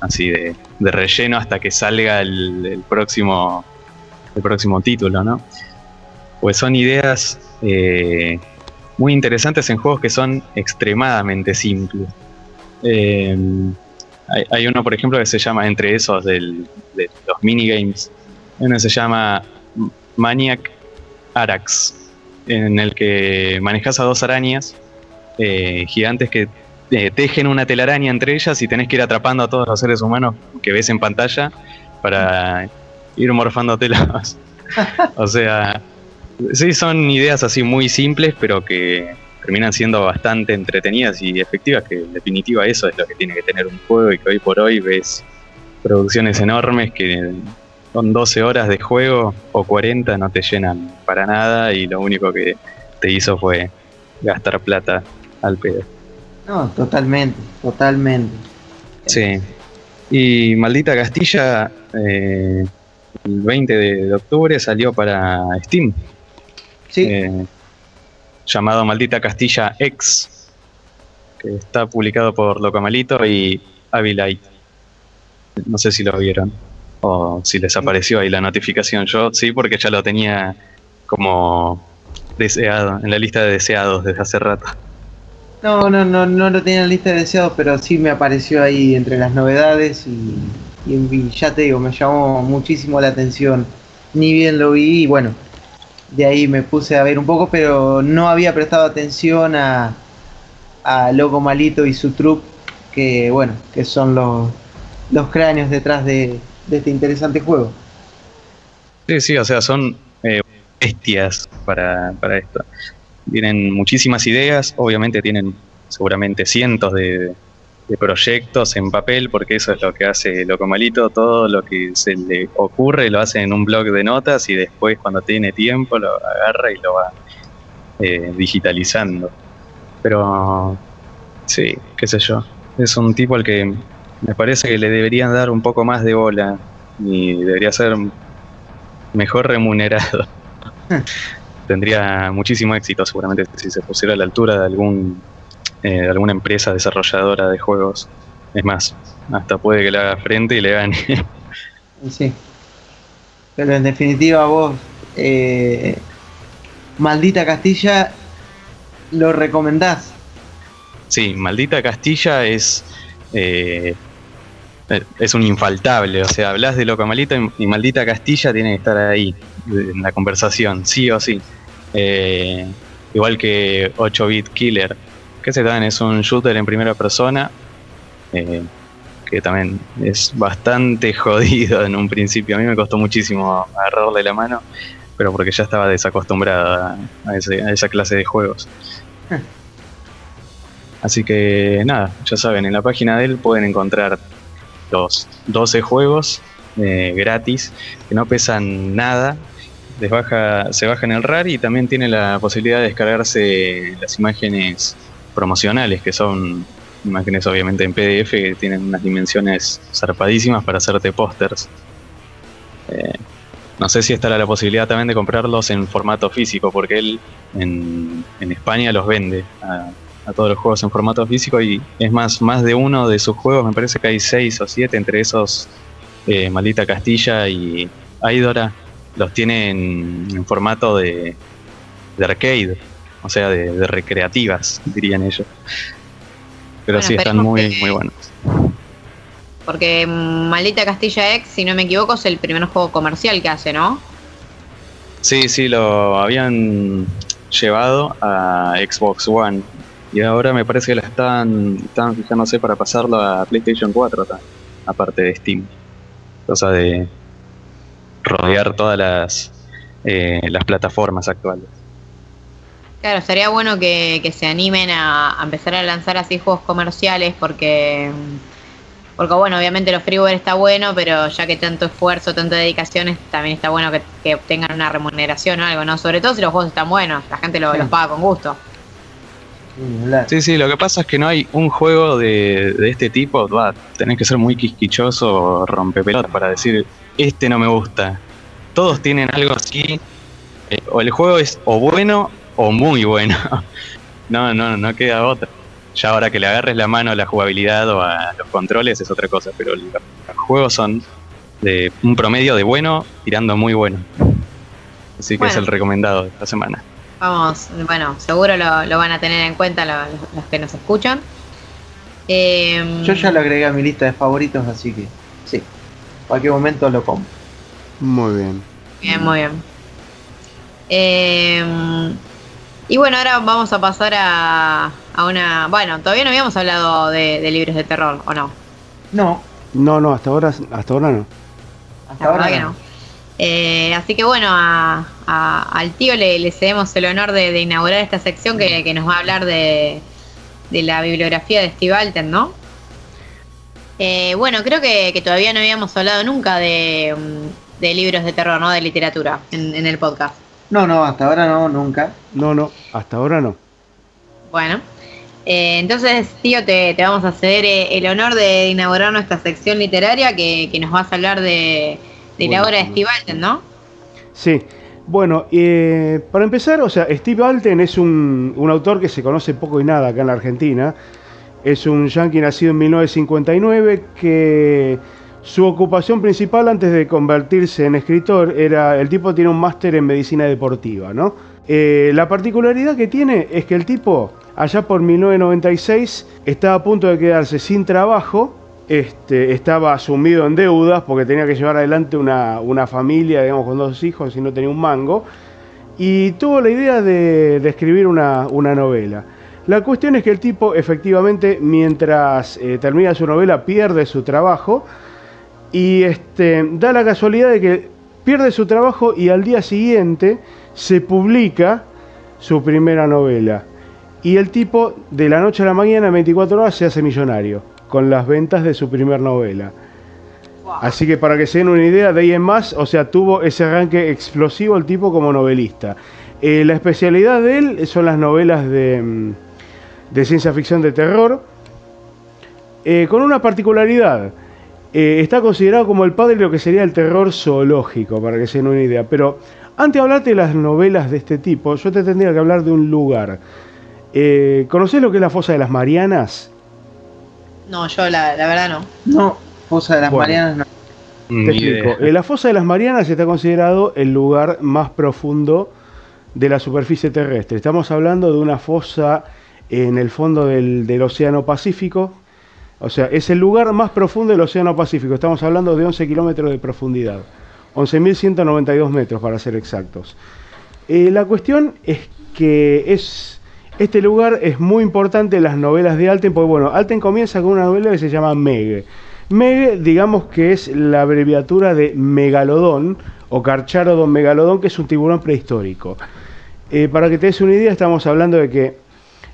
así de, de relleno hasta que salga el, próximo el próximo título, ¿no? Pues son ideas eh, muy interesantes en juegos que son extremadamente simples. Eh, hay, uno, por ejemplo, que se llama, entre esos del, de los minigames, uno se llama Maniac Arax, en el que manejas a dos arañas eh, gigantes que eh, tejen una telaraña entre ellas y tenés que ir atrapando a todos los seres humanos que ves en pantalla para ir morfándotelas. (laughs) o sea, sí, son ideas así muy simples, pero que terminan siendo bastante entretenidas y efectivas, que en definitiva eso es lo que tiene que tener un juego y que hoy por hoy ves producciones enormes que con 12 horas de juego o 40 no te llenan para nada y lo único que te hizo fue gastar plata al pedo. No, totalmente, totalmente. Sí. Y Maldita Castilla, eh, el 20 de octubre salió para Steam. Sí. Eh, llamado Maldita Castilla X, que está publicado por Locomalito y Avilite. No sé si lo vieron o si les apareció ahí la notificación. Yo sí, porque ya lo tenía como deseado, en la lista de deseados desde hace rato. No, no, no, no lo tenía en la lista de deseados, pero sí me apareció ahí entre las novedades y, ya te digo, me llamó muchísimo la atención. Ni bien lo vi y bueno, de ahí me puse a ver un poco, pero no había prestado atención a, a Loco Malito y su trup, que bueno, que son los, los cráneos detrás de, este interesante juego. Sí, sí, o sea, son eh, bestias para, para esto tienen muchísimas ideas, obviamente tienen seguramente cientos de, proyectos en papel, porque eso es lo que hace Loco Malito, todo lo que se le ocurre lo hace en un blog de notas y después cuando tiene tiempo lo agarra y lo va eh, digitalizando. Pero sí, qué sé yo, es un tipo al que me parece que le deberían dar un poco más de bola y debería ser mejor remunerado. (laughs) tendría muchísimo éxito seguramente si se pusiera a la altura de algún eh, de alguna empresa desarrolladora de juegos. Es más, hasta puede que le haga frente y le gane. (laughs) Sí. Pero en definitiva vos, eh, Maldita Castilla, ¿lo recomendás? Sí, Maldita Castilla es... Eh, es un infaltable, o sea, hablas de Loco Malita y Maldita Castilla tiene que estar ahí en la conversación, sí o sí. Eh, igual que 8-Bit Killer, que se dan es un shooter en primera persona, eh, que también es bastante (laughs) jodido en un principio. A mí me costó muchísimo agarrarle la mano, pero porque ya estaba desacostumbrada a, esa clase de juegos. (laughs) Así que nada, ya saben, en la página de él pueden encontrar los 12 juegos eh, gratis que no pesan nada baja, se baja en el RAR y también tiene la posibilidad de descargarse las imágenes promocionales que son imágenes obviamente en PDF que tienen unas dimensiones zarpadísimas para hacerte pósters. Eh, no sé si estará la posibilidad también de comprarlos en formato físico, porque él en, España los vende a, todos los juegos en formato físico y es más, más de uno de sus juegos, me parece que hay seis o siete, entre esos eh, Maldita Castilla y Aidora, los tiene en, formato de, arcade, o sea, de, recreativas, dirían ellos. Pero sí, están muy, muy buenos. Porque Maldita Castilla X, si no me equivoco, es el primer juego comercial que hace, ¿no? Sí, sí, lo habían llevado a Xbox One. Y ahora me parece que la están, están fijándose para pasarlo a PlayStation 4 aparte de Steam. Cosa de rodear todas las, eh, las plataformas actuales. Claro, sería bueno que, se animen a, a, empezar a lanzar así juegos comerciales porque porque bueno, obviamente los freeware está bueno, pero ya que tanto esfuerzo, tanta dedicación, también está bueno que, obtengan una remuneración o algo, ¿no? Sobre todo si los juegos están buenos, la gente los paga con gusto. Sí, sí, lo que pasa es que no hay un juego de, este tipo, va, tenés que ser muy quisquichoso, rompepelotas para decir, este no me gusta. Todos tienen algo así, eh, o el juego es o bueno o muy bueno. (laughs) no, no, no queda otra. Ya ahora que le agarres la mano a la jugabilidad o a los controles es otra cosa, pero los, juegos son de un promedio de bueno tirando muy bueno. Así que es el recomendado de esta semana. Vamos, bueno, seguro lo, van a tener en cuenta los, que nos escuchan. Em, Yo ya lo agregué a mi lista de favoritos, así que sí, cualquier momento lo compro. Muy bien. Bien, muy bien. Eh, y bueno, ahora vamos a pasar a, una... Bueno, todavía no habíamos hablado de, libros de terror, ¿o no? No. No, no, hasta ahora, hasta ahora no. Hasta ahora que no. Eh, así que bueno, al tío le, cedemos el honor de, inaugurar esta sección que, nos va a hablar de, la bibliografía de Steve Alten, ¿no? Eh, bueno, creo que, todavía no habíamos hablado nunca de, libros de terror, ¿no? De literatura en el podcast. No, no, hasta ahora no, nunca. No, no, hasta ahora no. Bueno, eh, entonces, tío, te, vamos a ceder eh, el honor de inaugurar nuestra sección literaria que, nos vas a hablar de, la obra de Steve Alten, ¿no? Sí. Bueno, eh, para empezar, o sea, Steve Alten es un, un, autor que se conoce poco y nada acá en la Argentina. Es un yankee nacido en 1959 que su ocupación principal antes de convertirse en escritor era, el tipo tiene un máster en medicina deportiva, ¿no? Eh, la particularidad que tiene es que el tipo, allá por 1996, estaba a punto de quedarse sin trabajo, este, estaba sumido en deudas porque tenía que llevar adelante una, familia, digamos, con dos hijos y no tenía un mango, y tuvo la idea de, escribir una, novela. La cuestión es que el tipo efectivamente mientras eh, termina su novela pierde su trabajo, y este, da la casualidad de que pierde su trabajo y al día siguiente se publica su primera novela. Y el tipo de la noche a la mañana, en 24 horas, se hace millonario con las ventas de su primera novela. Así que para que se den una idea, de ahí en más, o sea, tuvo ese arranque explosivo el tipo como novelista. Eh, la especialidad de él son las novelas de, mm, de ciencia ficción de terror, eh, con una particularidad. Eh, está considerado como el padre de lo que sería el terror zoológico, para que se den una idea. Pero antes de hablarte de las novelas de este tipo, yo te tendría que hablar de un lugar. ¿Conocés lo que es la Fosa de las Marianas? No, yo la, verdad no. No, Fosa de las Marianas no. Te explico. Eh, la Fosa de las Marianas está considerado el lugar más profundo de la superficie terrestre. Estamos hablando de una fosa en el fondo del, del Océano Pacífico, o sea, es el lugar más profundo del Océano Pacífico. Estamos hablando de 11 kilómetros de profundidad. 11.192 metros para ser exactos. Eh, la cuestión es que es, este lugar es muy importante en las novelas de Alten, porque bueno, Alten comienza con una novela que se llama Meg. Meg, digamos que es la abreviatura de Megalodón, o Carcharodon megalodón, que es un tiburón prehistórico. Eh, para que te des una idea, estamos hablando de que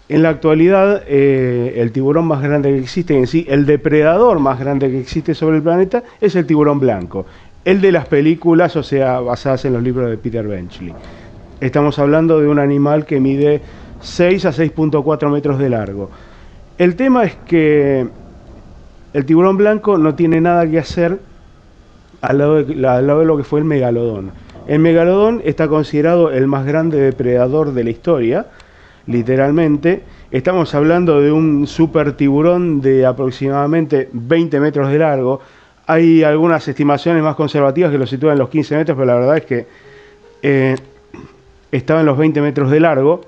en la actualidad, eh, el tiburón más grande que existe en sí, el depredador más grande que existe sobre el planeta, es el tiburón blanco. El de las películas, o sea, basadas en los libros de Peter Benchley. Estamos hablando de un animal que mide 6 a 6.4 metros de largo. El tema es que el tiburón blanco no tiene nada que hacer al lado de, lo que fue el megalodón. El megalodón está considerado el más grande depredador de la historia, literalmente. Estamos hablando de un super tiburón de aproximadamente 20 metros de largo. Hay algunas estimaciones más conservativas que lo sitúan en los 15 metros, pero la verdad es que eh, estaba en los 20 metros de largo.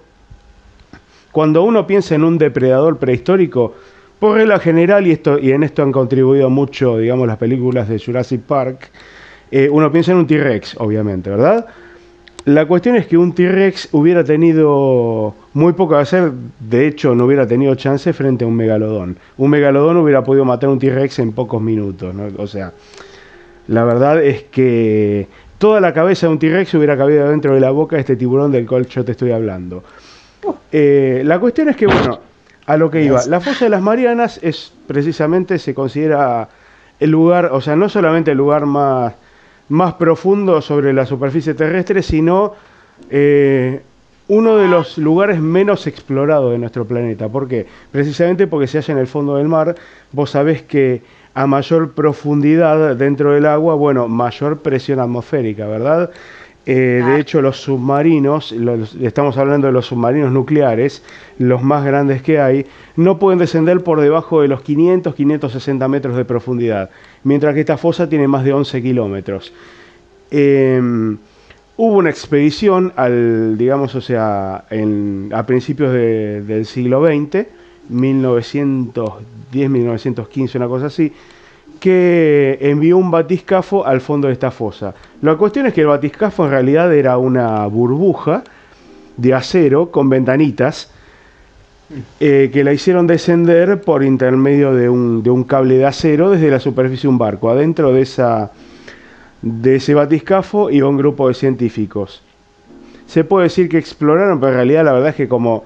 Cuando uno piensa en un depredador prehistórico, por regla general, y, en esto han contribuido mucho, digamos, las películas de Jurassic Park, eh, uno piensa en un T-Rex, obviamente, ¿verdad? La cuestión es que un T-Rex hubiera tenido muy poco que hacer, de hecho no hubiera tenido chance frente a un megalodón. Un megalodón hubiera podido matar a un T-Rex en pocos minutos, ¿no? O sea, la verdad es que toda la cabeza de un T-Rex hubiera cabido dentro de la boca de este tiburón del cual yo te estoy hablando. Eh, la cuestión es que, bueno, a lo que iba, la fosa de las Marianas es precisamente, se considera el lugar, o sea, no solamente el lugar más más profundo sobre la superficie terrestre, sino eh, uno de los lugares menos explorados de nuestro planeta. ¿Por qué? Precisamente porque se halla en el fondo del mar. Vos sabés que a mayor profundidad dentro del agua, bueno, mayor presión atmosférica, ¿verdad? Eh, de hecho, los submarinos, estamos hablando de los submarinos nucleares, los más grandes que hay, no pueden descender por debajo de los 500, 560 metros de profundidad, mientras que esta fosa tiene más de 11 kilómetros. Em, hubo una expedición al, digamos, o sea, a principios del siglo XX, 1910, 1915, una cosa así, que envió un batiscafo al fondo de esta fosa. La cuestión es que el batiscafo en realidad era una burbuja de acero con ventanitas eh, que la hicieron descender por intermedio de un, de un, cable de acero desde la superficie de un barco. Adentro de, esa, de ese batiscafo iba un grupo de científicos. Se puede decir que exploraron, pero en realidad la verdad es que como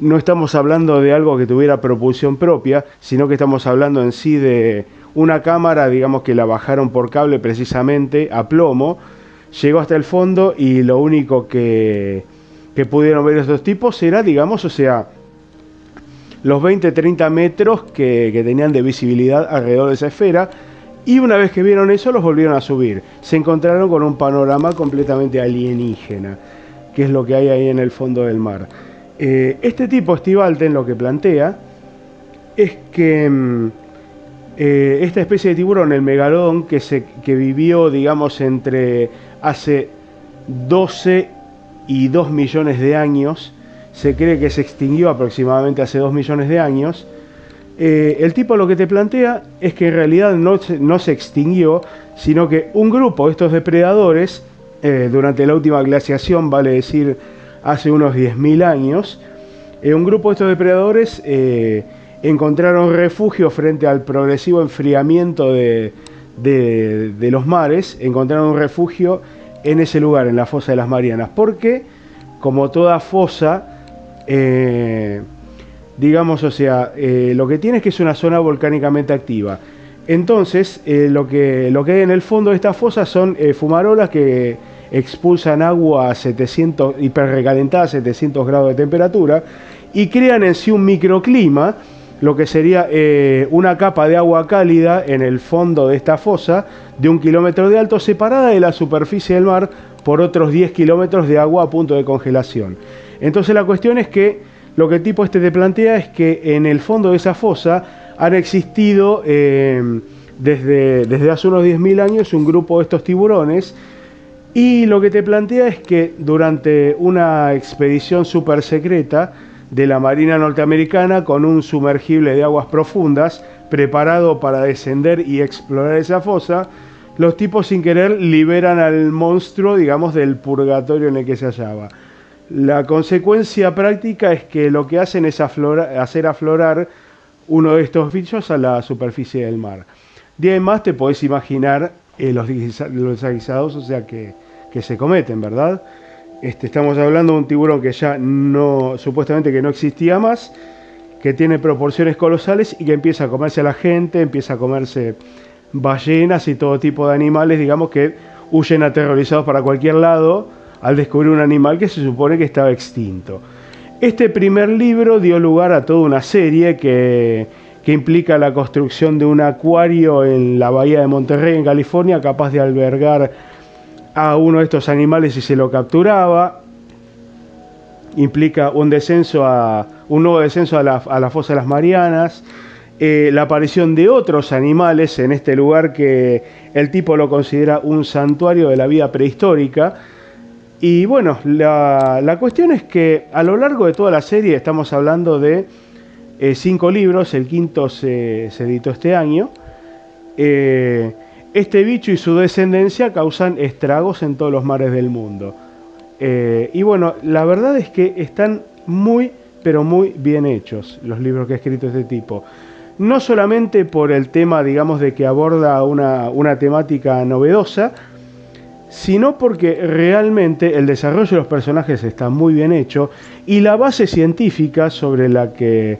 no estamos hablando de algo que tuviera propulsión propia, sino que estamos hablando en sí de una cámara, digamos que la bajaron por cable precisamente a plomo, llegó hasta el fondo y lo único que, que pudieron ver estos tipos era, digamos, o sea, los 20-30 metros que, tenían de visibilidad alrededor de esa esfera. Y una vez que vieron eso, los volvieron a subir. Se encontraron con un panorama completamente alienígena, que es lo que hay ahí en el fondo del mar. Eh, este tipo, Steve Alten, lo que plantea es que mm, eh, esta especie de tiburón, el megalodón, que, se, vivió, digamos, entre hace 12 y 2 millones de años, se cree que se extinguió aproximadamente hace 2 millones de años, eh, el tipo lo que te plantea es que en realidad no se, no se extinguió, sino que un grupo de estos depredadores, eh, durante la última glaciación, vale decir hace unos 10.000 años, un grupo de estos depredadores encontraron refugio frente al progresivo enfriamiento de, los mares, encontraron refugio en ese lugar, en la fosa de las Marianas, porque como toda fosa, eh, digamos, o sea, eh, lo que tiene es que es una zona volcánicamente activa. Entonces, eh, lo, que, lo que hay en el fondo de esta fosa son fumarolas que expulsan agua a 700, hiperrecalentada a 700 grados de temperatura y crean en sí un microclima lo que sería eh, una capa de agua cálida en el fondo de esta fosa de un kilómetro de alto, separada de la superficie del mar por otros 10 kilómetros de agua a punto de congelación. Entonces la cuestión es que lo que tipo este te plantea es que en el fondo de esa fosa han existido eh, desde, desde hace unos 10.000 años un grupo de estos tiburones y lo que te plantea es que durante una expedición súper secreta, de la Marina norteamericana con un sumergible de aguas profundas preparado para descender y explorar esa fosa, los tipos sin querer liberan al monstruo, digamos, del purgatorio en el que se hallaba. La consecuencia práctica es que lo que hacen es hacer aflorar uno de estos bichos a la superficie del mar. De ahí más te podés imaginar eh, los, los aguisados, o sea, que, que se cometen, ¿verdad? Este, estamos hablando de un tiburón que ya no, supuestamente que no existía más, que tiene proporciones colosales y que empieza a comerse a la gente, empieza a comerse ballenas y todo tipo de animales, digamos que huyen aterrorizados para cualquier lado al descubrir un animal que se supone que estaba extinto. Este primer libro dio lugar a toda una serie que, que implica la construcción de un acuario en la bahía de Monterrey, en California, capaz de albergar a uno de estos animales si se lo capturaba. Implica un descenso a un nuevo descenso a la, a la fosa de las Marianas. Eh, la aparición de otros animales en este lugar que el tipo lo considera un santuario de la vida prehistórica. Y bueno, la, cuestión es que a lo largo de toda la serie estamos hablando de eh, cinco libros, el quinto se, editó este año. Eh, este bicho y su descendencia causan estragos en todos los mares del mundo. y bueno, la verdad es que están muy, pero muy bien hechos los libros que ha escrito este tipo no solamente por el tema, digamos, de que aborda una, temática novedosa, sino porque realmente el desarrollo de los personajes está muy bien hecho y la base científica sobre la que,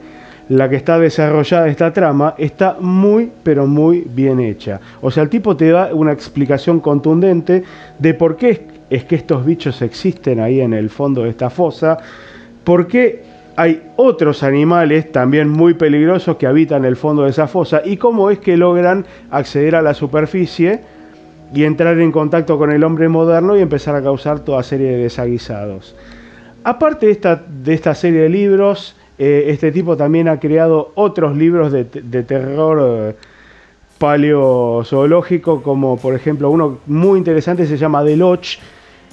la que está desarrollada esta trama está muy, pero muy bien hecha. O sea, el tipo te da una explicación contundente de por qué es que estos bichos existen ahí en el fondo de esta fosa, por qué hay otros animales también muy peligrosos que habitan el fondo de esa fosa y cómo es que logran acceder a la superficie y entrar en contacto con el hombre moderno y empezar a causar toda serie de desaguisados. Aparte de esta, de esta serie de libros, eh, este tipo también ha creado otros libros de, terror eh, paleozoológico, como por ejemplo uno muy interesante se llama The Lodge,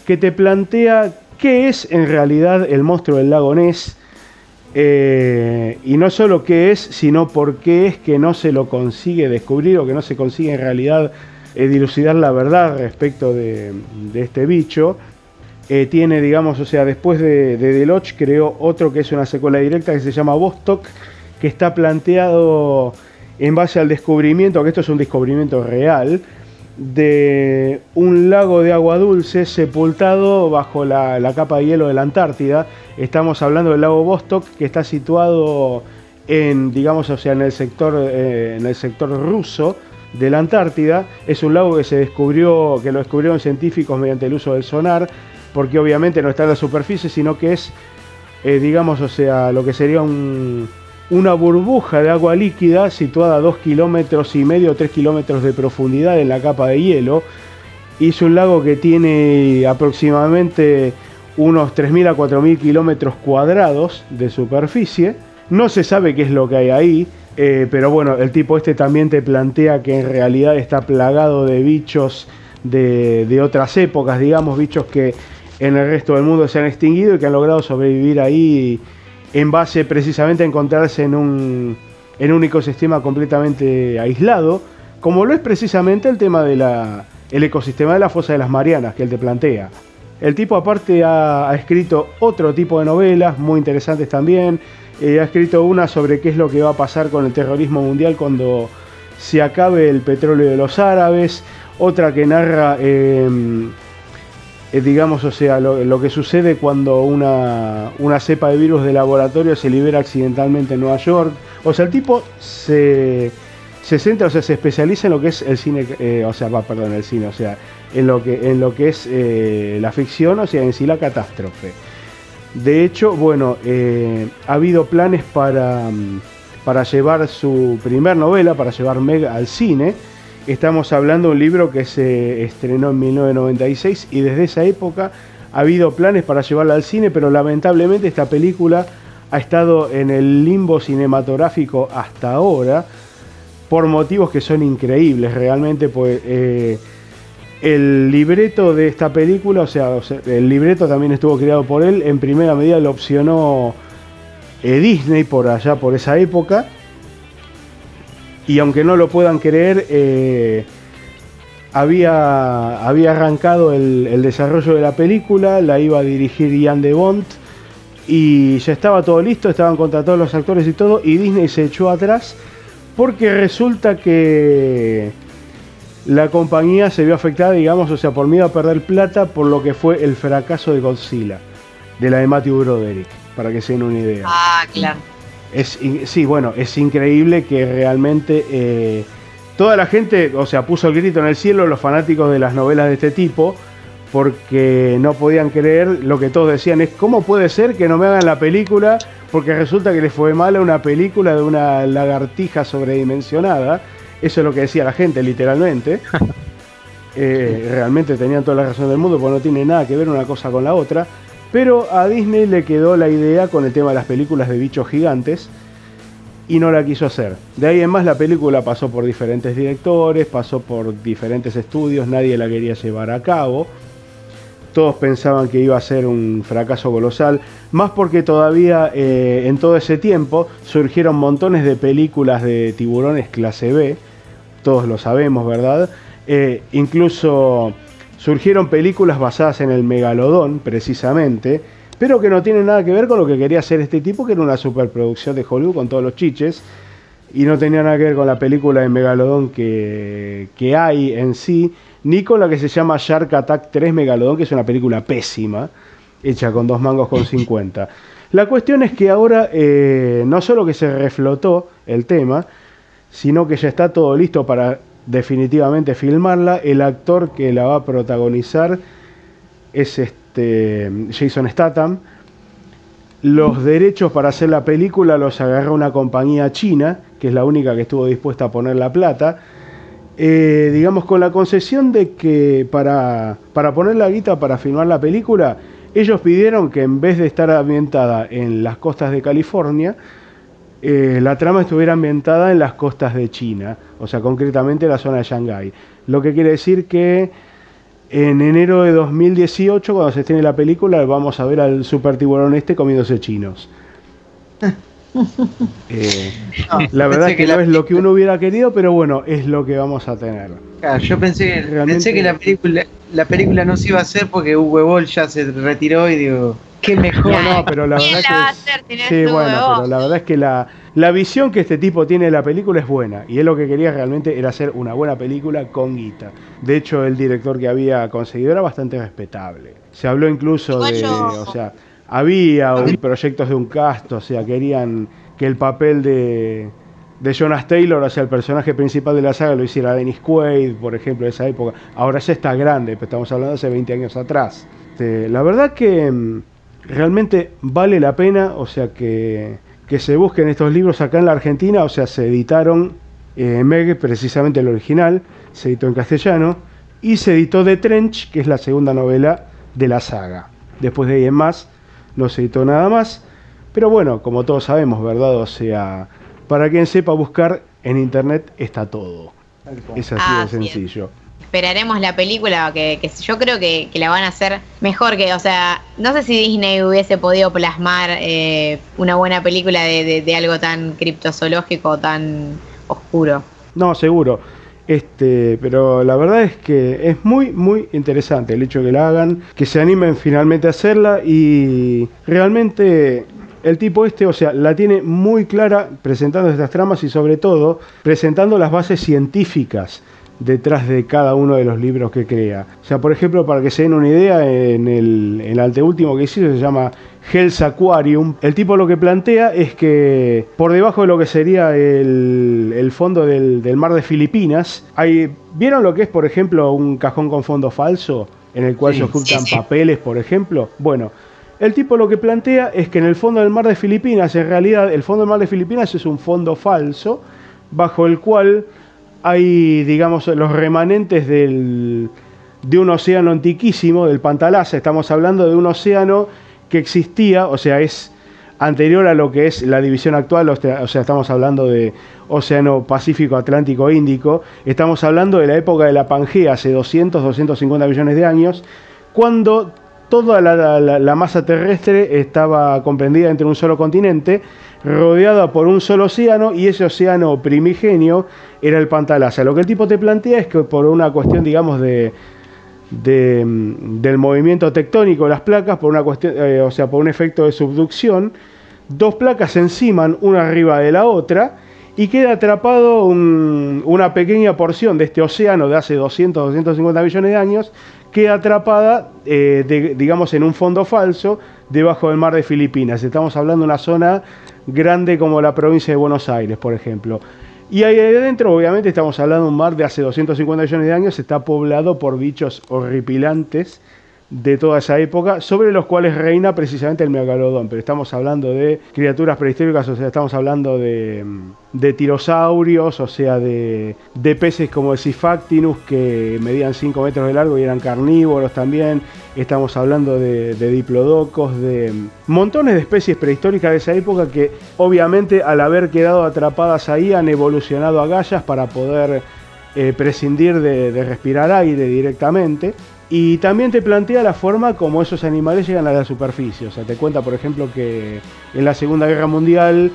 que te plantea qué es en realidad el monstruo del lago Ness eh, y no solo qué es, sino por qué es que no se lo consigue descubrir o que no se consigue en realidad eh, dilucidar la verdad respecto de, este bicho. Eh, tiene, digamos, o sea, después de, de creó otro que es una secuela directa que se llama Vostok, que está planteado en base al descubrimiento, que esto es un descubrimiento real, de un lago de agua dulce sepultado bajo la, capa de hielo de la Antártida. Estamos hablando del lago Vostok, que está situado en, digamos, o sea, en el sector, eh, en el sector ruso de la Antártida. Es un lago que se descubrió, que lo descubrieron científicos mediante el uso del sonar, porque obviamente no está en la superficie, sino que es, eh, digamos, o sea, lo que sería un, una burbuja de agua líquida situada a 2 kilómetros y medio, 3 kilómetros de profundidad en la capa de hielo. Y es un lago que tiene aproximadamente unos 3.000 a 4.000 kilómetros cuadrados de superficie. No se sabe qué es lo que hay ahí, eh, pero bueno, el tipo este también te plantea que en realidad está plagado de bichos de otras épocas, digamos, bichos que en el resto del mundo se han extinguido y que han logrado sobrevivir ahí en base precisamente a encontrarse en un, en un ecosistema completamente aislado, como lo es precisamente el tema del el ecosistema de la fosa de las Marianas que él te plantea. El tipo aparte ha, escrito otro tipo de novelas muy interesantes también. Eh, ha escrito una sobre qué es lo que va a pasar con el terrorismo mundial cuando se acabe el petróleo de los árabes. Otra que narra em, eh, digamos, o sea, lo, que sucede cuando una, cepa de virus de laboratorio se libera accidentalmente en Nueva York. O sea, el tipo se, se centra, o sea, se especializa en lo que es el cine, eh, o sea, va, perdón, el cine, o sea, en lo que, en lo que es eh, la ficción, o sea, en sí la catástrofe. De hecho, bueno, ha habido planes para, para llevar su primer novela, para llevar Meg al cine Estamos hablando de un libro que se estrenó en 1996 y desde esa época ha habido planes para llevarla al cine, pero lamentablemente esta película ha estado en el limbo cinematográfico hasta ahora por motivos que son increíbles realmente, pues eh, el libreto de esta película, o sea, el libreto también estuvo creado por él, en primera medida lo opcionó eh, Disney por allá, por esa época, y aunque no lo puedan creer, eh, había, había arrancado el, desarrollo de la película, la iba a dirigir Ian de Bont y ya estaba todo listo, estaban contratados los actores y todo, y Disney se echó atrás porque resulta que la compañía se vio afectada, digamos, o sea, por miedo a perder plata por lo que fue el fracaso de Godzilla, de la de Matthew Broderick, para que se den una idea. Ah, claro. Es, sí, bueno, es increíble que realmente eh, toda la gente, o sea, puso el grito en el cielo, los fanáticos de las novelas de este tipo, porque no podían creer lo que todos decían es cómo puede ser que no me hagan la película porque resulta que les fue mala una película de una lagartija sobredimensionada eso es lo que decía la gente literalmente. (laughs) Eh, realmente tenían toda la razón del mundo porque no tiene nada que ver una cosa con la otra pero a Disney le quedó la idea con el tema de las películas de bichos gigantes y no la quiso hacer. De ahí en más la película pasó por diferentes directores, pasó por diferentes estudios, nadie la quería llevar a cabo. Todos pensaban que iba a ser un fracaso colosal, más porque todavía eh, en todo ese tiempo surgieron montones de películas de tiburones clase B, todos lo sabemos, ¿verdad? Eh, incluso surgieron películas basadas en el megalodón, precisamente, pero que no tienen nada que ver con lo que quería hacer este tipo, que era una superproducción de Hollywood con todos los chiches, y no tenía nada que ver con la película de Megalodón que, que hay en sí, ni con la que se llama Shark Attack 3 Megalodón, que es una película pésima, hecha con dos mangos con 50. La cuestión es que ahora eh, no solo que se reflotó el tema, sino que ya está todo listo para definitivamente filmarla. El actor que la va a protagonizar es este Jason Statham. Los derechos para hacer la película los agarró una compañía china, que es la única que estuvo dispuesta a poner la plata. Eh, digamos, con la concesión de que para, para poner la guita para filmar la película, ellos pidieron que en vez de estar ambientada en las costas de California, eh, la trama estuviera ambientada en las costas de China, o sea, concretamente la zona de Shanghái. Lo que quiere decir que en enero de 2018, cuando se estrene la película, vamos a ver al super tiburón este comiéndose chinos. (laughs) Eh, la verdad es que, no es lo que uno hubiera querido, pero bueno, es lo que vamos a tener. yo pensé, pensé que la película, la película no se iba a hacer porque Uwe Boll ya se retiró y digo, qué mejor. No, pero la verdad que. sí, bueno, pero la verdad es que la, la visión que este tipo tiene de la película es buena. Y él lo que quería realmente era hacer una buena película con guita. De hecho, el director que había conseguido era bastante respetable. Se habló incluso de. O sea, había proyectos de un cast, o sea, querían que el papel de. De Jonas Taylor, o sea, el personaje principal de la saga lo hiciera Dennis Quaid, por ejemplo, de esa época. Ahora ya está grande, pero estamos hablando de hace 20 años atrás. Este, la verdad que mm, realmente vale la pena, o sea, que, se busquen estos libros acá en la Argentina, o sea, se editaron en Meg, precisamente el original, se editó en castellano, y se editó The Trench, que es la segunda novela de la saga. Después de ahí en más, no se editó nada más, pero bueno, como todos sabemos, ¿verdad? O sea, para quien sepa buscar en internet está todo. Es así de sencillo esperaremos la película que, yo creo que, la van a hacer mejor que, o sea, no sé si Disney hubiese podido plasmar eh, una buena película de, algo tan criptozoológico, tan oscuro. No, seguro. Este, pero la verdad es que es muy, muy interesante el hecho de que la hagan, que se animen finalmente a hacerla y realmente el tipo este, o sea, la tiene muy clara presentando estas tramas y sobre todo presentando las bases científicas detrás de cada uno de los libros que crea. O sea, por ejemplo, para que se den una idea, en el, el anteúltimo que hizo se llama Hell's Aquarium. El tipo lo que plantea es que por debajo de lo que sería el, fondo del, mar de Filipinas, hay, ¿vieron lo que es, por ejemplo, un cajón con fondo falso? En el cual se ocultan papeles, por ejemplo. Bueno, el tipo lo que plantea es que en el fondo del mar de Filipinas, en realidad el fondo del mar de Filipinas es un fondo falso, bajo el cual hay, digamos, los remanentes del, de un océano antiquísimo, del Pantalaza. Estamos hablando de un océano que existía, o sea, es anterior a lo que es la división actual, o sea, estamos hablando de Océano Pacífico, Atlántico, Índico. Estamos hablando de la época de la Pangea, hace 200, 250 millones de años, cuando toda la, masa terrestre estaba comprendida entre un solo continente, rodeada por un solo océano, y ese océano primigenio era el Pantalaza. Lo que el tipo te plantea es que por una cuestión, digamos, de, del movimiento tectónico de las placas, por una cuestión, eh, o sea, por un efecto de subducción, dos placas se enciman una arriba de la otra y queda atrapado una pequeña porción de este océano de hace 200, 250 millones de años queda atrapada, eh, digamos, en un fondo falso debajo del mar de Filipinas. Estamos hablando de una zona grande como la provincia de Buenos Aires, por ejemplo. Y ahí adentro, obviamente, estamos hablando de un mar de hace 250 millones de años, está poblado por bichos horripilantes de toda esa época, sobre los cuales reina precisamente el megalodón. Pero estamos hablando de criaturas prehistóricas, o sea, estamos hablando de, de tirosaurios, o sea, de, de, peces como el Sifactinus que medían 5 metros de largo y eran carnívoros también. Estamos hablando de, de diplodocos, de montones de especies prehistóricas de esa época que obviamente al haber quedado atrapadas ahí han evolucionado a gallas para poder eh, prescindir de, de respirar aire directamente. Y también te plantea la forma como esos animales llegan a la superficie. O sea, te cuenta, por ejemplo, que en la Segunda Guerra Mundial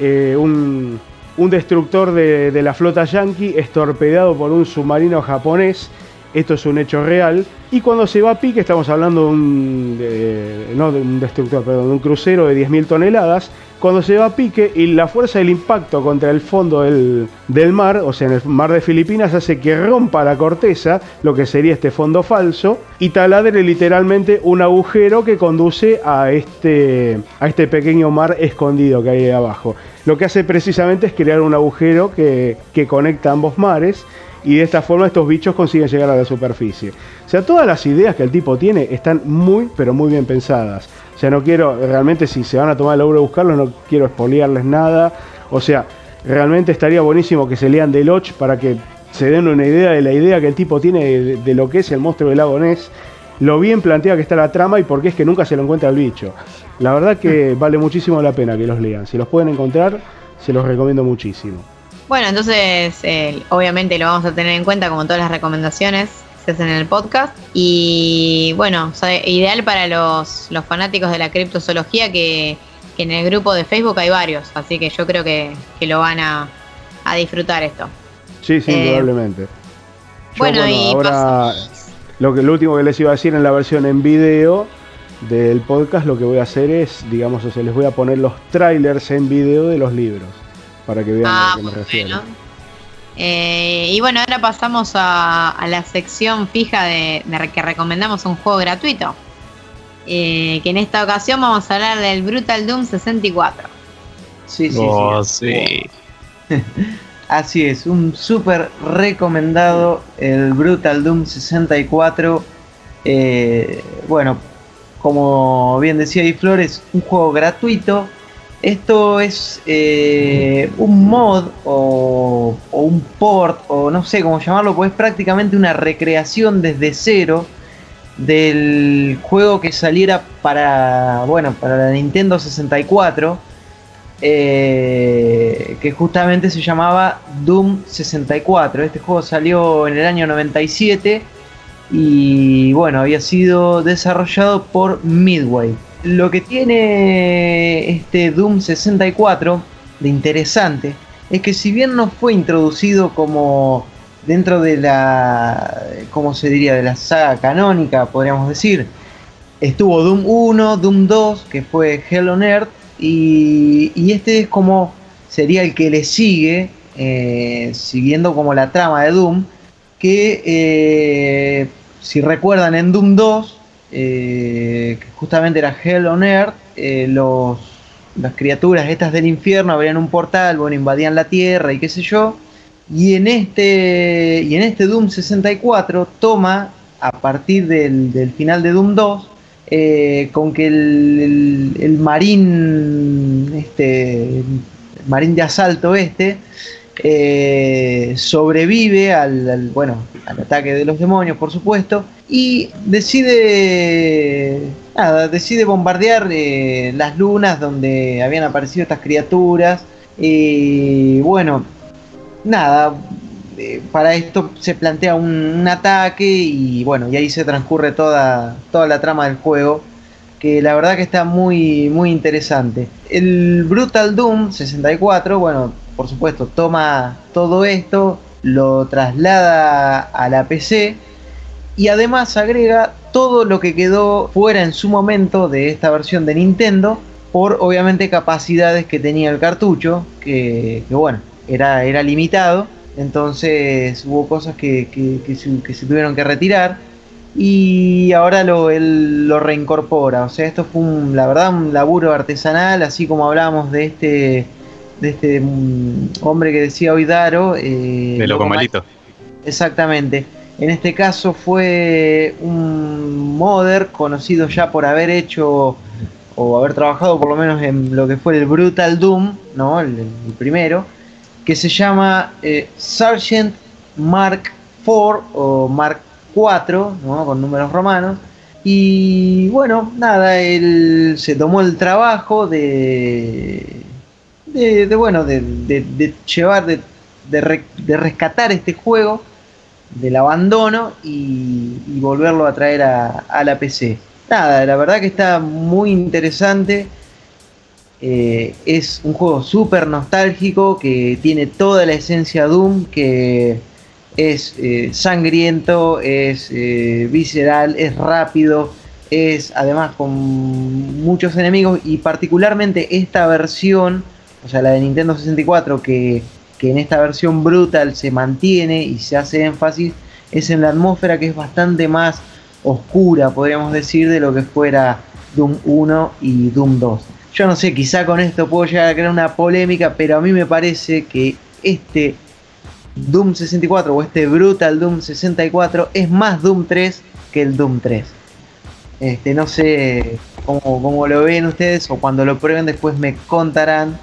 eh, un, destructor de, la flota yankee es torpedeado por un submarino japonés. Esto es un hecho real. Y cuando se va a pique, estamos hablando de un, no de un destructor, perdón, de un crucero de 10.000 toneladas. Cuando se va a pique y la fuerza del impacto contra el fondo del, del, mar, o sea, en el mar de Filipinas, hace que rompa la corteza, lo que sería este fondo falso, y taladre literalmente un agujero que conduce a este, a este pequeño mar escondido que hay ahí abajo. Lo que hace precisamente es crear un agujero que, que conecta ambos mares y de esta forma estos bichos consiguen llegar a la superficie. O sea, todas las ideas que el tipo tiene están muy, pero muy bien pensadas. O sea, no quiero, realmente si se van a tomar el laburo de buscarlos, no quiero expoliarles nada. O sea, realmente estaría buenísimo que se lean de para que se den una idea de la idea que el tipo tiene de, de lo que es el monstruo del lago Ness, lo bien planteada que está la trama y por qué es que nunca se lo encuentra el bicho. La verdad que vale muchísimo la pena que los lean. Si los pueden encontrar, se los recomiendo muchísimo. Bueno, entonces eh, obviamente lo vamos a tener en cuenta como todas las recomendaciones que se hacen en el podcast. Y bueno, o sea, ideal para los, los fanáticos de la criptozoología que, que, en el grupo de Facebook hay varios, así que yo creo que, que lo van a, a, disfrutar esto. Sí, sí, eh. Yo, bueno, bueno, y ahora lo, que, lo último que les iba a decir en la versión en video del podcast, lo que voy a hacer es, digamos, o sea, les voy a poner los trailers en video de los libros para que vean ah, a qué me refiero. Bueno. Eh, y bueno, ahora pasamos a, a la sección fija de, de, que recomendamos un juego gratuito. Eh, que en esta ocasión vamos a hablar del Brutal Doom 64. Sí, sí, oh, sí. sí. (laughs) Así es, un súper recomendado el Brutal Doom 64. Eh, bueno, como bien decía ahí Flores, un juego gratuito esto es eh, un mod o, un port o no sé cómo llamarlo, pues es prácticamente una recreación desde cero del juego que saliera para, bueno, para la Nintendo 64, eh, que justamente se llamaba Doom 64. Este juego salió en el año 97 y bueno, había sido desarrollado por Midway. Lo que tiene este Doom 64 de interesante es que si bien no fue introducido como dentro de la, ¿cómo se diría?, de la saga canónica, podríamos decir, estuvo Doom 1, Doom 2, que fue Hell on Earth, y, este es como sería el que le sigue, eh, siguiendo como la trama de Doom, que eh, si recuerdan en Doom 2 eh, que justamente era Hell on Earth, eh, los, las criaturas estas del infierno abrían un portal, bueno, invadían la tierra y qué sé yo. Y en este, y en este Doom 64 toma, a partir del, final de Doom 2, eh, con que el, el, marín, este, marín de asalto este, sobrevive al, bueno, al ataque de los demonios, por supuesto, y decide, nada, decide bombardear eh, las lunas donde habían aparecido estas criaturas. Y bueno, nada, eh, para esto se plantea un, un, ataque y bueno, y ahí se transcurre toda, toda la trama del juego. Que la verdad que está muy, muy interesante. El Brutal Doom 64, bueno, por supuesto, toma todo esto, lo traslada a la PC y además agrega todo lo que quedó fuera en su momento de esta versión de Nintendo por obviamente capacidades que tenía el cartucho, que, que bueno, era, era limitado, entonces hubo cosas que, que, que, se, que se tuvieron que retirar y ahora lo, él lo reincorpora. O sea, esto fue un, la verdad un laburo artesanal, así como hablábamos de este de este mm, hombre que decía hoy Daro. Eh, de Loco Malito. Exactamente. En este caso fue un modder conocido ya por haber hecho o haber trabajado por lo menos en lo que fue el Brutal Doom, ¿no? El, primero, que se llama eh, Mark IV o Mark IV, ¿no? Con números romanos. Y bueno, nada, él se tomó el trabajo de, de, bueno, de, de llevar, de, rescatar este juego del abandono y, volverlo a traer a, la PC. Nada, la verdad que está muy interesante. Eh, es un juego súper nostálgico que tiene toda la esencia Doom, que es eh, sangriento, es eh, visceral, es rápido, es además con muchos enemigos y particularmente esta versión, o sea la de Nintendo 64 que que en esta versión brutal se mantiene y se hace énfasis es en la atmósfera que es bastante más oscura, podríamos decir, de lo que fuera Doom 1 y Doom 2. Yo no sé, quizá con esto puedo llegar a crear una polémica, pero a mí me parece que este Doom 64 o este Brutal Doom 64 es más Doom 3 que el Doom 3. Este, no sé cómo, cómo lo ven ustedes o cuando lo prueben después me contarán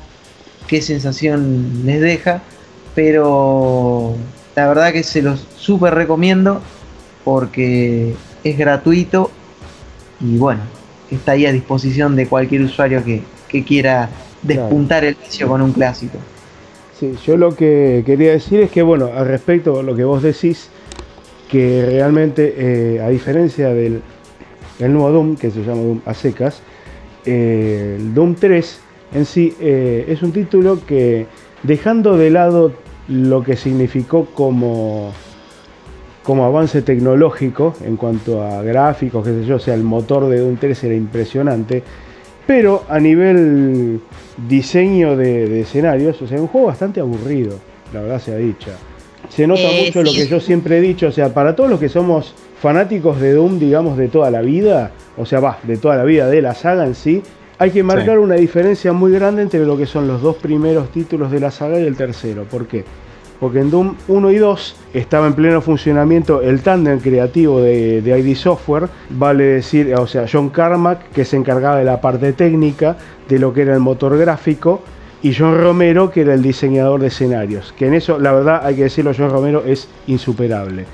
qué sensación les deja, pero la verdad que se los súper recomiendo porque es gratuito y bueno, está ahí a disposición de cualquier usuario que, quiera despuntar el vicio con un clásico. Sí, yo lo que quería decir es que, bueno, al respecto a lo que vos decís, que realmente, eh, a diferencia del nuevo Doom, que se llama Doom a secas, eh, el Doom 3 en sí eh, es un título que dejando de lado lo que significó como, como avance tecnológico en cuanto a gráficos, qué sé yo, o sea, el motor de Doom 3 era impresionante, pero a nivel diseño de, escenarios, o sea, un juego bastante aburrido, la verdad sea dicha. Se nota eh, mucho lo que yo siempre he dicho, o sea, para todos los que somos fanáticos de Doom, digamos, de toda la vida, o sea, va, de toda la vida de la saga en sí, hay que marcar una diferencia muy grande entre lo que son los dos primeros títulos de la saga y el tercero. ¿Por qué? Porque en Doom 1 y 2 estaba en pleno funcionamiento el tándem creativo de, ID Software, vale decir, o sea, John Carmack, que se encargaba de la parte técnica, de lo que era el motor gráfico, y John Romero, que era el diseñador de escenarios. Que en eso, la verdad, hay que decirlo, John Romero es insuperable.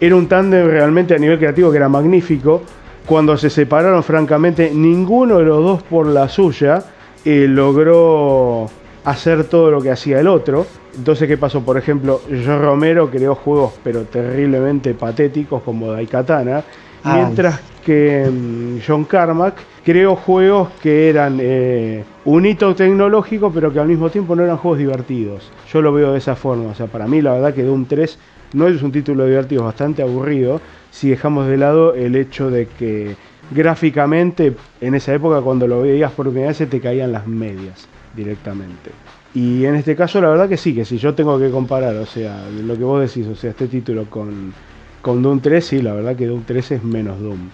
Era un tándem realmente a nivel creativo que era magnífico, cuando se separaron, francamente, ninguno de los dos por la suya eh, logró hacer todo lo que hacía el otro. Entonces, ¿qué pasó? Por ejemplo, John Romero creó juegos pero terriblemente patéticos como Daikatana, mientras que mm, John Carmack creó juegos que eran eh, un hito tecnológico pero que al mismo tiempo no eran juegos divertidos. Yo lo veo de esa forma. O sea, para mí la verdad que Doom 3 no es un título divertido, es bastante aburrido si dejamos de lado el hecho de que gráficamente en esa época cuando lo veías por primera vez se te caían las medias directamente. Y en este caso la verdad que sí, que si yo tengo que comparar, o sea, lo que vos decís, o sea, este título con, con Doom 3, sí, la verdad que Doom 3 es menos Doom.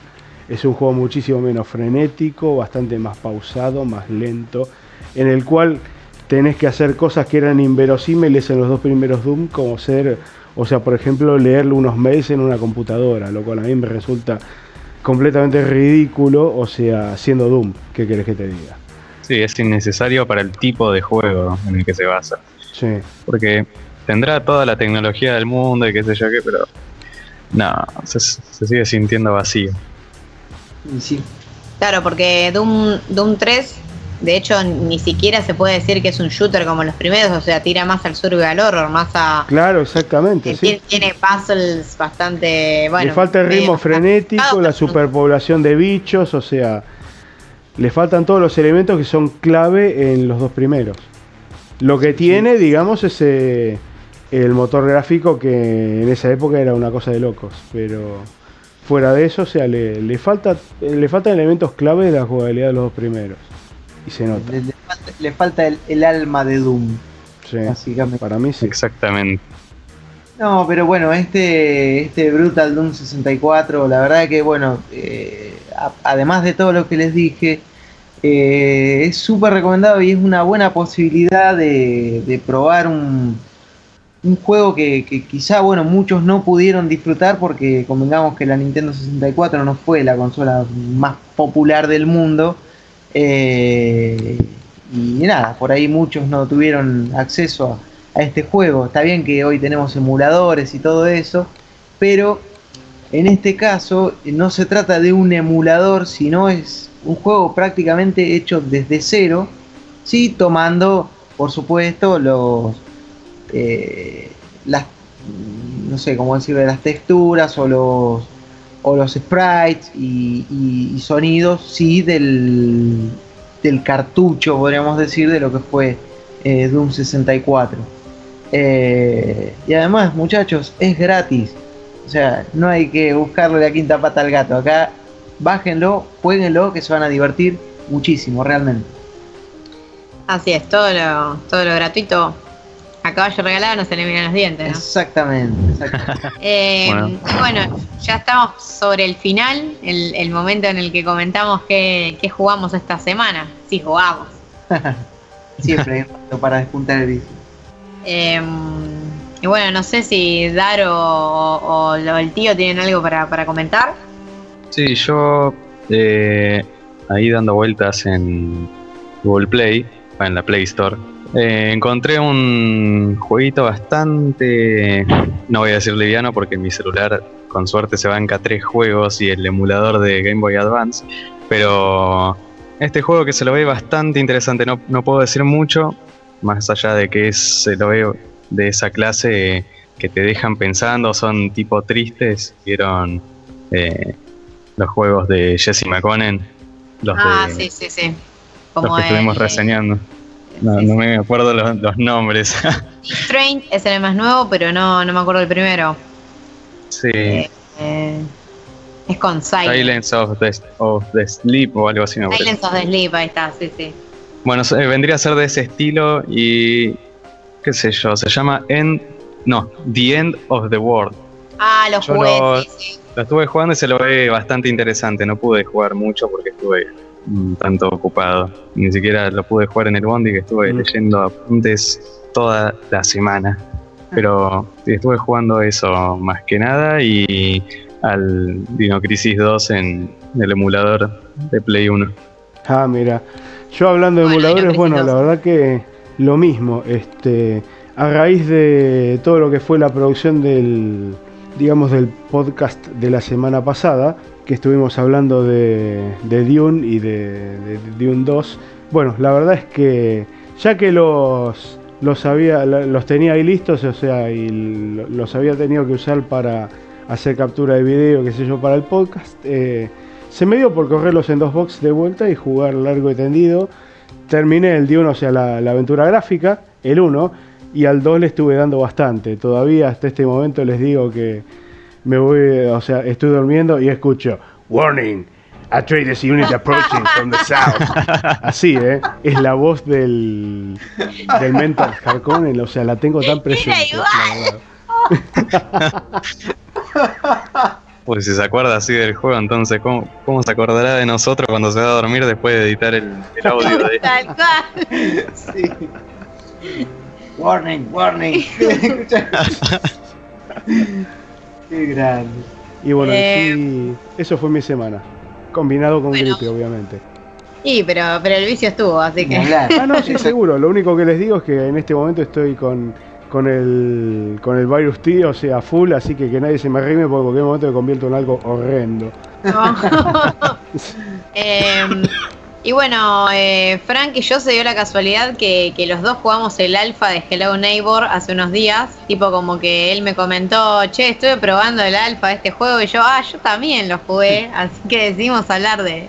Es un juego muchísimo menos frenético, bastante más pausado, más lento, en el cual tenés que hacer cosas que eran inverosímiles en los dos primeros Doom, como ser o sea, por ejemplo, leerle unos mails en una computadora, lo cual a mí me resulta completamente ridículo, o sea, siendo Doom, ¿qué querés que te diga? Sí, es innecesario para el tipo de juego en el que se basa. Sí. Porque tendrá toda la tecnología del mundo y qué sé yo qué, pero no, se, sigue sintiendo vacío. Sí. Claro, porque Doom, Doom 3 de hecho, ni siquiera se puede decir que es un shooter como los primeros, o sea, tira más al survival horror, más a. Claro, exactamente. Sí. Tiene, puzzles bastante. Bueno, le falta el ritmo frenético, la superpoblación de bichos, o sea, le faltan todos los elementos que son clave en los dos primeros. Lo que tiene, digamos, es eh, el motor gráfico que en esa época era una cosa de locos, pero fuera de eso, o sea, le, le, falta, le faltan elementos clave de la jugabilidad de los dos primeros. Y se nota. Le, falta, el, alma de Doom. Sí, básicamente. Para mí sí. Exactamente. No, pero bueno, este, este Brutal Doom 64, la verdad que bueno, eh, además de todo lo que les dije, Eh, es súper recomendado y es una buena posibilidad de, probar un, un juego que, quizá, bueno, muchos no pudieron disfrutar porque convengamos que la Nintendo 64 no fue la consola más popular del mundo. Eh, y nada, por ahí muchos no tuvieron acceso a, este juego. Está bien que hoy tenemos emuladores y todo eso, pero en este caso no se trata de un emulador, sino es un juego prácticamente hecho desde cero, sí tomando, por supuesto, los eh, las no sé cómo decirlo, las texturas o los o los sprites y, sonidos sí del, del cartucho podríamos decir de lo que fue eh, Doom 64 eh, y además muchachos es gratis. O sea no hay que buscarle la quinta pata al gato. Acá bájenlo, jueguenlo, que se van a divertir muchísimo, realmente. Así es, todo lo, todo lo gratuito a caballo regalado no se le miran los dientes, ¿no? Exactamente, exactamente. (laughs) (laughs) Eh, bueno. ya estamos sobre el final, el, momento en el que comentamos que, jugamos esta semana. Sí, jugamos. (laughs) Siempre para despuntar el vicio. Em, y bueno, no sé si Dar o, el tío tienen algo para, para comentar. Sí, yo eh, ahí dando vueltas en Google Play, en la Play Store, eh, encontré un jueguito bastante, no voy a decir liviano porque mi celular con suerte se banca tres juegos y el emulador de Game Boy Advance, pero este juego que se lo ve bastante interesante, no, no puedo decir mucho, más allá de que es, se lo veo de esa clase que te dejan pensando, son tipo tristes, vieron eh, los juegos de Jesse McConnell. Los ah, sí, sí, sí. los que estuvimos reseñando. No, no me acuerdo los, nombres. (laughs) Train es el más nuevo, pero no, no me acuerdo el primero. Sí. Eh, eh, es con Silence. Silence of the, of the, Sleep o algo así. Me Silence of the Sleep, ahí está, sí, sí. Bueno, vendría a ser de ese estilo y. qué sé yo, se llama End. No, The End of the World. Ah, los jugué, sí, lo estuve jugando y se lo ve bastante interesante. No pude jugar mucho porque estuve tanto ocupado. Ni siquiera lo pude jugar en el Bondi que estuve mm. leyendo apuntes toda la semana. Pero estuve jugando eso más que nada y al Dino Crisis 2 en el emulador de Play 1. Ah, mira. Yo hablando de emuladores, bueno, la verdad que lo mismo. Este, a raíz de todo lo que fue la producción del digamos, del podcast de la semana pasada, que estuvimos hablando de, de Dune y de, Dune 2. Bueno, la verdad es que ya que los, los, había, los tenía ahí listos, o sea, y los había tenido que usar para hacer captura de video, qué sé yo, para el podcast, eh, se me dio por correrlos en dos box de vuelta y jugar largo y tendido. Terminé el Dune, o sea, la, la aventura gráfica, el 1, y al 2 le estuve dando bastante. Todavía hasta este momento les digo que me voy, o sea, estoy durmiendo y escucho Warning, Atreides unit approaching from the south. (laughs) Así, ¿eh? Es la voz del, del mentor Harkonnen, o sea, la tengo tan presente. (laughs) Pues si se acuerda así del juego, entonces, ¿cómo, ¿cómo, se acordará de nosotros cuando se va a dormir después de editar el, el audio de Tal cual. Sí. Warning, warning. (laughs) Qué grande. Y bueno, eh, eso fue mi semana. Combinado con gripe, obviamente. Sí, pero, pero el vicio estuvo, así que. Ah, no, sí, (laughs) seguro. Lo único que les digo es que en este momento estoy con, con el con el virus T, o sea, full, así que que nadie se me arrime porque en cualquier momento me convierto en algo horrendo. (laughs) (laughs) eh, y bueno, eh, Frank y yo se dio la casualidad que, los dos jugamos el alfa de Hello Neighbor hace unos días. Tipo como que él me comentó, che, estuve probando el alfa de este juego y yo, ah, yo también lo jugué. Así que decidimos hablar de,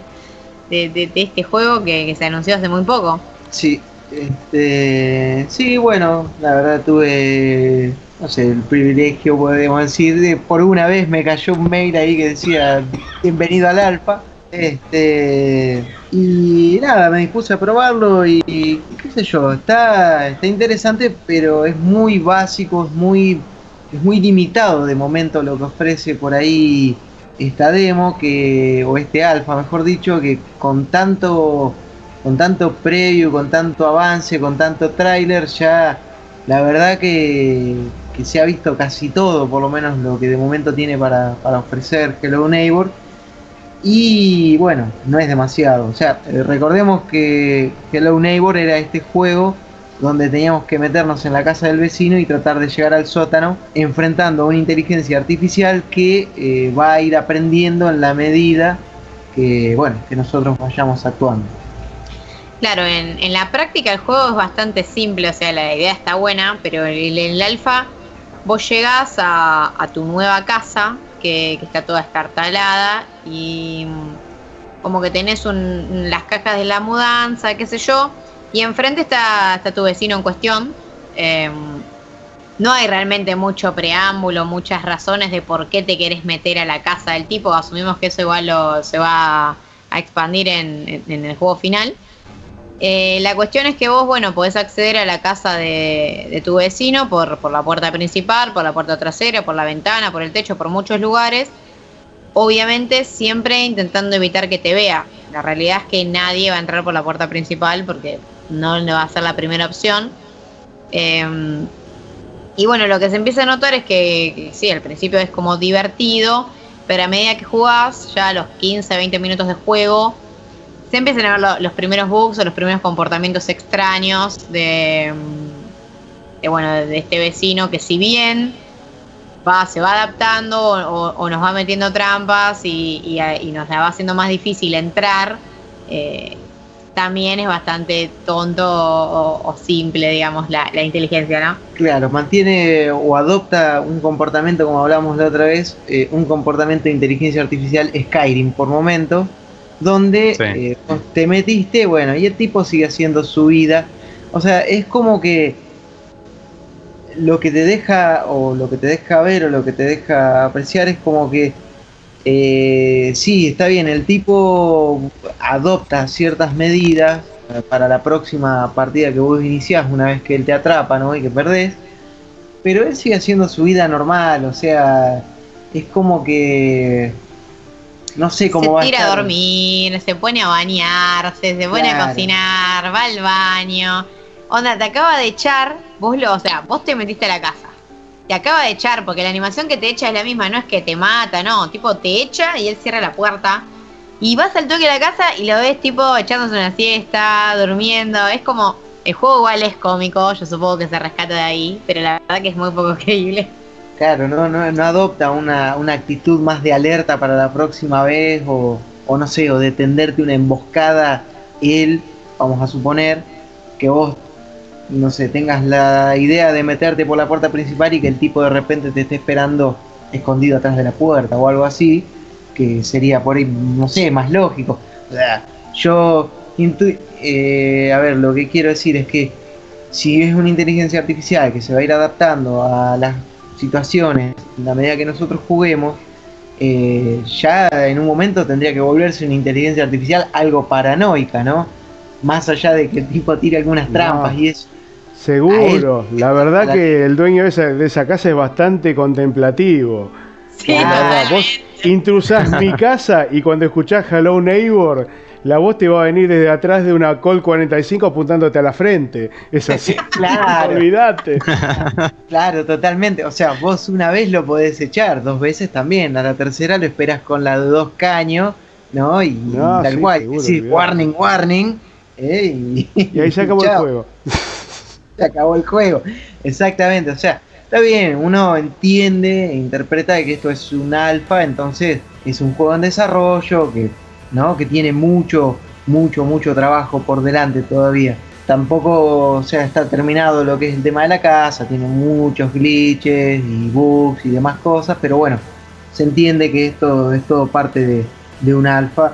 de, este juego que, se anunció hace muy poco. Sí, este, sí, bueno, la verdad tuve, no sé, el privilegio, podemos decir, de por una vez me cayó un mail ahí que decía, bienvenido al alfa este, y nada, me dispuse a probarlo y, qué sé yo, está, está interesante, pero es muy básico, es muy, es muy limitado de momento lo que ofrece por ahí esta demo que, o este alfa, mejor dicho, que con tanto con tanto preview, con tanto avance, con tanto tráiler, ya la verdad que, se ha visto casi todo, por lo menos lo que de momento tiene para, para ofrecer Hello Neighbor. Y bueno, no es demasiado. O sea, eh, recordemos que Hello Neighbor era este juego donde teníamos que meternos en la casa del vecino y tratar de llegar al sótano enfrentando a una inteligencia artificial que eh, va a ir aprendiendo en la medida que, bueno, que nosotros vayamos actuando. Claro, en, la práctica el juego es bastante simple, o sea, la idea está buena, pero en el, alfa vos llegás a, tu nueva casa, que, está toda escartalada, y como que tenés las cajas de la mudanza, qué sé yo, y enfrente está, tu vecino en cuestión. Em, no hay realmente mucho preámbulo, muchas razones de por qué te querés meter a la casa del tipo. Asumimos que eso igual se va a expandir en el juego final. Eh, la cuestión es que vos, bueno, podés acceder a la casa de, tu vecino por, la puerta principal, por la puerta trasera, por la ventana, por el techo, por muchos lugares. Obviamente siempre intentando evitar que te vea. La realidad es que nadie va a entrar por la puerta principal porque no le va a ser la primera opción. Em, y bueno, lo que se empieza a notar es que, que, sí, al principio es como divertido, pero a medida que jugás, ya a los 15, 20 minutos de juego, se empiezan a ver los primeros bugs o los primeros comportamientos extraños de, bueno, de este vecino que si bien va, se va adaptando o, nos va metiendo trampas y, nos va haciendo más difícil entrar, eh, también es bastante tonto o, simple, digamos, la, inteligencia, ¿no? Claro, mantiene o adopta un comportamiento, como hablamos la otra vez, eh, un comportamiento de inteligencia artificial Skyrim por momento, donde eh, te metiste, bueno, y el tipo sigue haciendo su vida. O sea, es como que lo que te deja, o lo que te deja ver, o lo que te deja apreciar, es como que eh, sí, está bien, el tipo adopta ciertas medidas para la próxima partida que vos iniciás una vez que él te atrapa, ¿no? Y que perdés. Pero él sigue haciendo su vida normal, o sea, es como que no sé cómo se tira a, dormir, se pone a bañarse, se pone a cocinar, va al baño. Onda, te acaba de echar, vos lo, o sea, vos te metiste a la casa. Te acaba de echar, porque la animación que te echa es la misma, no es que te mata, no, tipo te echa y él cierra la puerta. Y vas al toque de la casa y lo ves tipo echándose una siesta, durmiendo. Es como, el juego igual es cómico, yo supongo que se rescata de ahí, pero la verdad que es muy poco (laughs) creíble. Claro, no, no, adopta una, actitud más de alerta para la próxima vez o, no sé, o de tenderte una emboscada él, vamos a suponer, que vos, no sé, tengas la idea de meterte por la puerta principal y que el tipo de repente te esté esperando escondido atrás de la puerta o algo así, que sería por ahí, no sé, más lógico. O sea, yo, eh, a ver, lo que quiero decir es que si es una inteligencia artificial que se va a ir adaptando a las situaciones, en la medida que nosotros juguemos, eh, ya en un momento tendría que volverse una inteligencia artificial algo paranoica, ¿no? Más allá de que el tipo tire algunas trampas y eso. Seguro, la verdad que el dueño de esa, de esa, casa es bastante contemplativo. Sí, vos intrusás mi (laughs) casa y cuando escuchás Hello Neighbor la voz te va a venir desde atrás de una Col 45 apuntándote a la frente. Es así. (laughs) (laughs) claro. Olvídate. (laughs) claro, totalmente. O sea, vos una vez lo podés echar, dos veces también. A la tercera lo esperas con la de dos caños, ¿no? Y tal cual. Sí, warning, warning. ¿eh? Y, ahí se acabó el juego. Se acabó el juego. Exactamente. O sea, está bien, uno entiende e interpreta que esto es un alfa, entonces es un juego en desarrollo que ¿no? Que tiene mucho, mucho, mucho trabajo por delante todavía. Tampoco o sea, está terminado lo que es el tema de la casa, tiene muchos glitches y bugs y demás cosas, pero bueno, se entiende que esto es todo parte de, de un alfa.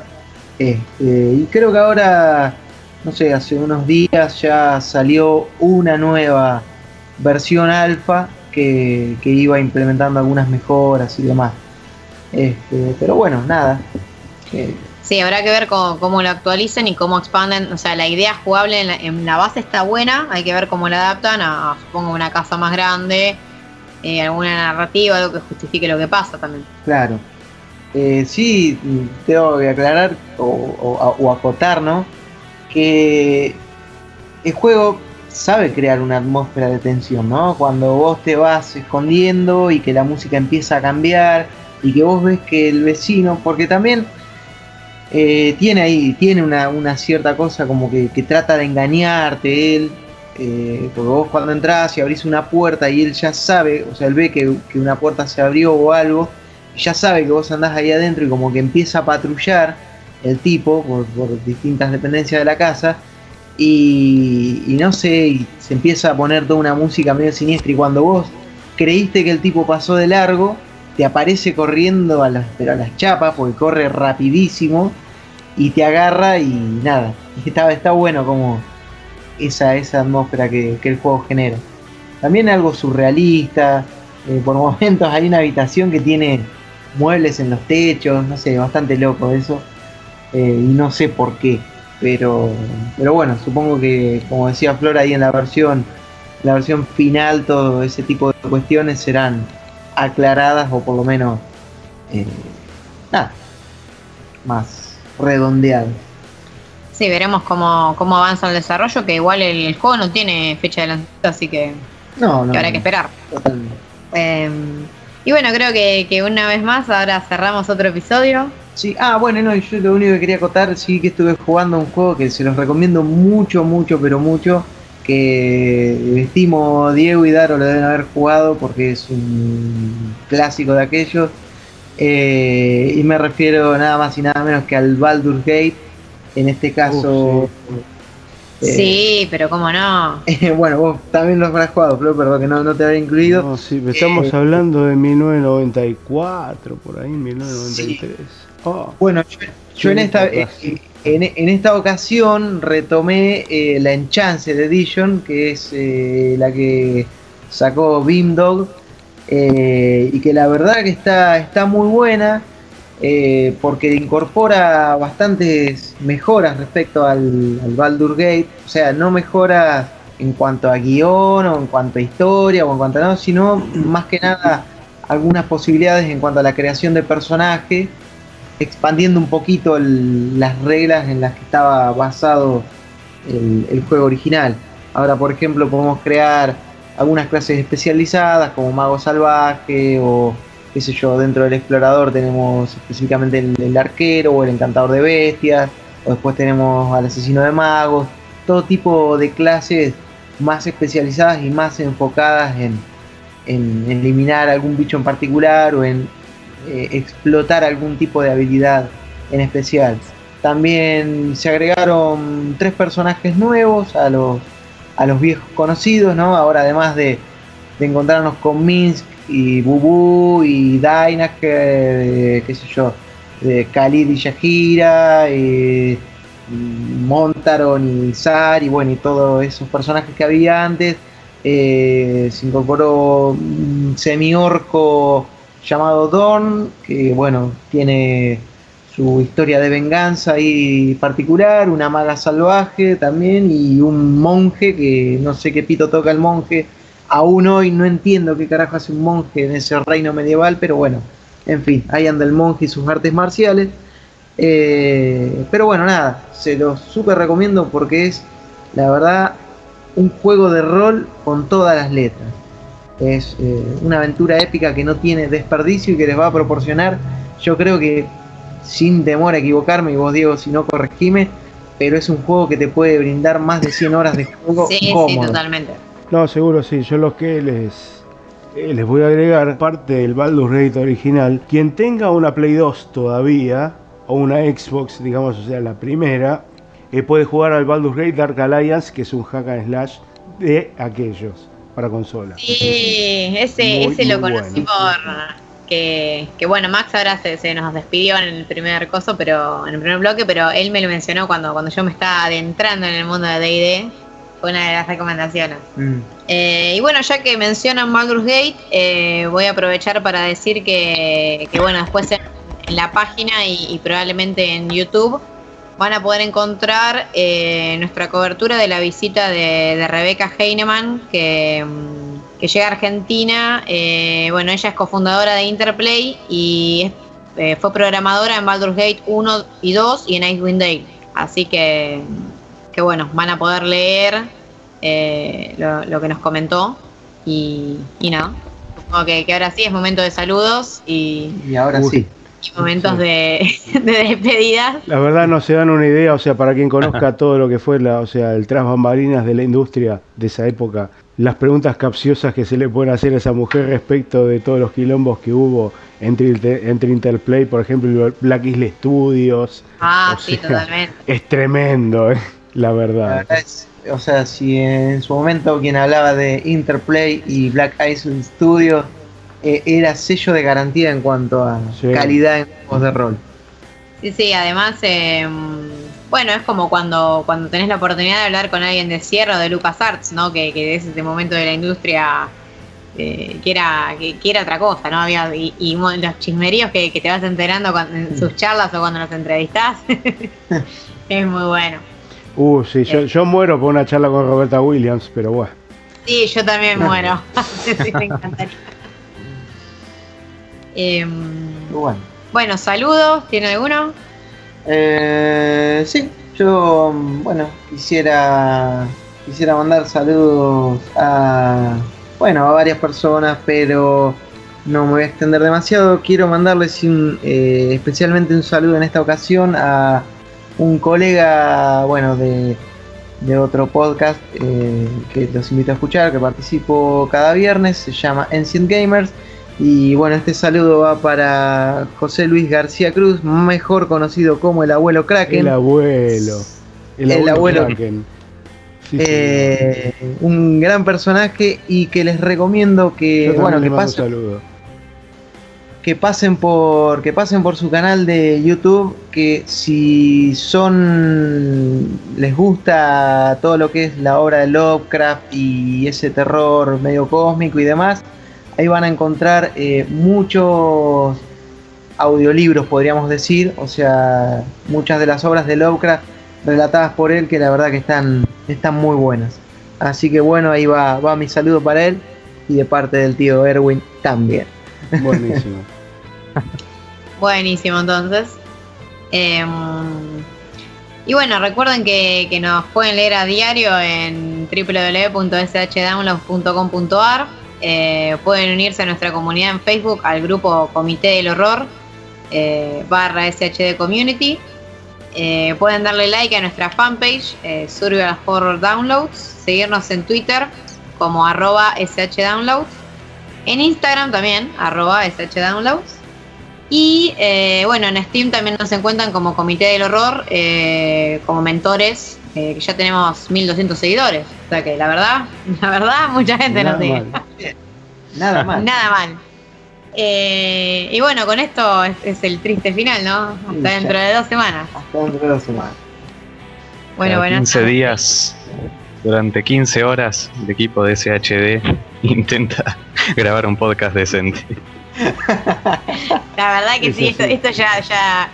Este, y creo que ahora, no sé, hace unos días ya salió una nueva versión alfa que, que iba implementando algunas mejoras y demás. Este, pero bueno, nada. Eh, Sí, habrá que ver cómo, lo actualicen y cómo expanden. O sea, la idea jugable en la, base está buena, hay que ver cómo la adaptan a, supongo, una casa más grande, eh, alguna narrativa, algo que justifique lo que pasa también. Claro. Eh, sí, tengo que aclarar o, acotar, ¿no? que el juego sabe crear una atmósfera de tensión, ¿no? Cuando vos te vas escondiendo y que la música empieza a cambiar y que vos ves que el vecino, porque también eh, tiene ahí, tiene una, cierta cosa como que, trata de engañarte él, eh, porque vos cuando entras y abrís una puerta y él ya sabe, o sea, él ve que, una puerta se abrió o algo, ya sabe que vos andás ahí adentro y como que empieza a patrullar el tipo por, por distintas dependencias de la casa y, no sé, se empieza a poner toda una música medio siniestra y cuando vos creíste que el tipo pasó de largo, te aparece corriendo a las, pero a las chapas porque corre rapidísimo y te agarra y nada. (laughs) Está, está bueno como esa, esa atmósfera que, el juego genera. También algo surrealista, eh, por (laughs) momentos hay una habitación que tiene muebles en los techos, no sé, bastante loco eso. Eh, y no sé por qué. Pero, pero bueno, supongo que, como decía Flor ahí en la versión, la versión final, todo ese tipo de cuestiones serán aclaradas o por lo menos, eh, nada, más redondeadas. Sí, veremos cómo, cómo avanza el desarrollo, que igual el, juego no tiene fecha de lanzamiento, así que, no, no, habrá que esperar. Em, y bueno, creo que, que una vez más ahora cerramos otro episodio. Sí, ah, bueno, no, yo lo único que quería acotar, sí que estuve jugando un juego que se los recomiendo mucho, mucho, pero mucho, que estimo Diego y Daro lo deben haber jugado porque es un clásico de aquellos. Eh, y me refiero nada más y nada menos que al Baldur's Gate, en este caso... Eh, sí. pero cómo no. (laughs) bueno, vos también lo habrás jugado, pero perdón que no, no te había incluido. No, sí, estamos eh, hablando de 1994, por ahí, 1993. Oh. bueno, yo, en, esta, eh, en, esta ocasión retomé eh, la Enchanced Edition, que es eh, la que sacó Beamdog, y que la verdad que está, está muy buena, porque incorpora bastantes mejoras respecto al, al Baldur Gate, o sea, no mejoras en cuanto a guion o en cuanto a historia o en cuanto a nada, sino más que nada algunas posibilidades en cuanto a la creación de personaje expandiendo un poquito las reglas en las que estaba basado el, juego original. Ahora, por ejemplo, podemos crear algunas clases especializadas como mago salvaje o qué sé yo, dentro del explorador tenemos específicamente el, arquero o el encantador de bestias, o después tenemos al asesino de magos, todo tipo de clases más especializadas y más enfocadas en, en eliminar algún bicho en particular o en eh, explotar algún tipo de habilidad en especial. También se agregaron tres personajes nuevos a los, a los viejos conocidos, ¿no? Ahora además de, encontrarnos con Minsk y Bubu y Dynaker, eh, qué yo, de Khalid y Shahira, y Montaron y Zar, y bueno, y todos esos personajes que había antes. Eh, se incorporó un semi-orco llamado Don, que bueno, tiene su historia de venganza ahí particular, una maga salvaje también y un monje que no sé qué pito toca el monje. Aún hoy no entiendo qué carajo hace un monje en ese reino medieval, pero bueno, en fin, ahí anda el monje y sus artes marciales. Eh, pero bueno, nada, se los súper recomiendo porque es, la verdad, un juego de rol con todas las letras. Es eh, una aventura épica que no tiene desperdicio y que les va a proporcionar, yo creo que sin temor a equivocarme, y vos Diego, si no corregime, pero es un juego que te puede brindar más de 100 horas de juego. Sí, sí, totalmente. No, seguro sí, yo lo que les, eh, les voy a agregar, parte del Baldur's Gate original, quien tenga una Play 2 todavía, o una Xbox, digamos, o sea, la primera, eh, puede jugar al Baldur's Gate Dark Alliance, que es un hack and slash de aquellos para consola. Sí, ese, ese lo conocí por que, que, bueno, Max ahora se, nos despidió en el primer coso, pero en el primer bloque, pero él me lo mencionó cuando, cuando yo me estaba adentrando en el mundo de D&D, fue una de las recomendaciones. Mm. Eh, y bueno, ya que mencionan Baldur's Gate, eh, voy a aprovechar para decir que, que bueno, después en, la página y probablemente en YouTube van a poder encontrar eh, nuestra cobertura de la visita de, Rebeca Heinemann, mm, que, llega a Argentina. Eh, bueno, ella es cofundadora de Interplay y eh, fue programadora en Baldur's Gate 1 y 2 y en Icewind Dale. Así que que bueno, van a poder leer eh, lo, que nos comentó. Y, y nada, supongo que, ahora sí es momento de saludos y, y ahora sí. Momentos de, (laughs) despedidas. La verdad no se dan una idea, o sea, para quien conozca todo lo que fue la, o sea, el tras bambalinas de la industria de esa época, las preguntas capciosas que se le pueden hacer a esa mujer respecto de todos los quilombos que hubo entre, entre Interplay, por ejemplo, y Black Isle Studios. Ah, sí, totalmente. (laughs) Es tremendo, eh, la verdad. o sea, si en su momento quien hablaba de Interplay y Black Isle Studios eh, era sello de garantía en cuanto a calidad en juegos de rol. Sí, sí, además, em, bueno, es como cuando, cuando tenés la oportunidad de hablar con alguien de Sierra o de LucasArts, ¿no? Que, que es ese momento de la industria eh, que, era, que, era otra cosa, ¿no? Había, y, los chismeríos que, te vas enterando en sus charlas o cuando los entrevistás. (laughs) es muy bueno. Uh, sí, yo, yo muero por una charla con Roberta Williams, pero bueno. Sí, yo también (laughs) muero. (laughs) sí, me encantaría. Em, bueno. bueno, saludos, ¿tiene alguno? Eh, sí, yo, bueno, quisiera, quisiera mandar saludos a, bueno, a varias personas, pero no me voy a extender demasiado. Quiero mandarles eh, especialmente un saludo en esta ocasión a un colega, bueno, de, de otro podcast eh, que los invito a escuchar, que participo cada viernes, se llama Ancient Gamers y bueno, este saludo va para José Luis García Cruz, mejor conocido como el abuelo Kraken. El abuelo. El abuelo, Kraken. Eh, un gran personaje y que les recomiendo que bueno que pasen que pasen por que pasen por su canal de YouTube que si son les gusta todo lo que es la obra de Lovecraft y ese terror medio cósmico y demás Ahí van a encontrar eh, muchos audiolibros, podríamos decir, o sea, muchas de las obras de Lovecraft relatadas por él que la verdad que están, están muy buenas. Así que bueno, ahí va, va mi saludo para él y de parte del tío Erwin también. Buenísimo. (laughs) Buenísimo, entonces. Em, y bueno, recuerden que, que, nos pueden leer a diario en www.shdownload.com.ar eh, pueden unirse a nuestra comunidad en Facebook, al grupo Comité del Horror, eh, barra SHD Community. Eh, pueden darle like a nuestra fanpage, Survival Horror Downloads, seguirnos en Twitter como arroba SHDownloads, en Instagram también, arroba SHDownloads. Y bueno, en Steam también nos encuentran como Comité del Horror, como mentores, que ya tenemos 1200 seguidores. O sea que la verdad, (laughs) la verdad, mucha gente nos sigue. Nada mal. Nada mal. Eh, y bueno, con esto es, el triste final, ¿no? Hasta dentro de dos semanas. Hasta dentro de dos semanas. Bueno, bueno. 15 días, durante 15 horas, el equipo de SHD (laughs) intenta grabar un podcast decente. La verdad que sí, esto, ya, ya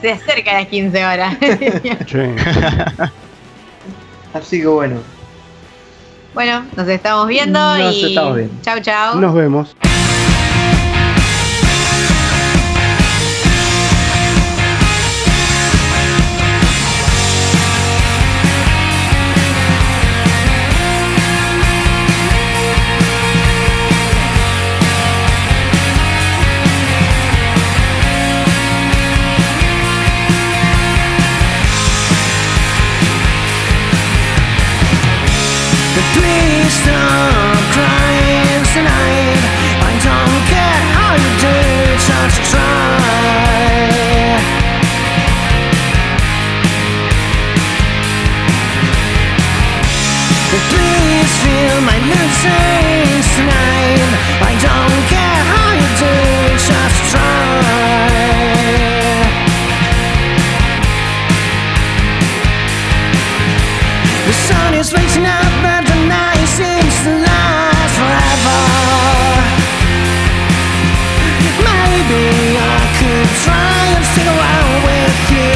se acerca a las 15 horas. (laughs) (laughs) Así que bueno. Bueno, nos estamos viendo y. Estamos viendo. Chau, chau. Nos vemos. precious name I don't care how you do just try. The sun is rising up but the night seems to last forever. Maybe I could try and stick around with you.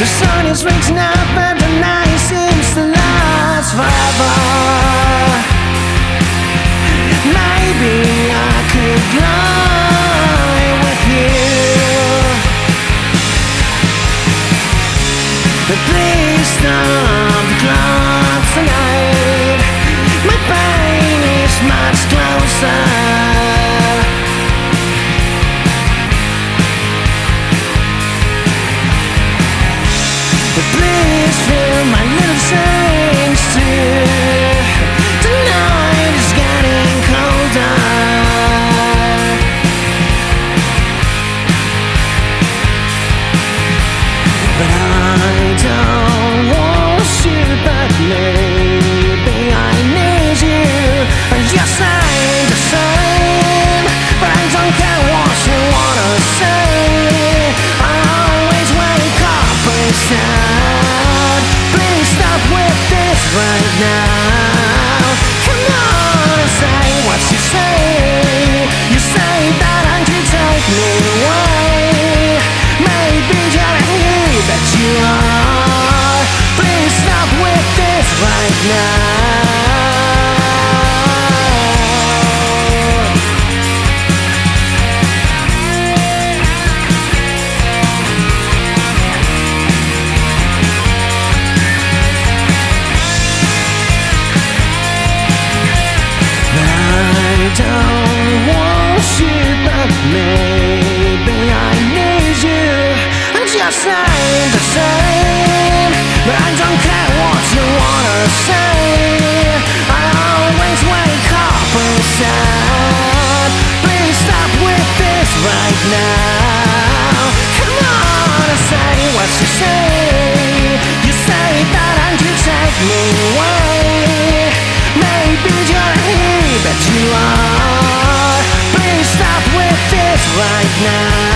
The sun is rising up forever. Maybe I could lie with you, but please. My pain is much closer. now right now. Come on, I say what you say. You say that I'm take me away. Maybe you're here, but you are. Please stop with this right now.